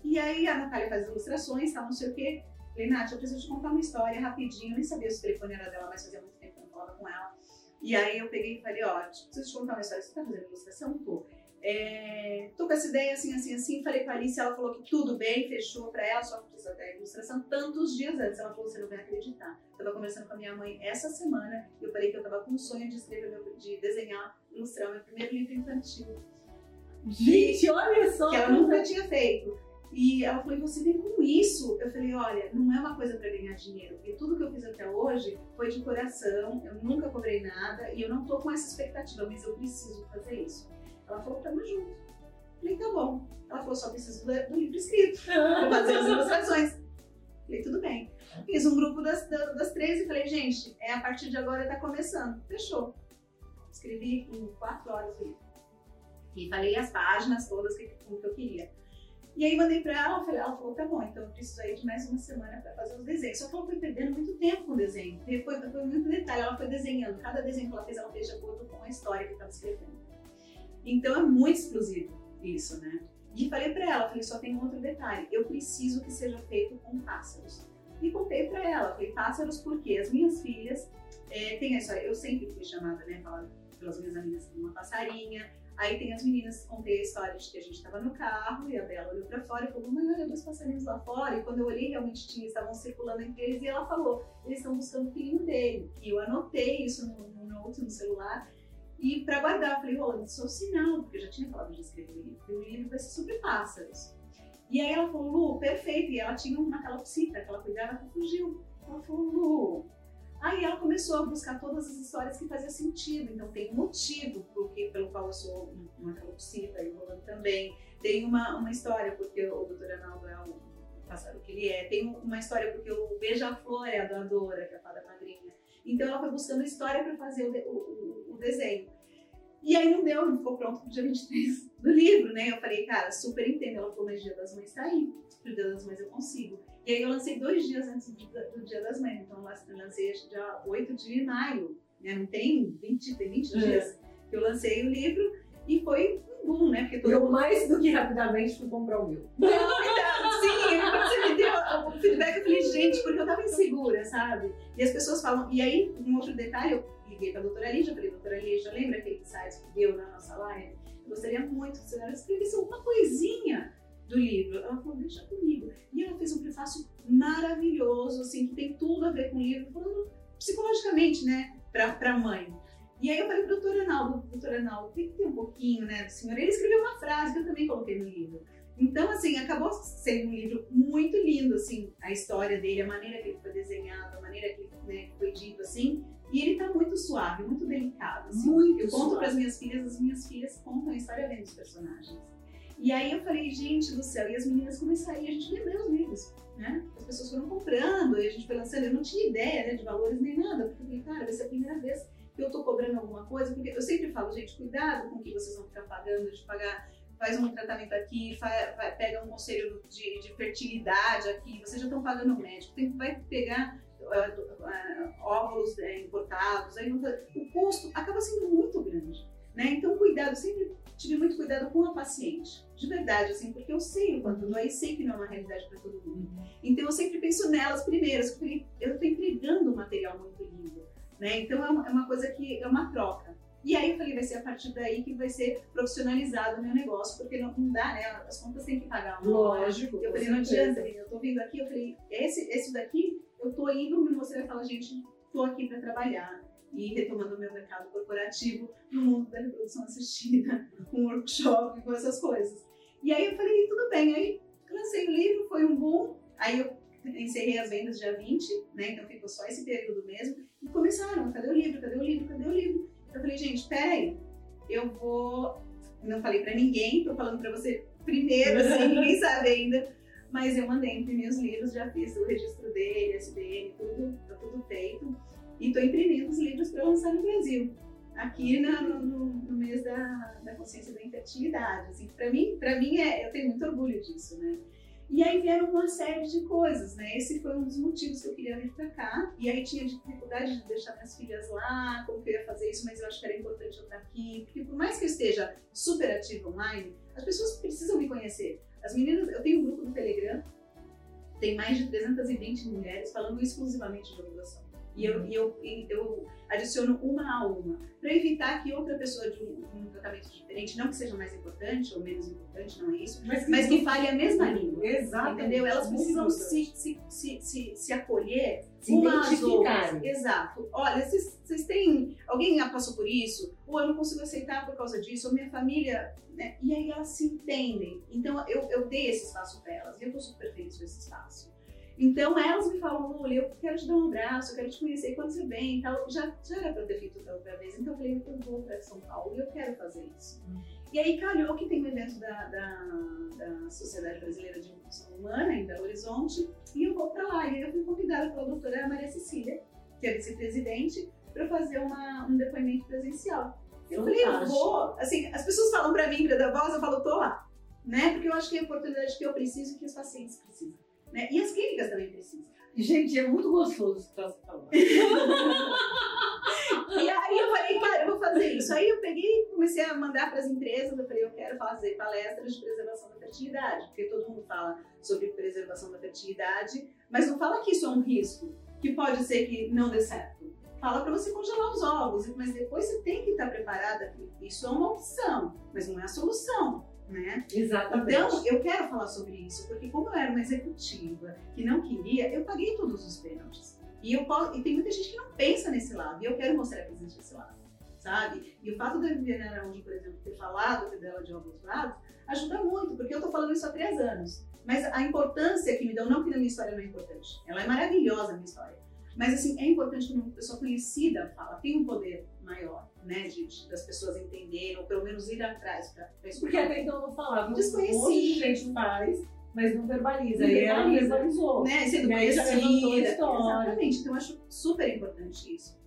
e aí a Natália faz as ilustrações, tá, não sei o quê. Falei, Nath, eu preciso te contar uma história rapidinho. Eu nem sabia se o telefone era dela, mas fazia muito tempo que eu não falava com ela. E aí eu peguei e falei, ó, preciso te contar uma história. Você tá fazendo ilustração? Tô é, tô com essa ideia assim, assim, assim, falei com a Alice, ela falou que tudo bem, fechou pra ela, só que precisa ter a ilustração tantos dias antes. Ela falou, você não vai acreditar. Eu tava conversando com a minha mãe essa semana e eu falei que eu tava com um sonho de escrever, de desenhar, ilustrar meu primeiro livro infantil. Gente, olha só! Que ela nunca tinha feito. E ela falou, e você vem com isso? Eu falei, olha, não é uma coisa para ganhar dinheiro, porque tudo que eu fiz até hoje foi de coração, eu nunca cobrei nada e eu não tô com essa expectativa, mas eu preciso fazer isso. Ela falou, tamo junto. Falei, tá bom. Ela falou, só preciso do, livro escrito. Vou fazer as ilustrações. Falei, tudo bem. Fiz um grupo das, das três e falei, gente, é a partir de agora tá começando. Fechou. Escrevi em quatro horas o livro. E falei as páginas todas que, que eu queria. E aí mandei pra ela, falei, ela falou, tá bom, então eu preciso aí de mais uma semana para fazer os desenhos. Só que ela foi perdendo muito tempo com o desenho. Foi, foi muito detalhe, ela foi desenhando. Cada desenho que ela fez, ela fez de acordo com a história que estava escrevendo. Então é muito exclusivo isso, né? E falei para ela, falei, só tem um outro detalhe, eu preciso que seja feito com pássaros. E contei para ela, falei, pássaros porque as minhas filhas é, tem a história, eu sempre fui chamada, né, pelas minhas amigas de uma passarinha, Aí tem as meninas, contei a história de que a gente estava no carro e a Bela olhou para fora e falou: Mãe, olha dois passarinhos lá fora. E quando eu olhei, realmente tinha, estavam circulando entre eles. E ela falou: Eles estão buscando o filhinho dele. E eu anotei isso no, no note, no celular. E para guardar, eu falei, Rolando, isso é um sinal, porque eu já tinha falado de escrever o livro. O livro vai ser sobre pássaros. E aí ela falou, Lu, perfeito. E ela tinha uma calopsita que ela cuidava que fugiu. Ela falou, Lu. Aí ela começou a buscar todas as histórias que faziam sentido. Então tem um motivo porque, pelo qual eu sou uma calopsita e o Rolando também. Tem uma, uma história porque o Dr. Arnaldo é o pássaro que ele é. Tem uma história porque o Beija-Flor é a doadora, que é a fada madrinha. Então ela foi buscando história para fazer o, o, o, desenho. E aí não deu, não ficou pronto pro dia 23 do livro, né? Eu falei, cara, super entendo. Ela falou, mas Dia das Mães tá aí. Pro Dia das Mães eu consigo. E aí eu lancei dois dias antes do, do Dia das Mães. Então eu lancei dia 8 de maio. Né? Não tem 20, tem 20 é. dias que eu lancei o livro. E foi um boom, né? Porque eu mais do que rapidamente fui comprar o meu. Não, então, sim, quando você me deu o feedback, eu falei, gente, porque eu tava insegura, sabe? E as pessoas falam, e aí, um outro detalhe, eu liguei pra doutora Lígia, falei, doutora Lígia, lembra aquele insight que deu na nossa live? Eu gostaria muito que a senhora escrevesse alguma coisinha do livro. Ela falou, deixa comigo. E ela fez um prefácio maravilhoso, assim, que tem tudo a ver com o livro, falando psicologicamente, né, pra, pra mãe. E aí eu falei pro doutor Arnaldo, doutor Arnaldo, tem que ter um pouquinho, né, do senhor. Ele escreveu uma frase que eu também coloquei no livro. Então, assim, acabou sendo um livro muito lindo, assim, a história dele, a maneira que ele foi desenhado, a maneira que né, foi dito, assim. E ele tá muito suave, muito delicado. Assim. Muito Eu conto para as minhas filhas, as minhas filhas contam a história dele dos personagens. E aí eu falei, gente do céu, e as meninas começaram, e a gente vendeu os livros, né? As pessoas foram comprando, e a gente foi lançando, eu não tinha ideia né, de valores nem nada, porque eu falei, cara, vai ser a primeira vez que eu estou cobrando alguma coisa, porque eu sempre falo, gente, cuidado com o que vocês vão ficar pagando, de pagar faz um tratamento aqui, faz, vai, pega um conselho de, de, fertilidade aqui, vocês já estão pagando médico, tem, vai pegar óvulos uh, importados, aí o custo acaba sendo muito grande. Né? Então, cuidado, sempre tive muito cuidado com a paciente, de verdade, assim, porque eu sei o quanto dói e sei que não é uma realidade para todo mundo. Então, eu sempre penso nelas primeiras, porque eu estou entregando um material muito lindo. Né? Então, é uma, é uma coisa que é uma troca. E aí eu falei, vai ser a partir daí que vai ser profissionalizado o meu negócio, porque não, não dá, né? As contas têm que pagar uma Lógico. Eu falei, não adianta, eu tô vindo aqui, eu falei, esse, esse daqui, eu tô indo, você vai falar, gente, tô aqui para trabalhar e retomando o meu mercado corporativo no mundo da reprodução assistida, com workshop, com essas coisas. E aí eu falei, tudo bem, aí lancei o livro, foi um boom, aí eu encerrei as vendas dia 20, né? Então ficou só esse período mesmo. E começaram, cadê o livro? Cadê o livro? Cadê o livro? Eu falei, gente, peraí, eu vou. Não falei pra ninguém, tô falando pra você primeiro, assim, ninguém sabe ainda. Mas eu mandei imprimir os livros, já fiz o registro dele, SBN, tudo, tá tudo feito. E tô imprimindo os livros para lançar no Brasil. Aqui no, no, mês da, da consciência da infertilidade. Assim, para mim, pra mim é, eu tenho muito orgulho disso, né? E aí vieram uma série de coisas, né? Esse foi um dos motivos que eu queria vir para cá. E aí tinha dificuldade de deixar minhas filhas lá, como que eu ia fazer isso, mas eu acho que era importante eu estar aqui. Porque por mais que eu esteja super ativa online, as pessoas precisam me conhecer. As meninas, eu tenho um grupo no Telegram, tem mais de 320 mulheres falando exclusivamente de ovulação. E eu, e eu, eu adiciono uma a uma, para evitar que outra pessoa de um, um, tratamento diferente, não que seja mais importante ou menos importante, não é isso, mas que, mas que fale a mesma língua. Exato. Entendeu? Elas precisam se, se, se, se, se acolher se uma às outras. Exato. Olha, vocês têm. Alguém já passou por isso? Ou eu não consigo aceitar por causa disso, ou minha família. Né? E aí elas se entendem. Então eu, eu dei esse espaço para elas e eu estou super feliz com esse espaço. Então elas me falam, Lula, eu quero te dar um abraço, eu quero te conhecer quando você vem e tal. Já, já era para ter feito da outra vez, então eu falei, eu vou para São Paulo e eu quero fazer isso. Uhum. E aí calhou que tem um evento da, da, da Sociedade Brasileira de Nutrição Humana em Belo Horizonte e eu vou para lá. E aí eu fui convidada pela doutora Maria Cecília, que é vice-presidente, para fazer uma, um depoimento presencial. Eu falei, eu vou. Assim, as pessoas falam para mim, da voz, eu falo, tô lá. Né? Porque eu acho que é a oportunidade que eu preciso e que os pacientes precisam. Né? E as clínicas também precisam. Gente, é muito gostoso que você falando. e aí eu falei, cara, eu vou fazer isso. Aí eu peguei e comecei a mandar para as empresas. Eu falei, eu quero fazer palestras de preservação da fertilidade, porque todo mundo fala sobre preservação da fertilidade, mas não fala que isso é um risco, que pode ser que não dê certo. Fala para você congelar os ovos, mas depois você tem que estar preparada. Isso é uma opção, mas não é a solução né? Exatamente. Então, eu quero falar sobre isso, porque como eu era uma executiva que não queria, eu paguei todos os pênaltis. E, eu, e tem muita gente que não pensa nesse lado, e eu quero mostrar a presença desse lado, sabe? E o fato da Viviane Araújo, por exemplo, ter falado dela de alguns lados, ajuda muito, porque eu tô falando isso há três anos. Mas a importância que me dão, não que na minha história não é importante, ela é maravilhosa, a minha história. Mas, assim, é importante que uma pessoa conhecida fala, tem um poder maior, né, de, de, das pessoas entenderem, ou pelo menos ir atrás para escutar. Porque até então eu não falava, desconhecido. Um gente faz, mas não verbaliza. e ela verbalizou. Né, sendo conhecida. Exatamente, então eu acho super importante isso.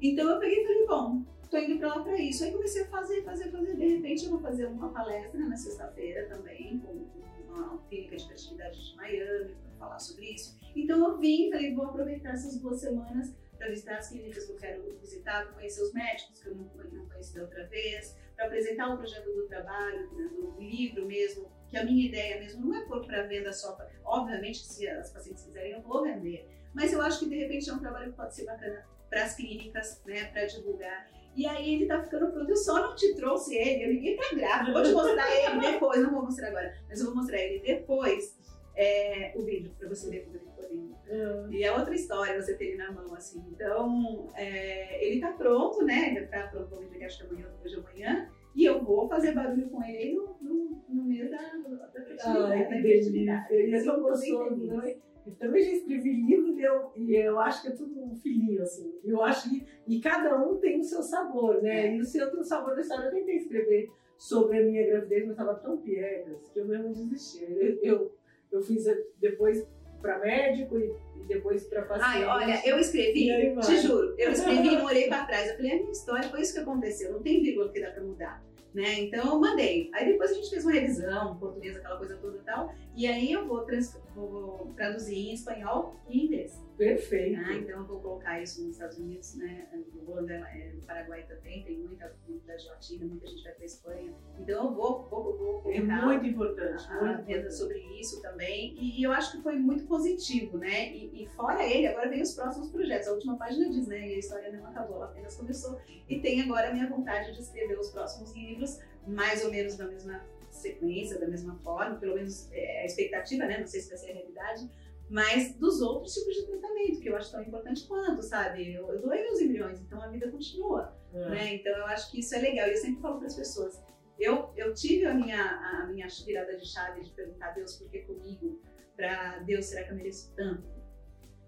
Então eu peguei e falei, bom, tô indo para lá para isso. Aí comecei a fazer, fazer, fazer. De repente eu vou fazer uma palestra na sexta-feira também, com uma clínica de fertilidade de Miami, para falar sobre isso. Então eu vim e falei, vou aproveitar essas duas semanas para visitar as clínicas que eu quero visitar, para conhecer os médicos que eu não, não conheci da outra vez, para apresentar o projeto do trabalho, né, do livro mesmo, que a minha ideia mesmo não é pôr para venda só, pra, obviamente se as pacientes quiserem eu vou vender, mas eu acho que de repente é um trabalho que pode ser bacana para as clínicas, né, para divulgar. E aí ele tá ficando pronto, eu só não te trouxe ele, eu liguei pra grávida, vou te mostrar ele depois, não vou mostrar agora, mas eu vou mostrar ele depois, é, o vídeo, para você ver como ele Uhum. E é outra história você ter ele na mão, assim. Então, é, ele tá pronto, né? Ele tá pronto, vou entregar acho que amanhã, depois de amanhã. E eu vou fazer barulho com ele no, no, no meio da, da fertilidade. Ai, que delícia. Ele é tão gostoso, né? Eu também já escrevi livro e eu, e eu acho que é tudo um filhinho, assim. Eu acho que e cada um tem o seu sabor, né? É. E o seu tem o sabor da história. Eu tentei escrever sobre a minha gravidez, mas estava tão piegas que eu mesmo desisti. Eu, eu, eu fiz depois para médico e, e depois para paciente. Ai, olha, eu escrevi, te juro, eu escrevi e olhei para trás. Eu falei, a minha história foi isso que aconteceu, não tem vírgula que dá para mudar. Né? Então eu mandei. Aí depois a gente fez uma revisão, português, aquela coisa toda e tal. E aí eu vou, trans, vou traduzir em espanhol e inglês. Perfeito. Ah, então eu vou colocar isso nos Estados Unidos, né? O Holanda, é, o Paraguai também, tem muita comunidade latina, muita gente vai para Espanha. Então eu vou, vou, vou colocar. É muito importante. A, muito importante. sobre isso também. E, e, eu acho que foi muito positivo, né? E, e, fora ele, agora vem os próximos projetos. A última página diz, né? E a história não acabou, ela apenas começou. E tem agora a minha vontade de escrever os próximos livros, mais ou menos da mesma sequência, da mesma forma, pelo menos é, a expectativa, né? Não sei se vai ser a realidade mas dos outros tipos de tratamento, que eu acho tão importante quanto, sabe? Eu, eu doei meus embriões, então a vida continua, é. né? Então eu acho que isso é legal. E eu sempre falo para as pessoas, eu, eu tive a minha, a minha virada de chave de perguntar a Deus por que comigo, para Deus, será que eu mereço tanto?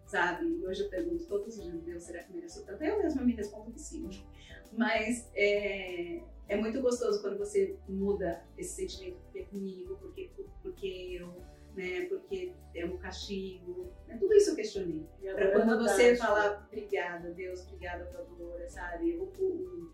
Sabe? E hoje eu pergunto todos os dias, Deus, será que eu mereço tanto? Eu mesma me respondo que sim. Mas é, é muito gostoso quando você muda esse sentimento, porque comigo, porque, porque eu né? Porque é um castigo. Né? Tudo isso eu questionei. Para quando você falar obrigada, Deus, obrigada, doadora, sabe? O, o,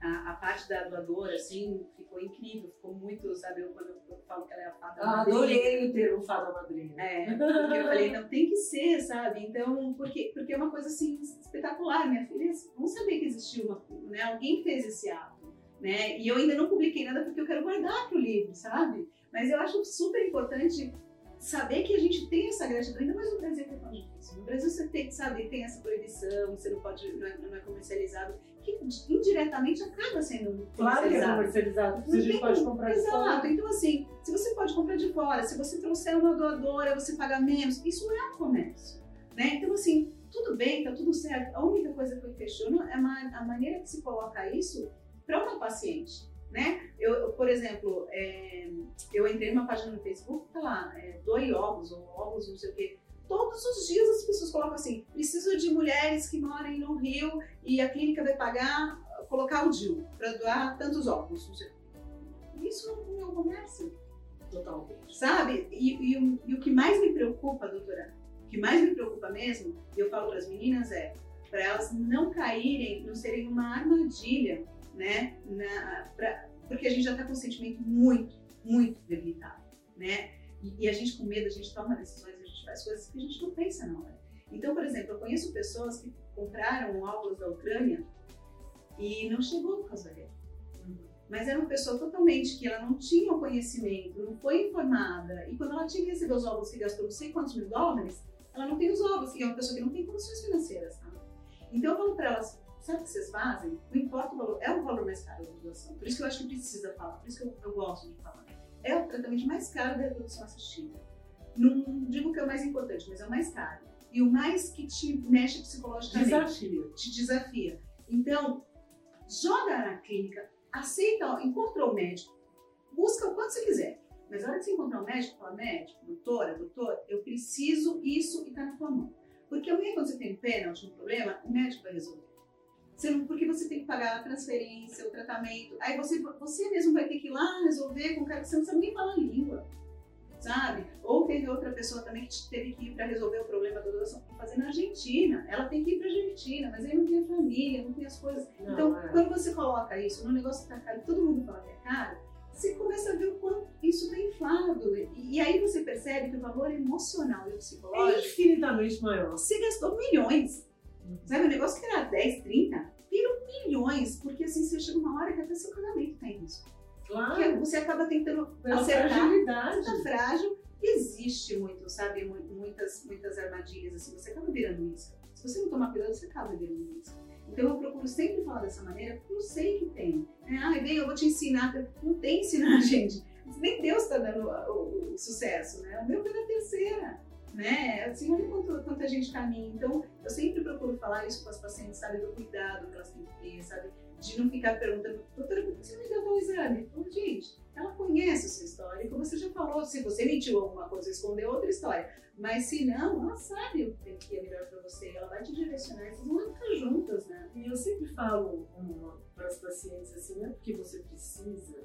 a, a, parte da doadora, assim, ficou incrível, ficou muito, sabe? Eu, quando eu falo que ela é a fada ah, madrinha. Adorei o termo fada madrinha. É, porque eu falei, não, tem que ser, sabe? Então, porque, porque é uma coisa, assim, espetacular. Minha filha, vamos saber que existiu uma, né? Alguém fez esse ato, né? E eu ainda não publiquei nada porque eu quero guardar pro livro, sabe? Mas eu acho super importante saber que a gente tem essa gratidão, ainda mais no Brasil que é tão difícil. No Brasil você tem, sabe, tem essa proibição, você não pode, não é, não é comercializado, que indiretamente acaba sendo claro que é comercializado, porque a gente pode comprar de Exato. fora. Então, assim, se você pode comprar de fora, se você trouxer uma doadora, você paga menos, isso é um comércio, né? Então, assim, tudo bem, tá tudo certo. A única coisa que eu questiono é a maneira que se coloca isso para uma paciente né? Eu, por exemplo, é, eu entrei numa página no Facebook, tá lá, é, doe ovos, ou ovos, não sei o quê. Todos os dias as pessoas colocam assim, preciso de mulheres que morem no Rio e a clínica vai pagar, colocar o DIL para doar tantos ovos, não sei. Isso não é um comércio. Totalmente. Sabe? E, e, o, e o que mais me preocupa, doutora, o que mais me preocupa mesmo, e eu falo para as meninas, é para elas não caírem, não serem uma armadilha né? Na, pra, porque a gente já está com um sentimento muito, muito debilitado, né? E, e, a gente com medo, a gente toma decisões, a gente faz coisas que a gente não pensa na hora. Então, por exemplo, eu conheço pessoas que compraram óculos da Ucrânia e não chegou por causa da guerra. Mas era uma pessoa totalmente que ela não tinha o conhecimento, não foi informada. E quando ela tinha que receber os óculos que gastou não sei quantos mil dólares, ela não tem os óculos. E é uma pessoa que não tem condições financeiras, tá? Então eu falo para elas, Sabe o que vocês fazem? Não importa o valor, é o valor mais caro da doação. Por isso que eu acho que precisa falar, por isso que eu, eu gosto de falar. É o tratamento mais caro da reprodução assistida. Não digo que é o mais importante, mas é o mais caro. E o mais que te mexe psicologicamente. Desafia. Te desafia. Então, joga na clínica, aceita, encontrou o médico, busca o quanto você quiser. Mas na hora que você encontrar um médico, fala, médico, doutora, doutor, eu preciso isso e tá na tua mão. Porque amanhã, quando você tem pênalti, um problema, o médico vai resolver. Porque você tem que pagar a transferência, o tratamento. Aí você, você mesmo vai ter que ir lá resolver com o cara que você não sabe nem falar a língua. Sabe? Ou teve outra pessoa também que teve que ir para resolver o problema da doação, fazer na Argentina. Ela tem que ir para Argentina, mas aí não tem a família, não tem as coisas. Não, então, é. quando você coloca isso no negócio que tá caro, todo mundo fala que é caro, você começa a ver o quanto isso está inflado. E, e, aí você percebe que o valor emocional e psicológico é infinitamente maior. Você gastou milhões Sabe, o negócio que era 10, 30, viram milhões, porque assim, você chega uma hora que até seu casamento tem risco. Claro. Porque você acaba tentando Pela acertar. Fragilidade. Tá frágil. Existe muito, sabe, muitas, muitas armadilhas, assim, você acaba virando isca. Se você não tomar cuidado, você acaba virando isca. Então eu procuro sempre falar dessa maneira, porque eu sei que tem. É, ah, bem, eu vou te ensinar. Não tem ensinar, gente. Nem Deus está dando o, o, sucesso, né? O meu foi na terceira né? Assim, olha quanto, quanta gente caminha. Então, eu sempre procuro falar isso com as pacientes, sabe, do cuidado que elas têm que ter, sabe? De não ficar perguntando, doutora, por que você me deu o exame? Então, gente, ela conhece a sua história, como você já falou, se você mentiu alguma coisa, escondeu outra história. Mas se não, ela sabe o que é melhor para você, ela vai te direcionar, vocês vão ficar juntas, né? E eu sempre falo para as pacientes assim, não é porque você precisa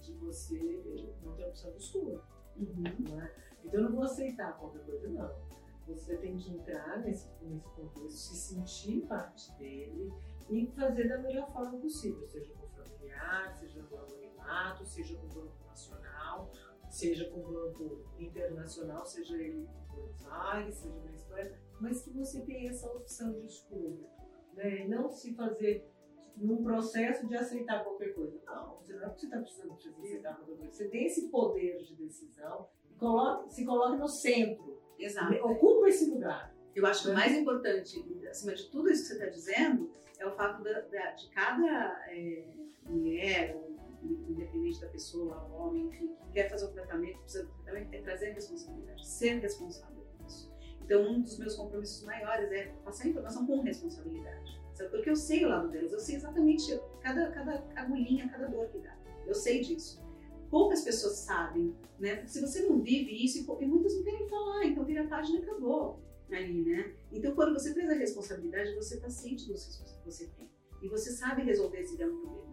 que você não tem opção de escolha. Uhum. Né? Então eu não vou aceitar qualquer coisa, não. Você tem que entrar nesse, nesse contexto, se sentir parte dele e fazer da melhor forma possível, seja com familiar, seja com anonimato, seja com banco nacional, seja com banco internacional, seja ele em Buenos Aires, seja na Espanha, mas que você tenha essa opção de escolha. Né? Não se fazer num processo de aceitar qualquer coisa. Não, você não é porque você está precisando de aceitar qualquer coisa. Você tem esse poder de decisão coloque, se coloque no centro. Exato. Ocupa esse lugar. Eu acho que o mais importante, acima de tudo isso que você está dizendo, é o fato da, da, de cada é, mulher, independente da pessoa, homem, enfim, que quer fazer o tratamento, precisa do tratamento, é trazer responsabilidade, ser responsável por isso. Então, um dos meus compromissos maiores é passar a informação com responsabilidade. Sabe? Porque eu sei o lado delas, eu sei exatamente cada, cada agulhinha, cada dor que dá. Eu sei disso. Poucas pessoas sabem, né? Porque se você não vive isso, e muitas não querem falar, então vira a página e acabou ali, né? Então, quando você traz a responsabilidade, você está ciente dos riscos que você tem. E você sabe resolver esse grande problema.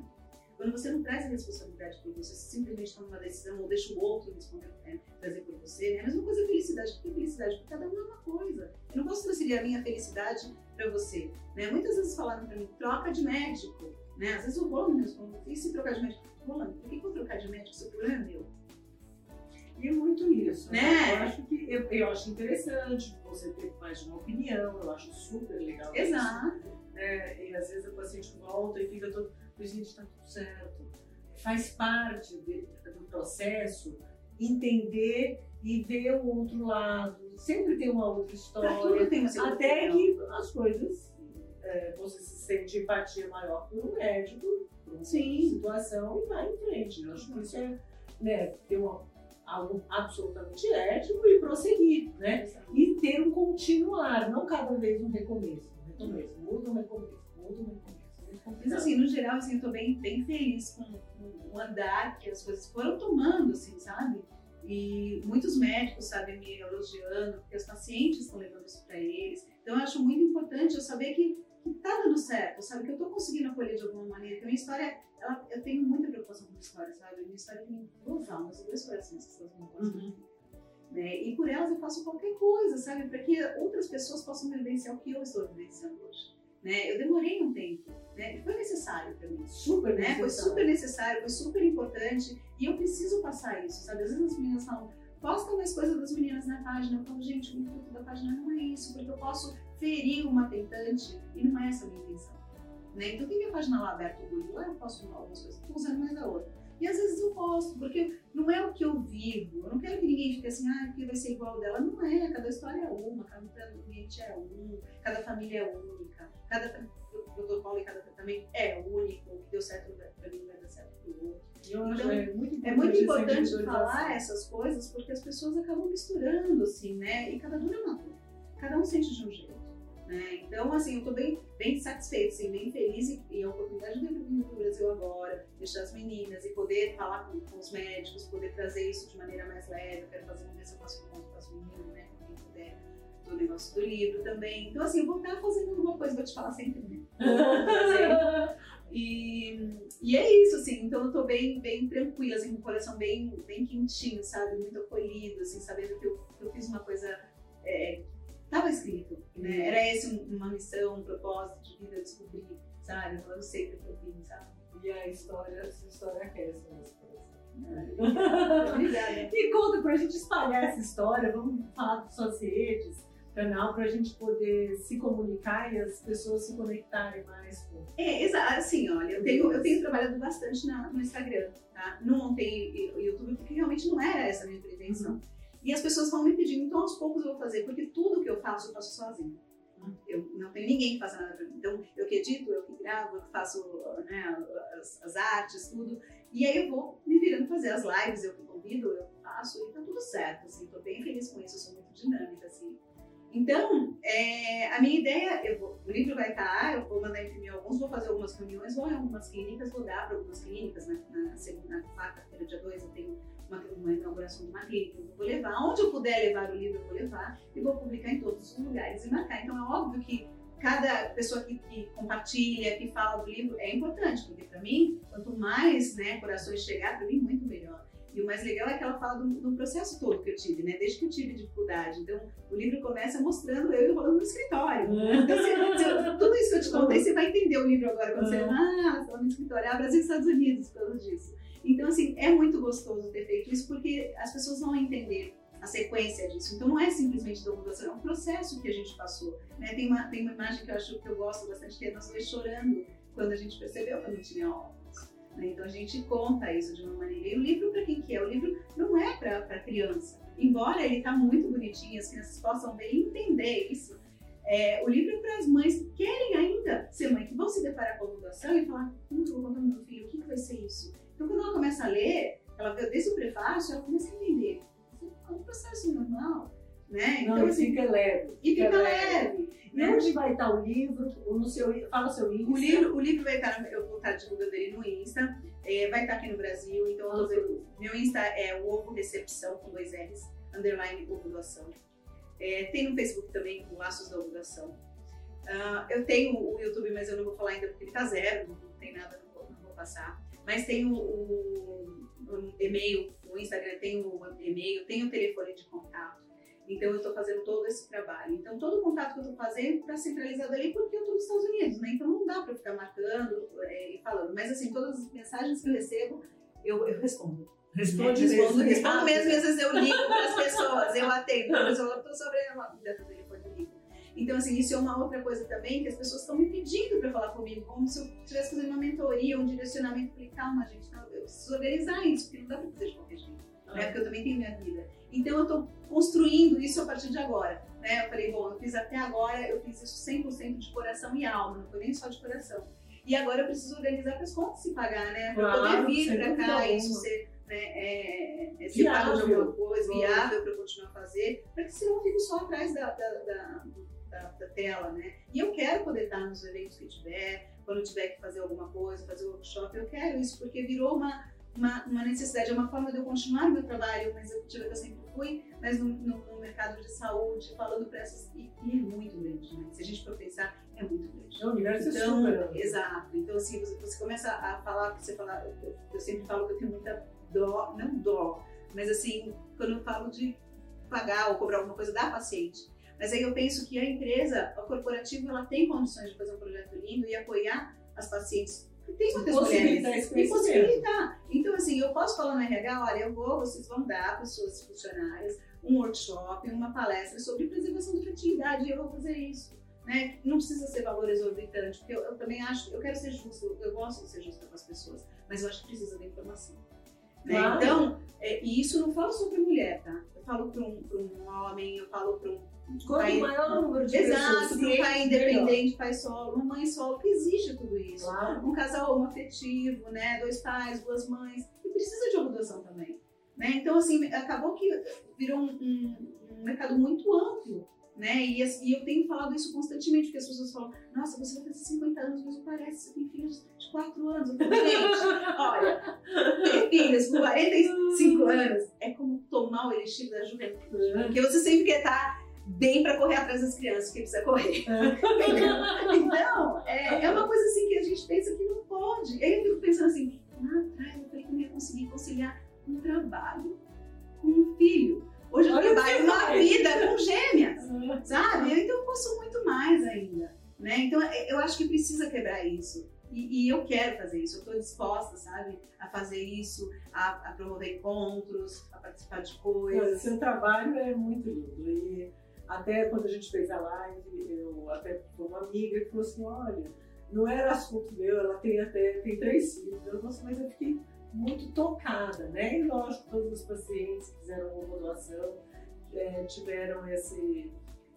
Quando você não traz a responsabilidade por você, você simplesmente toma uma decisão ou deixa o outro responder, é, trazer por você, né? A mesma coisa é felicidade. O que é felicidade? Porque cada um é uma coisa. Eu não posso transferir a minha felicidade para você. Né? Muitas vezes falaram para mim, troca de médico. Né? Às vezes o Roland me responde, e se trocar de médico? Roland, por que, eu vou trocar de médico? Seu problema é meu. E é muito isso. Né? né? Eu acho que eu, eu, acho interessante você ter mais de uma opinião, eu acho super legal. Exato. Isso, né? E às vezes o paciente volta e fica todo gente, está tudo certo. Faz parte de, do processo entender e ver o outro lado. Sempre tem uma outra história. Tem até que as coisas, é, você se sente empatia maior por um médico, por uma Sim. situação e vai em frente. Eu acho que isso é né, ter uma, algo absolutamente ético e prosseguir, né? E ter um continuar, não cada vez um recomeço. Um recomeço, muda um recomeço, muda um recomeço. Mas assim, no geral, assim, eu tô bem, bem feliz com, com o andar que as coisas foram tomando, assim, sabe? E muitos médicos, sabe, me elogiando, porque os pacientes estão levando isso para eles. Então, eu acho muito importante eu saber que, que tá dando certo, sabe? Que eu tô conseguindo acolher de alguma maneira. Que a minha história, ela, eu tenho muita preocupação com a história, sabe? A minha história tem duas almas, dois corações que estão uhum. né? E por elas eu faço qualquer coisa, sabe? Para que outras pessoas possam vivenciar o que eu estou vivenciando hoje. Né? Eu demorei um tempo, né? foi necessário para mim, super, né? Foi super necessário, foi super importante e eu preciso passar isso, sabe? Às vezes as meninas falam, posta mais coisas das meninas na página. Eu falo, gente, o intuito da página não é isso, porque eu posso ferir uma tentante e não é essa a minha intenção. Né? Então tem minha página lá aberta, o lá eu posto algumas coisas, estou usando mais a outra. E às vezes eu posto, porque não é o que eu vivo. Eu não quero que ninguém fique assim, ah, porque vai ser igual dela. Não é, cada história é uma, cada ambiente é um, cada família é única, cada protocolo e cada tratamento é único. O que deu certo para mim vai dar certo para o outro. Então, é muito importante, é muito importante falar essas coisas porque as pessoas acabam misturando, assim, né? E cada um é uma Cada um sente de um jeito. Né? Então, assim, eu estou bem, bem satisfeita, assim, bem feliz e, e a oportunidade de vir para o Brasil agora, deixar as meninas e poder falar com, com, os médicos, poder trazer isso de maneira mais leve. Eu quero fazer uma vez eu faço encontro com as meninas, né, com quem puder, do negócio do livro também. Então, assim, eu vou estar fazendo alguma coisa, vou te falar sempre, né? E, e é isso, assim, então eu tô bem, bem tranquila, assim, com o coração bem, bem quentinho, sabe? Muito acolhido, assim, sabendo que eu, que eu fiz uma coisa é, estava escrito, né? Era esse uma missão, um propósito de vida, descobrir, sabe? Eu sei que eu vim, sabe? E a história, essa história aquece o nosso coração. Obrigada. e conta pra gente espalhar essa história, vamos falar das suas redes, canal, pra gente poder se comunicar e as pessoas se conectarem mais com. É, exato, assim, olha, eu tenho, eu tenho trabalhado bastante na, no Instagram, tá? Não o YouTube porque realmente não era essa a minha pretensão. Uhum. E as pessoas vão me pedindo, então aos poucos eu vou fazer, porque tudo que eu faço, eu faço sozinha. Eu não tenho ninguém que faça nada pra mim. Então, eu que edito, eu que gravo, eu que faço né, as, as, artes, tudo. E aí eu vou me virando fazer as lives, eu que convido, eu faço, e tá tudo certo, assim. Tô bem feliz com isso, eu sou muito dinâmica, assim. Então, é, a minha ideia, vou, o livro vai estar, eu vou mandar imprimir alguns, vou fazer algumas reuniões, vou em algumas clínicas, vou dar para algumas clínicas, né, na, segunda, quarta-feira, dia 2, eu tenho uma, uma, inauguração de uma clínica, eu vou levar, onde eu puder levar o livro, eu vou levar, e vou publicar em todos os lugares e marcar. Então, é óbvio que cada pessoa que, que, compartilha, que fala do livro, é importante, porque para mim, quanto mais né, corações chegar, para mim, muito melhor. E o mais legal é que ela fala do, do, processo todo que eu tive, né? Desde que eu tive dificuldade. Então, o livro começa mostrando eu enrolando no escritório. Então, se, se, tudo isso que eu te contei, você vai entender o livro agora. Quando você, ah, você no escritório, ah, Brasil e Estados Unidos, por causa disso. Então, assim, é muito gostoso ter feito isso, porque as pessoas vão entender a sequência disso. Então, não é simplesmente mudança, é um processo que a gente passou. Né? Tem, uma, tem uma imagem que eu acho que eu gosto bastante, que é nós dois chorando quando a gente percebeu que eu não tinha óculos. Né? Então a gente conta isso de uma maneira. E o livro para quem que é? O livro não é para criança. Embora ele está muito bonitinho, as crianças possam ver e entender isso. É, o livro é para as mães que querem ainda ser mãe, que vão se deparar com a doação e falar, eu vou contar meu filho? O que, que vai ser isso? Então quando ela começa a ler, ela vê desde o prefácio, ela começa a entender. É um processo normal. Né? Então, Não, assim, fica leve. E fica, leve. leve. E né? onde vai estar o livro? No seu, fala o seu Insta. O livro, o livro vai estar, eu vou estar divulgando ele no Insta, é, vai estar aqui no Brasil, então ah, meu Insta é o Ovo Recepção, com dois R's, underline Ovo Doação. É, tem no Facebook também, o Laços da Ovo Doação. Uh, eu tenho o YouTube, mas eu não vou falar ainda porque ele está zero, não tem nada, não vou, não vou passar. Mas tem o, o, o e-mail, o Instagram tem o e-mail, tem o telefone de contato. Então eu estou fazendo todo esse trabalho. Então todo o contato que eu estou fazendo está centralizado ali porque eu estou nos Estados Unidos, né? Então não dá para ficar marcando é, e falando. Mas assim, todas as mensagens que eu recebo, eu, eu respondo. Responde respondo, mesmo. Respondo mesmo, às vezes eu ligo para as pessoas, eu atendo. Pessoa, estou sobre a vida Então, assim, isso é uma outra coisa também que as pessoas estão me pedindo para falar comigo, como se eu estivesse fazendo uma mentoria, um direcionamento. Eu falei, calma, gente, não, eu preciso organizar isso, porque não dá para fazer de qualquer jeito, ah. né? Porque eu também tenho minha vida. Então eu estou construindo isso a partir de agora. Né? Eu falei, bom, eu fiz até agora, eu fiz isso 100% de coração e alma, não foi nem só de coração. E agora eu preciso organizar para as contas se pagar, né? Para claro, poder vir para cá, isso ser, né, é, é, pago de alguma coisa, viável para eu continuar a fazer, para que senão eu fico só atrás da, da, da, da, da tela, né? E eu quero poder estar nos eventos que tiver, quando tiver que fazer alguma coisa, fazer um workshop, eu quero isso, porque virou uma, uma, uma necessidade, é uma forma de eu continuar meu trabalho na executiva que eu sempre fui, mas no, no, no mercado de saúde, falando para essas. E, e, é muito grande, né? Se a gente for pensar, é muito grande. É um universo então, super. Exato. Então, assim, você, você começa a falar, você fala, eu, eu sempre falo que eu tenho muita dó, não dó, mas assim, quando eu falo de pagar ou cobrar alguma coisa da paciente. Mas aí eu penso que a empresa, a corporativa, ela tem condições de fazer um projeto lindo e apoiar as pacientes tem muitas mulheres. E possibilitar. Então, assim, eu posso falar no RH, olha, eu vou, vocês vão dar para as suas funcionárias um workshop, uma palestra sobre preservação da fertilidade, e eu vou fazer isso. Né? Não precisa ser valor exorbitante, porque eu, eu, também acho, eu quero ser justo, eu gosto de ser justa com as pessoas, mas eu acho que precisa da informação. Né? Claro. Então, é, e isso não falo só para mulher, tá? Eu falo para um, um homem, eu falo para um Quanto pai, maior número de Exato, pessoas. um pai independente, pai solo, uma mãe solo, que exige tudo isso. Claro. Um casal homoafetivo, né? Dois pais, duas mães, e precisa de adoção também. Né? Então, assim, acabou que virou um, um, um mercado muito amplo. Né? E, e, eu tenho falado isso constantemente, porque as pessoas falam, nossa, você vai fazer 50 anos, mas não parece, você tem filhos de 4 anos. Eu falo, gente, olha, ter filhos com 45 anos é como tomar o elixir da juventude. Porque você sempre quer estar bem para correr atrás das crianças, que precisa correr. É. então, é, é, uma coisa assim que a gente pensa que não pode. Eu fico pensando assim, lá atrás eu falei que não ia conseguir conciliar um trabalho com um filho. Hoje eu Olha trabalho uma vida com gêmeas, sabe? Então eu posso muito mais ainda. Né? Então é, eu acho que precisa quebrar isso. E, e, eu quero fazer isso, eu estou disposta, sabe, a fazer isso, a, a, promover encontros, a participar de coisas. seu trabalho é muito lindo. E até quando a gente fez a live, eu até uma amiga que falou assim, olha, não era assunto meu, ela tem até tem três filhos. Eu falei mas eu fiquei muito tocada, né? E lógico, todos os pacientes que fizeram uma doação é, tiveram esse,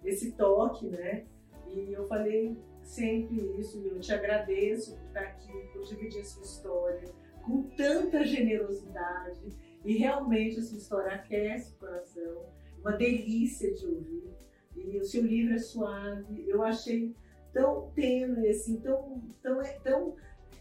esse toque, né? E eu falei sempre isso, eu te agradeço por estar aqui, por dividir a sua história com tanta generosidade e realmente a sua história aquece o coração, uma delícia de ouvir e o seu livro é suave. Eu achei tão tênue, assim, tão, tão, é, tão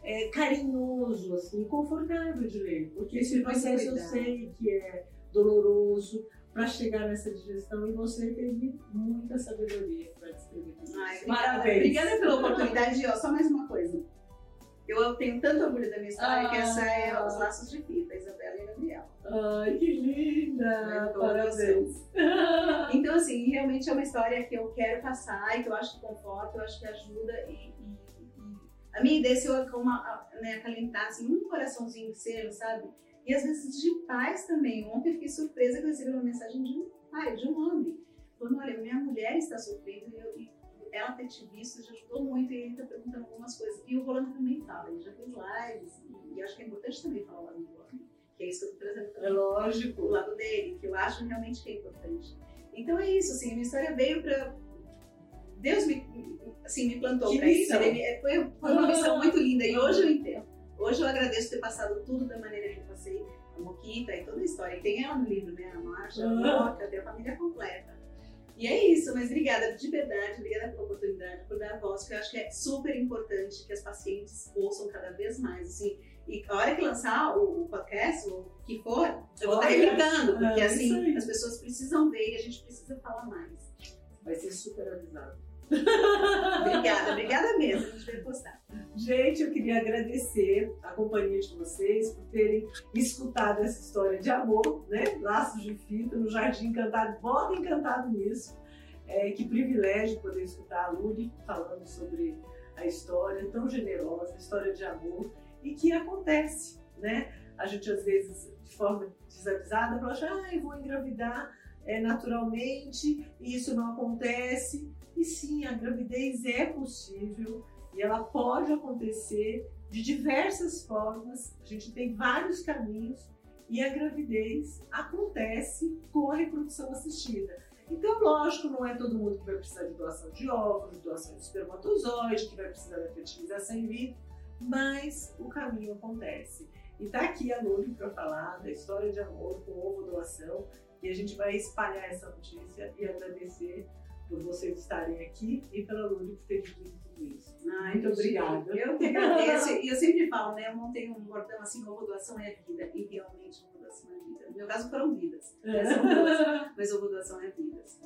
é, carinhoso, assim, confortável de ler. Porque esse processo eu sei que é doloroso para chegar nessa digestão e você teve muita sabedoria para descrever tudo isso. Parabéns. Obrigada pela oportunidade. Ó, só mais uma coisa. eu tenho tanto orgulho da minha história ah. que essa é Os Laços de Fita, Isabela e Gabriel. Ai, que linda! Parabéns! Então, assim, realmente é uma história que eu quero passar e que eu acho que conforta, eu acho que ajuda e, e, e a minha ideia é se eu uma, né, acalentar assim, um coraçãozinho seu, sabe? E às vezes de pais também. Ontem eu fiquei surpresa que eu recebi uma mensagem de um pai, de um homem, falando: olha, minha mulher está sofrendo e, eu, e ela ter te visto já ajudou muito e ele está perguntando algumas coisas. E o Rolando também fala, ele já fez lives e, e acho que é importante também falar lá no Rolando, que é isso que eu estou trazendo. É lógico. O lado dele, que eu acho realmente que é importante. Então é isso, assim, a minha história veio para. Deus me, assim, me plantou para isso. Ele, foi, foi uma missão muito linda e hoje eu entendo. Hoje eu agradeço ter passado tudo da maneira que eu passei, a Moquita e toda a história. E tem ela no livro, né? A Marcha, a Moca, tem a família completa. E é isso, mas obrigada de verdade, obrigada pela oportunidade, por dar a voz, que eu acho que é super importante que as pacientes ouçam cada vez mais. Assim, e a hora que lançar o, o podcast, o que for, eu vou estar gritando, porque é assim, as pessoas precisam ver e a gente precisa falar mais. Vai ser super avisado. obrigada, obrigada mesmo, a gente vai postar. Gente, eu queria agradecer a companhia de vocês por terem escutado essa história de amor, né? Laços de fita no Jardim Encantado. Bota encantado nisso. É, que privilégio poder escutar a Luli falando sobre a história tão generosa, a história de amor e que acontece, né? A gente às vezes de forma desavisada fala, ah, eu vou engravidar é, naturalmente e isso não acontece. E sim, a gravidez é possível e ela pode acontecer de diversas formas. A gente tem vários caminhos e a gravidez acontece com a reprodução assistida. Então, lógico, não é todo mundo que vai precisar de doação de óvulos, doação de espermatozoide, que vai precisar da fertilização in vitro, mas o caminho acontece. E tá aqui a Luli para falar da história de amor com ovo doação e a gente vai espalhar essa notícia e agradecer por vocês estarem aqui e pela Luli por ter dito tudo isso. Ai, Muito obrigada. Eu que agradeço. e eu sempre falo, né? Eu montei um bordão assim, ovo doação é vida. E realmente, ovo doação é vida. No meu caso foram vidas. É. São duas, mas ovo doação é vidas.